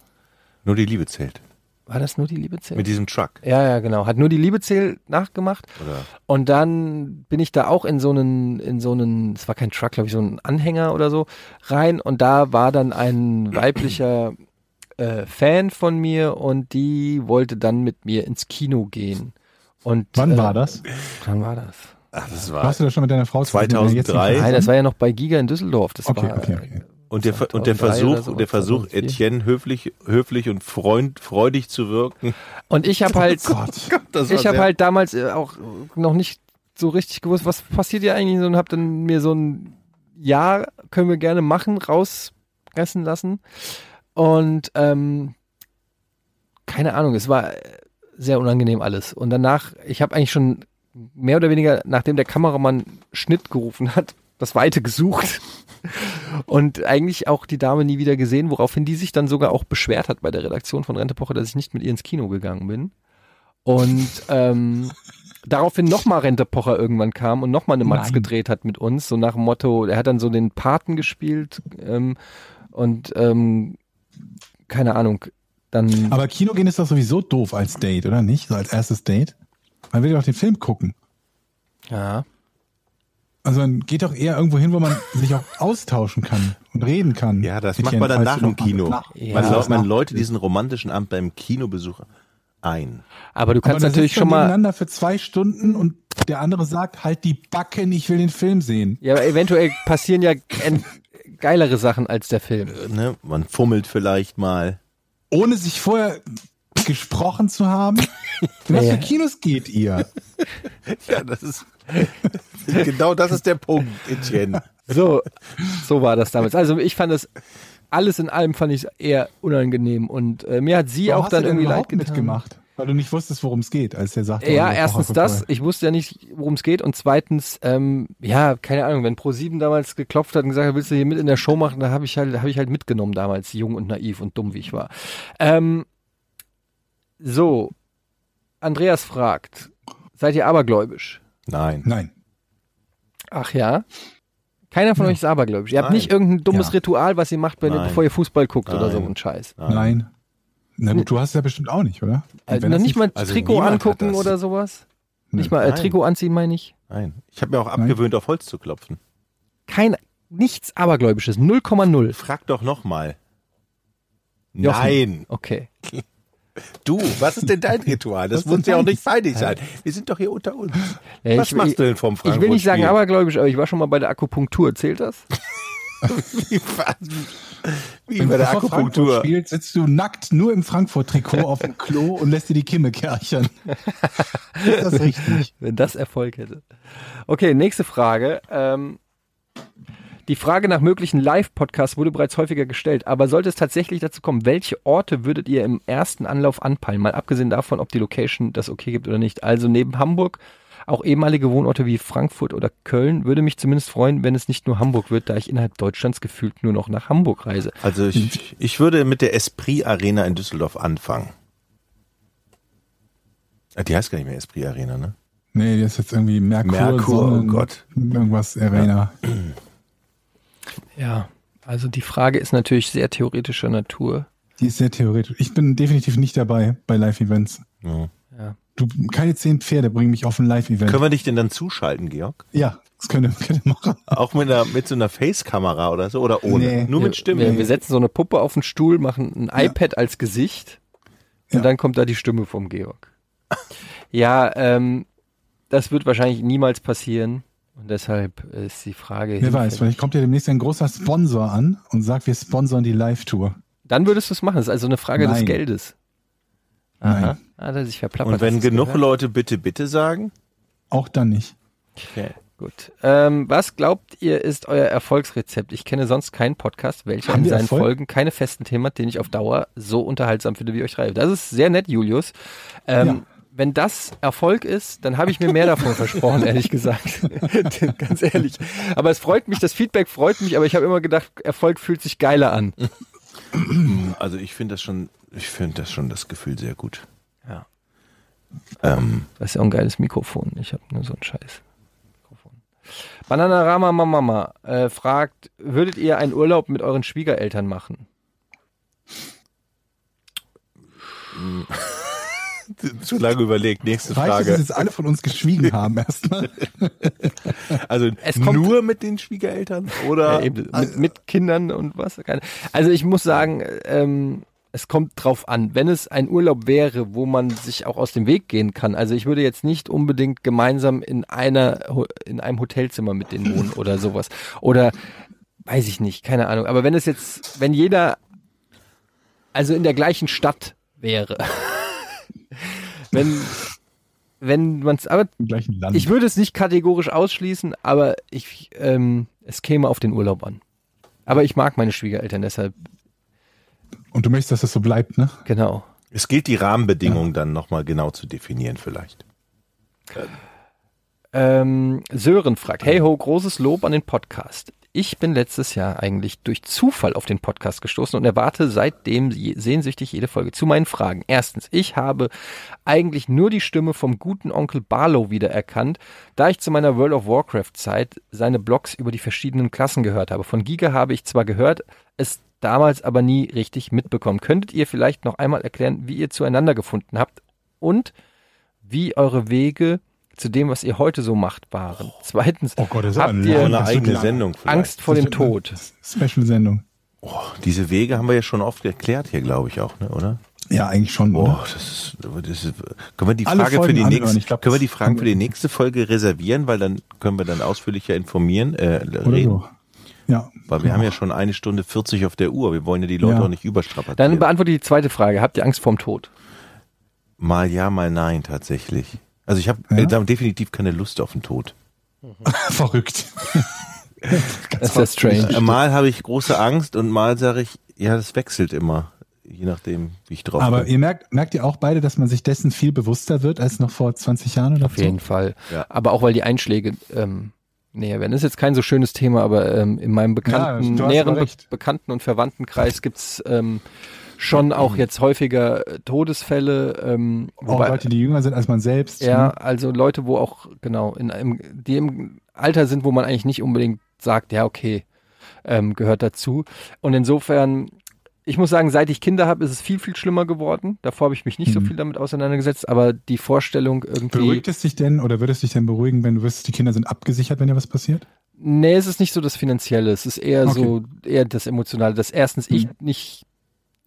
Nur die Liebe zählt. War das nur die Liebe zählt? Mit diesem Truck. Ja, ja, genau. Hat nur die Liebe zählt nachgemacht. Oder? Und dann bin ich da auch in so einen, in so einen, es war kein Truck, glaube ich, so ein Anhänger oder so, rein. Und da war dann ein weiblicher äh, Fan von mir und die wollte dann mit mir ins Kino gehen. Und Wann äh, war das? Wann war das? Ach, das war. Warst du da schon mit deiner Frau zusammen, die wir jetzt 2003? nicht Nein, das war ja noch bei Giga in Düsseldorf. Das Okay, war, okay, okay. Und der, und der 2003 oder Versuch, so, der Versuch, 2004. Etienne höflich, höflich und freund, freudig zu wirken. Und ich habe halt, Gott. Das ich habe halt damals äh, auch noch nicht so richtig gewusst, was passiert hier eigentlich so und habe dann mir so ein Ja, können wir gerne machen, rauspressen lassen. Und ähm, keine Ahnung, es war sehr unangenehm alles. Und danach, ich habe eigentlich schon mehr oder weniger, nachdem der Kameramann Schnitt gerufen hat, das Weite gesucht. Und eigentlich auch die Dame nie wieder gesehen, woraufhin die sich dann sogar auch beschwert hat bei der Redaktion von Rentepoche, dass ich nicht mit ihr ins Kino gegangen bin. Und ähm, daraufhin nochmal Rentepocher irgendwann kam und nochmal eine Matz Nein. gedreht hat mit uns, so nach dem Motto, er hat dann so den Paten gespielt ähm, und ähm, keine Ahnung, dann Aber Kino gehen ist doch sowieso doof als Date, oder nicht? So als erstes Date. Man will doch den Film gucken. ja. Also man geht doch eher irgendwo hin, wo man [laughs] sich auch austauschen kann und reden kann. Ja, das macht man dann nach dem Kino. nach- Ja. Man, lau- man läutet diesen romantischen Abend beim Kinobesuch ein. Aber du Aber kannst da natürlich schon mal, nebeneinander für zwei Stunden und der andere sagt, halt die Backen, ich will den Film sehen. ja, aber eventuell passieren ja [laughs] geilere Sachen als der Film. Ne? Man fummelt vielleicht mal. Ohne sich vorher gesprochen zu haben. In [laughs] was für Kinos geht ihr? [laughs] Ja, das ist genau das ist der Punkt, Etienne. So, so war das damals. Also ich fand das alles in allem fand ich eher unangenehm und äh, mir hat sie Warum auch dann irgendwie leid überhaupt getan. mitgemacht? Weil du nicht wusstest, worum es geht, als der sagte. Ja, Oliver erstens das. Ich wusste ja nicht, worum es geht. Und zweitens, ähm, ja, keine Ahnung, wenn Pro7 damals geklopft hat und gesagt hat, willst du hier mit in der Show machen, da habe ich halt, habe ich halt mitgenommen damals, jung und naiv und dumm wie ich war. Ähm, so, Andreas fragt, seid ihr abergläubisch? Nein. Nein. Ach ja. Keiner von Ja. euch ist abergläubisch. Ihr habt Nein. nicht irgendein dummes Ja. Ritual, was ihr macht, wenn ihr, Nein. bevor ihr Fußball guckt oder so Nein. ein Scheiß. Nein. Na gut, du hast es ja bestimmt auch nicht, oder? Also wenn noch das nicht mal also Trikot angucken oder sowas? Nö. Nicht mal äh, Nein. Trikot anziehen, meine ich. Nein. Ich habe mir auch abgewöhnt, auf Holz zu klopfen. Kein, nichts Abergläubisches. 0,0. Frag doch noch mal. Jochen. Nein. Okay. Du, was ist denn dein Ritual? Das muss ja auch nicht feinig sein. Wir sind doch hier unter uns. Ja, Was ich, machst ich, du denn vom ich Frankfurt? will nicht sagen abergläubisch, aber ich war schon mal bei der Akupunktur. Zählt das? Wie, wie Wenn bei du der Akupunktur. spielst, sitzt du nackt nur im Frankfurt-Trikot auf dem Klo und lässt dir die Kimme kärchern. ist das richtig? [laughs] Wenn das Erfolg hätte. Okay, nächste Frage. Ähm, die Frage nach möglichen Live-Podcasts wurde bereits häufiger gestellt, aber sollte es tatsächlich dazu kommen, welche Orte würdet ihr im ersten Anlauf anpeilen? Mal abgesehen davon, ob die Location das okay gibt oder nicht. Also neben Hamburg auch ehemalige Wohnorte wie Frankfurt oder Köln würde mich zumindest freuen, wenn es nicht nur Hamburg wird, da ich innerhalb Deutschlands gefühlt nur noch nach Hamburg reise. Also ich, ich würde mit der Esprit Arena in Düsseldorf anfangen. Ah, Die heißt gar nicht mehr Esprit Arena, ne? Nee, das ist jetzt irgendwie Merkur, Merkur, oh Sonnen, Gott. irgendwas Arena. Ja, also die Frage ist natürlich sehr theoretischer Natur. Die ist sehr theoretisch. Ich bin definitiv nicht dabei bei Live-Events. Ja. Ja. Du, keine zehn Pferde bringen mich auf ein Live-Event. Können wir dich denn dann zuschalten, Georg? Ja, das [laughs] können wir machen. Auch mit, einer, mit so einer Face-Kamera oder so? Oder ohne? Nee. Nur mit Stimme? Wir, wir setzen so eine Puppe auf den Stuhl, machen ein iPad als Gesicht und Ja. dann kommt da die Stimme vom Georg. Ja, ähm, das wird wahrscheinlich niemals passieren. Und deshalb ist die Frage. Wer weiß, vielleicht kommt ja demnächst ein großer Sponsor an und sagt, wir sponsern die Live-Tour. Dann würdest du es machen. Das ist also eine Frage des Nein. Geldes. Nein. Aha. Hat er sich verplappert. Und wenn genug gehört? Leute bitte, bitte sagen? Auch dann nicht. Okay. Gut. Ähm, was glaubt ihr ist euer Erfolgsrezept? Ich kenne sonst keinen Podcast, welcher Haben in seinen Erfolg? Folgen keine festen Themen hat, den ich auf Dauer so unterhaltsam finde wie euch drei. Das ist sehr nett, Julius. Ähm, Ja. Wenn das Erfolg ist, dann habe ich mir mehr davon [laughs] versprochen, ehrlich gesagt. [laughs] Ganz ehrlich. Aber es freut mich, das Feedback freut mich, aber ich habe immer gedacht, Erfolg fühlt sich geiler an. [clears throat] Also ich finde das schon, ich finde das schon das Gefühl sehr gut. Ja. Ähm, Das ist ja auch ein geiles Mikrofon. Ich habe nur so ein scheiß Mikrofon. Bananarama Mama äh, fragt, würdet ihr einen Urlaub mit euren Schwiegereltern machen? [laughs] [laughs] zu lange überlegt. Nächste Reicht es, dass Frage. jetzt alle von uns geschwiegen haben erstmal? [laughs] Also Es kommt- nur mit den Schwiegereltern oder Ja, eben, mit, mit Kindern und was. Also ich muss sagen, ähm, es kommt drauf an. Wenn es ein Urlaub wäre, wo man sich auch aus dem Weg gehen kann. Also ich würde jetzt nicht unbedingt gemeinsam in einer in einem Hotelzimmer mit denen wohnen oder sowas. Oder weiß ich nicht, keine Ahnung. Aber wenn es jetzt, wenn jeder also in der gleichen Stadt wäre. [laughs] [laughs] wenn wenn man es aber ich würde es nicht kategorisch ausschließen, aber ich, ähm, es käme auf den Urlaub an. Aber ich mag meine Schwiegereltern, deshalb, Und du möchtest, dass das so bleibt, ne? genau. es gilt die Rahmenbedingungen dann nochmal genau zu definieren vielleicht. Ähm, Sören fragt, hey ho, großes Lob an den Podcast. Ich bin letztes Jahr eigentlich durch Zufall auf den Podcast gestoßen und erwarte seitdem sehnsüchtig jede Folge. Zu meinen Fragen. Erstens, ich habe eigentlich nur die Stimme vom guten Onkel Barlow wiedererkannt, da ich zu meiner World of Warcraft Zeit seine Blogs über die verschiedenen Klassen gehört habe. Von Giga habe ich zwar gehört, es damals aber nie richtig mitbekommen. Könntet ihr vielleicht noch einmal erklären, wie ihr zueinander gefunden habt und wie eure Wege zu dem, was ihr heute so macht, waren? Zweitens, Oh Gott, das ist habt ein ihr Eine eigene. Sendung vielleicht. Angst vor dem Tod? Special-Sendung. Oh, diese Wege haben wir ja schon oft erklärt hier, glaube ich auch, ne, oder? Ja, eigentlich schon, Oh, oder? das ist, das ist, können wir die Alle Frage für Folgen die anhören. nächste, glaub, können wir die Fragen für die nächste Folge reservieren, weil dann können wir dann ausführlicher informieren, äh, Oder reden. so. Ja. Weil wir haben ja schon eine Stunde 40 auf der Uhr. Wir wollen ja die Leute Ja. auch nicht überstrapazieren. Dann beantworte die zweite Frage. Habt ihr Angst vorm Tod? mal ja, mal nein, tatsächlich. Also ich habe Ja? äh, definitiv keine Lust auf den Tod. [laughs] Verrückt. [laughs] Das ist ja strange. Mal habe ich große Angst und mal sage ich, ja, das wechselt immer, je nachdem, wie ich drauf Aber bin. ihr merkt, merkt ihr auch beide, dass man sich dessen viel bewusster wird als noch vor 20 Jahren oder Auf jeden Fall. Ja. Aber auch weil die Einschläge ähm, näher werden. Das ist jetzt kein so schönes Thema, aber ähm, in meinem bekannten, hast näheren aber Be. Bekannten- und Verwandtenkreis gibt's ähm, schon auch jetzt häufiger äh, Todesfälle. Ähm, Auch wobei, Leute, die jünger sind als man selbst. ja, ne? also Leute, wo auch, genau, in einem, die im Alter sind, wo man eigentlich nicht unbedingt sagt, ja, okay, ähm, gehört dazu. Und insofern, ich muss sagen, seit ich Kinder habe, ist es viel, viel schlimmer geworden. Davor habe ich mich nicht so Mhm. viel damit auseinandergesetzt, aber die Vorstellung irgendwie. Beruhigt es dich denn oder würde es dich denn beruhigen, wenn du wüsstest, die Kinder sind abgesichert, wenn dir was passiert? Nee, es ist nicht so das Finanzielle, es ist eher Okay. so, eher das Emotionale, dass erstens ich Mhm. nicht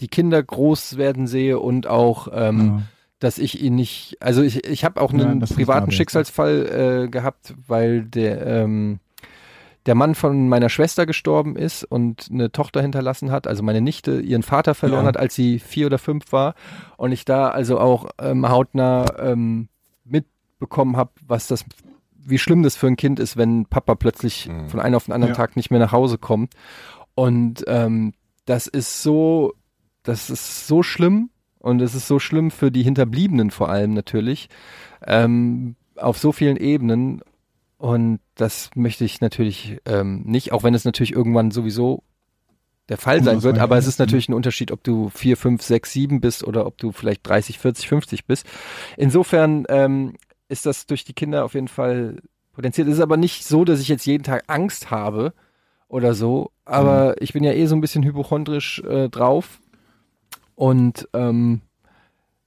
die Kinder groß werden sehe und auch, ähm, dass ich ihn nicht, also ich, ich habe auch Ja, einen ist privaten ja. Schicksalsfall äh, gehabt, weil der, ähm, der Mann von meiner Schwester gestorben ist und eine Tochter hinterlassen hat, also meine Nichte ihren Vater verloren Ja. hat, als sie vier oder fünf war und ich da also auch ähm, hautnah ähm, mitbekommen habe, was das, wie schlimm das für ein Kind ist, wenn Papa plötzlich Mhm. von einem auf den anderen Ja. Tag nicht mehr nach Hause kommt und ähm, das ist so, das ist so schlimm und es ist so schlimm für die Hinterbliebenen vor allem natürlich ähm, auf so vielen Ebenen und das möchte ich natürlich ähm, nicht, auch wenn es natürlich irgendwann sowieso der Fall sein wird, aber es ist ist, ne? natürlich ein Unterschied, ob du 4, 5, 6, 7 bist oder ob du vielleicht 30, 40, 50 bist. Insofern ähm, ist das durch die Kinder auf jeden Fall potenziert. Es ist aber nicht so, dass ich jetzt jeden Tag Angst habe oder so, aber Mhm. ich bin ja eh so ein bisschen hypochondrisch äh, drauf und ähm,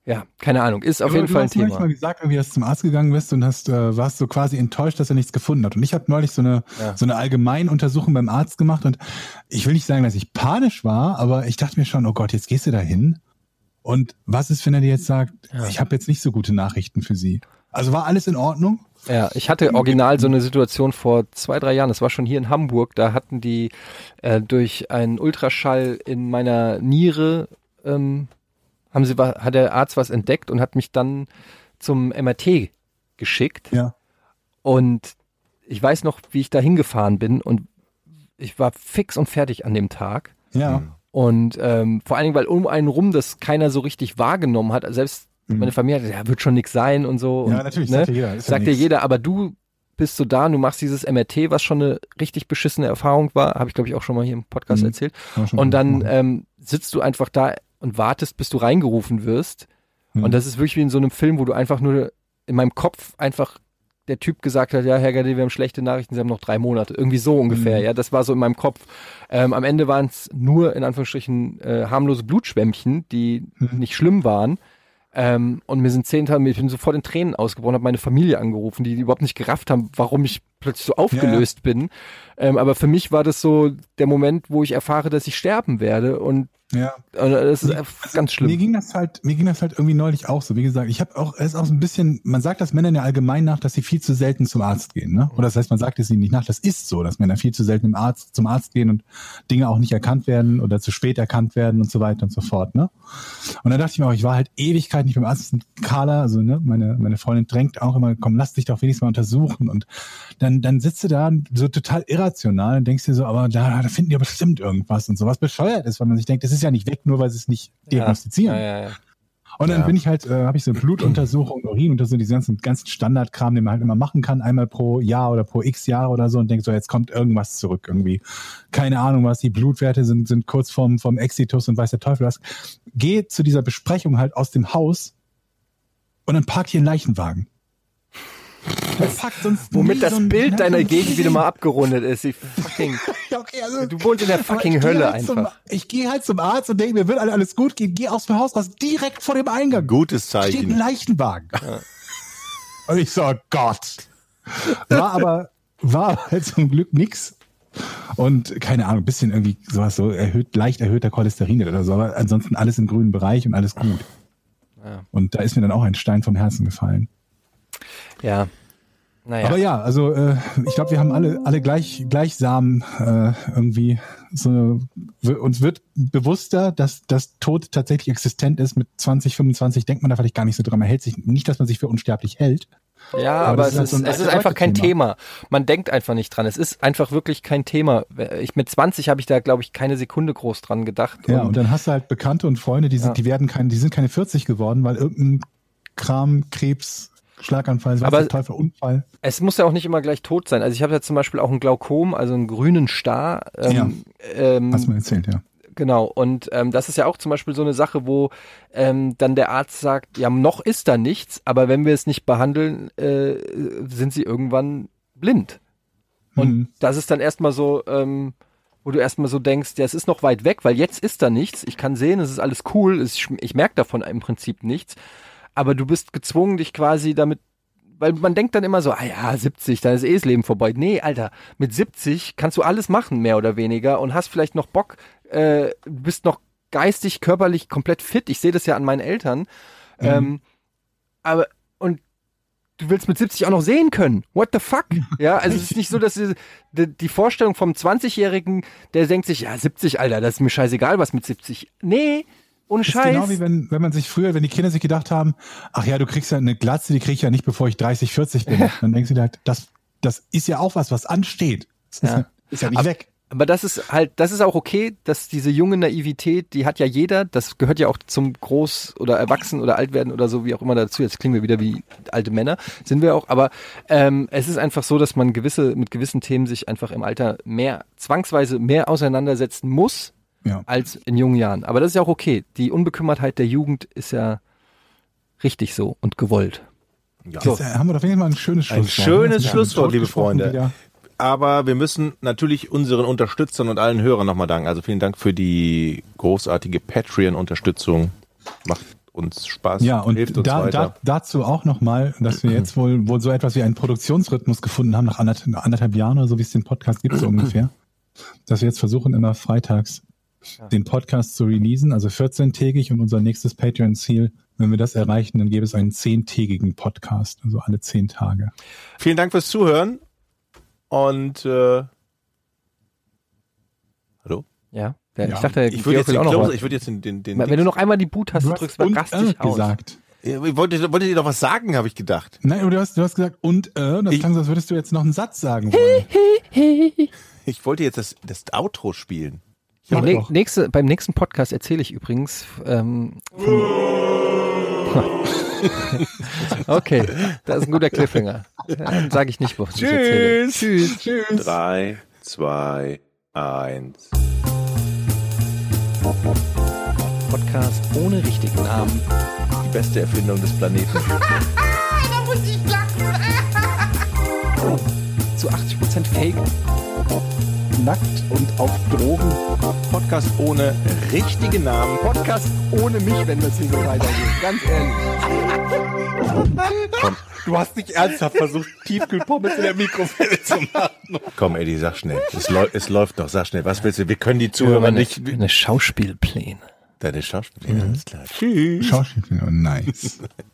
ja, keine Ahnung, ist auf Aber jeden du Fall ein hast neulich Thema. mal gesagt, irgendwie, dass du zum Arzt gegangen bist und hast, äh, warst so quasi enttäuscht, dass er nichts gefunden hat. Und ich habe neulich so eine, Ja. so eine Allgemeinuntersuchung beim Arzt gemacht und ich will nicht sagen, dass ich panisch war, aber ich dachte mir schon, oh Gott, jetzt gehst du da hin Und was ist, wenn er dir jetzt sagt, ich habe jetzt nicht so gute Nachrichten für Sie? Also war alles in Ordnung? Ja, ich hatte original so eine Situation vor zwei, drei Jahren. Das war schon hier in Hamburg. Da hatten die äh, durch einen Ultraschall in meiner Niere ähm, haben sie hat der Arzt was entdeckt und hat mich dann zum MRT geschickt. Ja. Und ich weiß noch, wie ich da hingefahren bin und ich war fix und fertig an dem Tag. Ja. Und ähm, vor allen Dingen, weil um einen rum das keiner so richtig wahrgenommen hat. Selbst meine Familie hat, gesagt, ja, wird schon nix sein und so. Mhm. Ja, und, natürlich, ne? sagt ja jeder, ja Sagt dir nix. jeder, aber du bist so da und du machst dieses MRT, was schon eine richtig beschissene Erfahrung war, habe ich glaube ich auch schon mal hier im Podcast Mhm. erzählt. Und dann gemacht. ähm, sitzt du einfach da und wartest, bis du reingerufen wirst. Mhm. Und das ist wirklich wie in so einem Film, wo du einfach nur in meinem Kopf einfach der Typ gesagt hat, ja, Herr Gade, wir haben schlechte Nachrichten, Sie haben noch drei Monate. Irgendwie so ungefähr, Mhm. ja. Das war so in meinem Kopf. Ähm, am Ende waren es nur, in Anführungsstrichen, äh, harmlose Blutschwämmchen, die Mhm. nicht schlimm waren. Ähm, und mir sind zehn Tage, ich bin sofort in Tränen ausgebrochen, habe meine Familie angerufen, die, die überhaupt nicht gerafft haben, warum ich plötzlich so aufgelöst bin. Ähm, aber für mich war das so der Moment, wo ich erfahre, dass ich sterben werde. Und ja. äh, das ist einfach ganz schlimm. Mir ging das halt, mir ging das halt irgendwie neulich auch so. Wie gesagt, ich habe auch, es ist auch so ein bisschen, man sagt das Männern ja allgemein nach, dass sie viel zu selten zum Arzt gehen, ne? Oder das heißt, man sagt es ihnen nicht nach. Das ist so, dass Männer viel zu selten im Arzt, zum Arzt gehen und Dinge auch nicht erkannt werden oder zu spät erkannt werden und so weiter und so fort, ne? Und dann dachte ich mir auch, ich war halt Ewigkeit nicht beim Arzt. Und Carla, also ne, meine, meine Freundin drängt auch immer, komm, lass dich doch wenigstens mal untersuchen. Und dann, dann sitzt du da so total irrational und denkst dir so, aber da, da finden die ja bestimmt irgendwas und sowas bescheuert ist, weil man sich denkt, das ist ja nicht weg, nur weil sie es nicht diagnostizieren. Ja, ja, ja. Und dann Ja. bin ich halt, äh, habe ich so Blutuntersuchung, Urinuntersuchung, diesen ganzen, ganzen Standardkram, den man halt immer machen kann, einmal pro Jahr oder pro x Jahre oder so und denke so, jetzt kommt irgendwas zurück irgendwie. Keine Ahnung was, die Blutwerte sind, sind kurz vorm, vom Exitus und weiß der Teufel was. Geh zu dieser Besprechung halt aus dem Haus und dann parkt hier ein Leichenwagen. Uns Womit das so ein- Bild Ja, deiner so ein Gegend wieder mal abgerundet ist. Die fucking, [laughs] Ja, okay, also, du wohnst in der fucking Hölle halt zum, einfach. ich gehe halt zum Arzt und denke, mir wird alle- alles gut gehen, geh aus dem Haus raus, direkt vor dem Eingang. Gutes steht ein Zeichen. Leichenwagen. [laughs] Und ich so, oh Gott. War aber, war aber halt [laughs] zum Glück nix. Und keine Ahnung, bisschen irgendwie sowas so erhöht, leicht erhöhter Cholesterin oder so, aber ansonsten alles im grünen Bereich und alles gut. Ja. Und da ist mir dann auch ein Stein vom Herzen gefallen. Ja. Naja. Aber ja, also äh, ich glaube, wir haben alle alle gleich gleichsam äh, irgendwie so uns wird bewusster, dass das Tod tatsächlich existent ist. Mit 20, 25 denkt man da vielleicht gar nicht so dran. Man hält sich nicht, dass man sich für unsterblich hält. Ja, Aber aber, es ist halt ist, so ein es ist einfach kein Thema. Thema. Man denkt einfach nicht dran. Es ist einfach wirklich kein Thema. Ich mit 20 habe ich da, glaube ich, keine Sekunde groß dran gedacht. Ja, und dann hast du halt Bekannte und Freunde, die sind, Ja. die werden kein, die sind keine 40 geworden, weil irgendein Kram, Krebs, Schlaganfall, weiß Aber- Teufel, Unfall. es muss ja auch nicht immer gleich tot sein. Also ich habe ja zum Beispiel auch ein Glaukom, also einen grünen Star. Ähm, ähm, Hast du mir erzählt, ja. Genau, und ähm, das ist ja auch zum Beispiel so eine Sache, wo ähm, dann der Arzt sagt, ja, noch ist da nichts, aber wenn wir es nicht behandeln, äh, sind sie irgendwann blind. Und Mhm. das ist dann erstmal so, ähm, wo du erstmal so denkst, ja, es ist noch weit weg, weil jetzt ist da nichts. Ich kann sehen, es ist alles cool, es, ich merke davon im Prinzip nichts. Aber du bist gezwungen, dich quasi damit, weil man denkt dann immer so, ah ja, 70, dann ist eh das Leben vorbei. Nee, Alter, mit 70 kannst du alles machen, mehr oder weniger, und hast vielleicht noch Bock, äh, du bist noch geistig, körperlich komplett fit. Ich sehe das ja an meinen Eltern. Ähm, aber, und du willst mit 70 auch noch sehen können. What the fuck? [laughs] Ja, also es ist nicht so, dass die, die, die Vorstellung vom 20-Jährigen, der denkt sich, ja, 70, Alter, das ist mir scheißegal, was mit 70. Nee, ohne Das ist Scheiß. genau wie wenn, wenn man sich früher, wenn die Kinder sich gedacht haben, ach ja, du kriegst ja eine Glatze, die krieg ich ja nicht, bevor ich 30, 40 bin. Dann denkst du dir halt, das, das ist ja auch was, was ansteht. Das ist Ja. ja, ist ja nicht Aber- weg. Aber das ist halt, das ist auch okay, dass diese junge Naivität, die hat ja jeder, das gehört ja auch zum Groß- oder Erwachsen- oder Altwerden oder so, wie auch immer dazu. Jetzt klingen wir wieder wie alte Männer, sind wir auch. Aber ähm, es ist einfach so, dass man gewisse, mit gewissen Themen sich einfach im Alter mehr, zwangsweise mehr auseinandersetzen muss, Ja. als in jungen Jahren. Aber das ist ja auch okay. Die Unbekümmertheit der Jugend ist ja richtig so und gewollt. Ja. So. Jetzt äh, haben wir doch wenigstens mal ein schönes Ein Schlusswort. schönes Das ist Schlusswort, liebe Freunde. wieder. Aber wir müssen natürlich unseren Unterstützern und allen Hörern nochmal danken. Also vielen Dank für die großartige Patreon-Unterstützung. Macht uns Spaß. Ja, und hilft uns da, weiter. da, dazu auch nochmal, dass wir jetzt wohl, wohl so etwas wie einen Produktionsrhythmus gefunden haben, nach anderthalb, anderthalb Jahren oder so, wie es den Podcast gibt, so ungefähr. Dass wir jetzt versuchen, immer freitags den Podcast zu releasen, also 14-tägig und unser nächstes Patreon-Ziel, wenn wir das erreichen, dann gäbe es einen zehntägigen Podcast, also alle zehn Tage. Vielen Dank fürs Zuhören und äh, hallo? Ja. Ja, ich dachte, Ich würde jetzt, den auch noch Close, ich würde jetzt den, den, den Wenn du noch einmal die Boot-Taste drückst, und rast äh dich aus. gesagt. ich wollte, wollte dir doch was sagen, habe ich gedacht. Nein, aber du hast, du hast gesagt und äh, das Ich- klang so, als würdest du jetzt noch einen Satz sagen wollen. Ich wollte jetzt das, das Outro spielen. Ne, doch. nächste, beim nächsten Podcast erzähle ich übrigens. Ähm, von [laughs] okay, das ist ein guter Cliffhanger. Dann sage ich nicht, was ich erzähle. Tschüss. Tschüss. Drei, zwei, eins. Podcast ohne richtigen Namen. Die beste Erfindung des Planeten. [laughs] Da muss ich lachen. Zu 80% Fake. Nackt und auf Drogen. Podcast ohne richtigen Namen. Podcast ohne mich, wenn das hier so weitergeht. Ganz ehrlich. Du hast nicht ernsthaft versucht, Tiefkühlpommes in der Mikrowelle zu machen. Komm, Eddie, sag schnell. Es, läu es läuft doch, sag schnell. Was willst du? Wir können die Zuhörer meine, nicht. meine Schauspielpläne. Deine Schauspieler, alles klar. Tschüss. Schauspieler, nice. [laughs]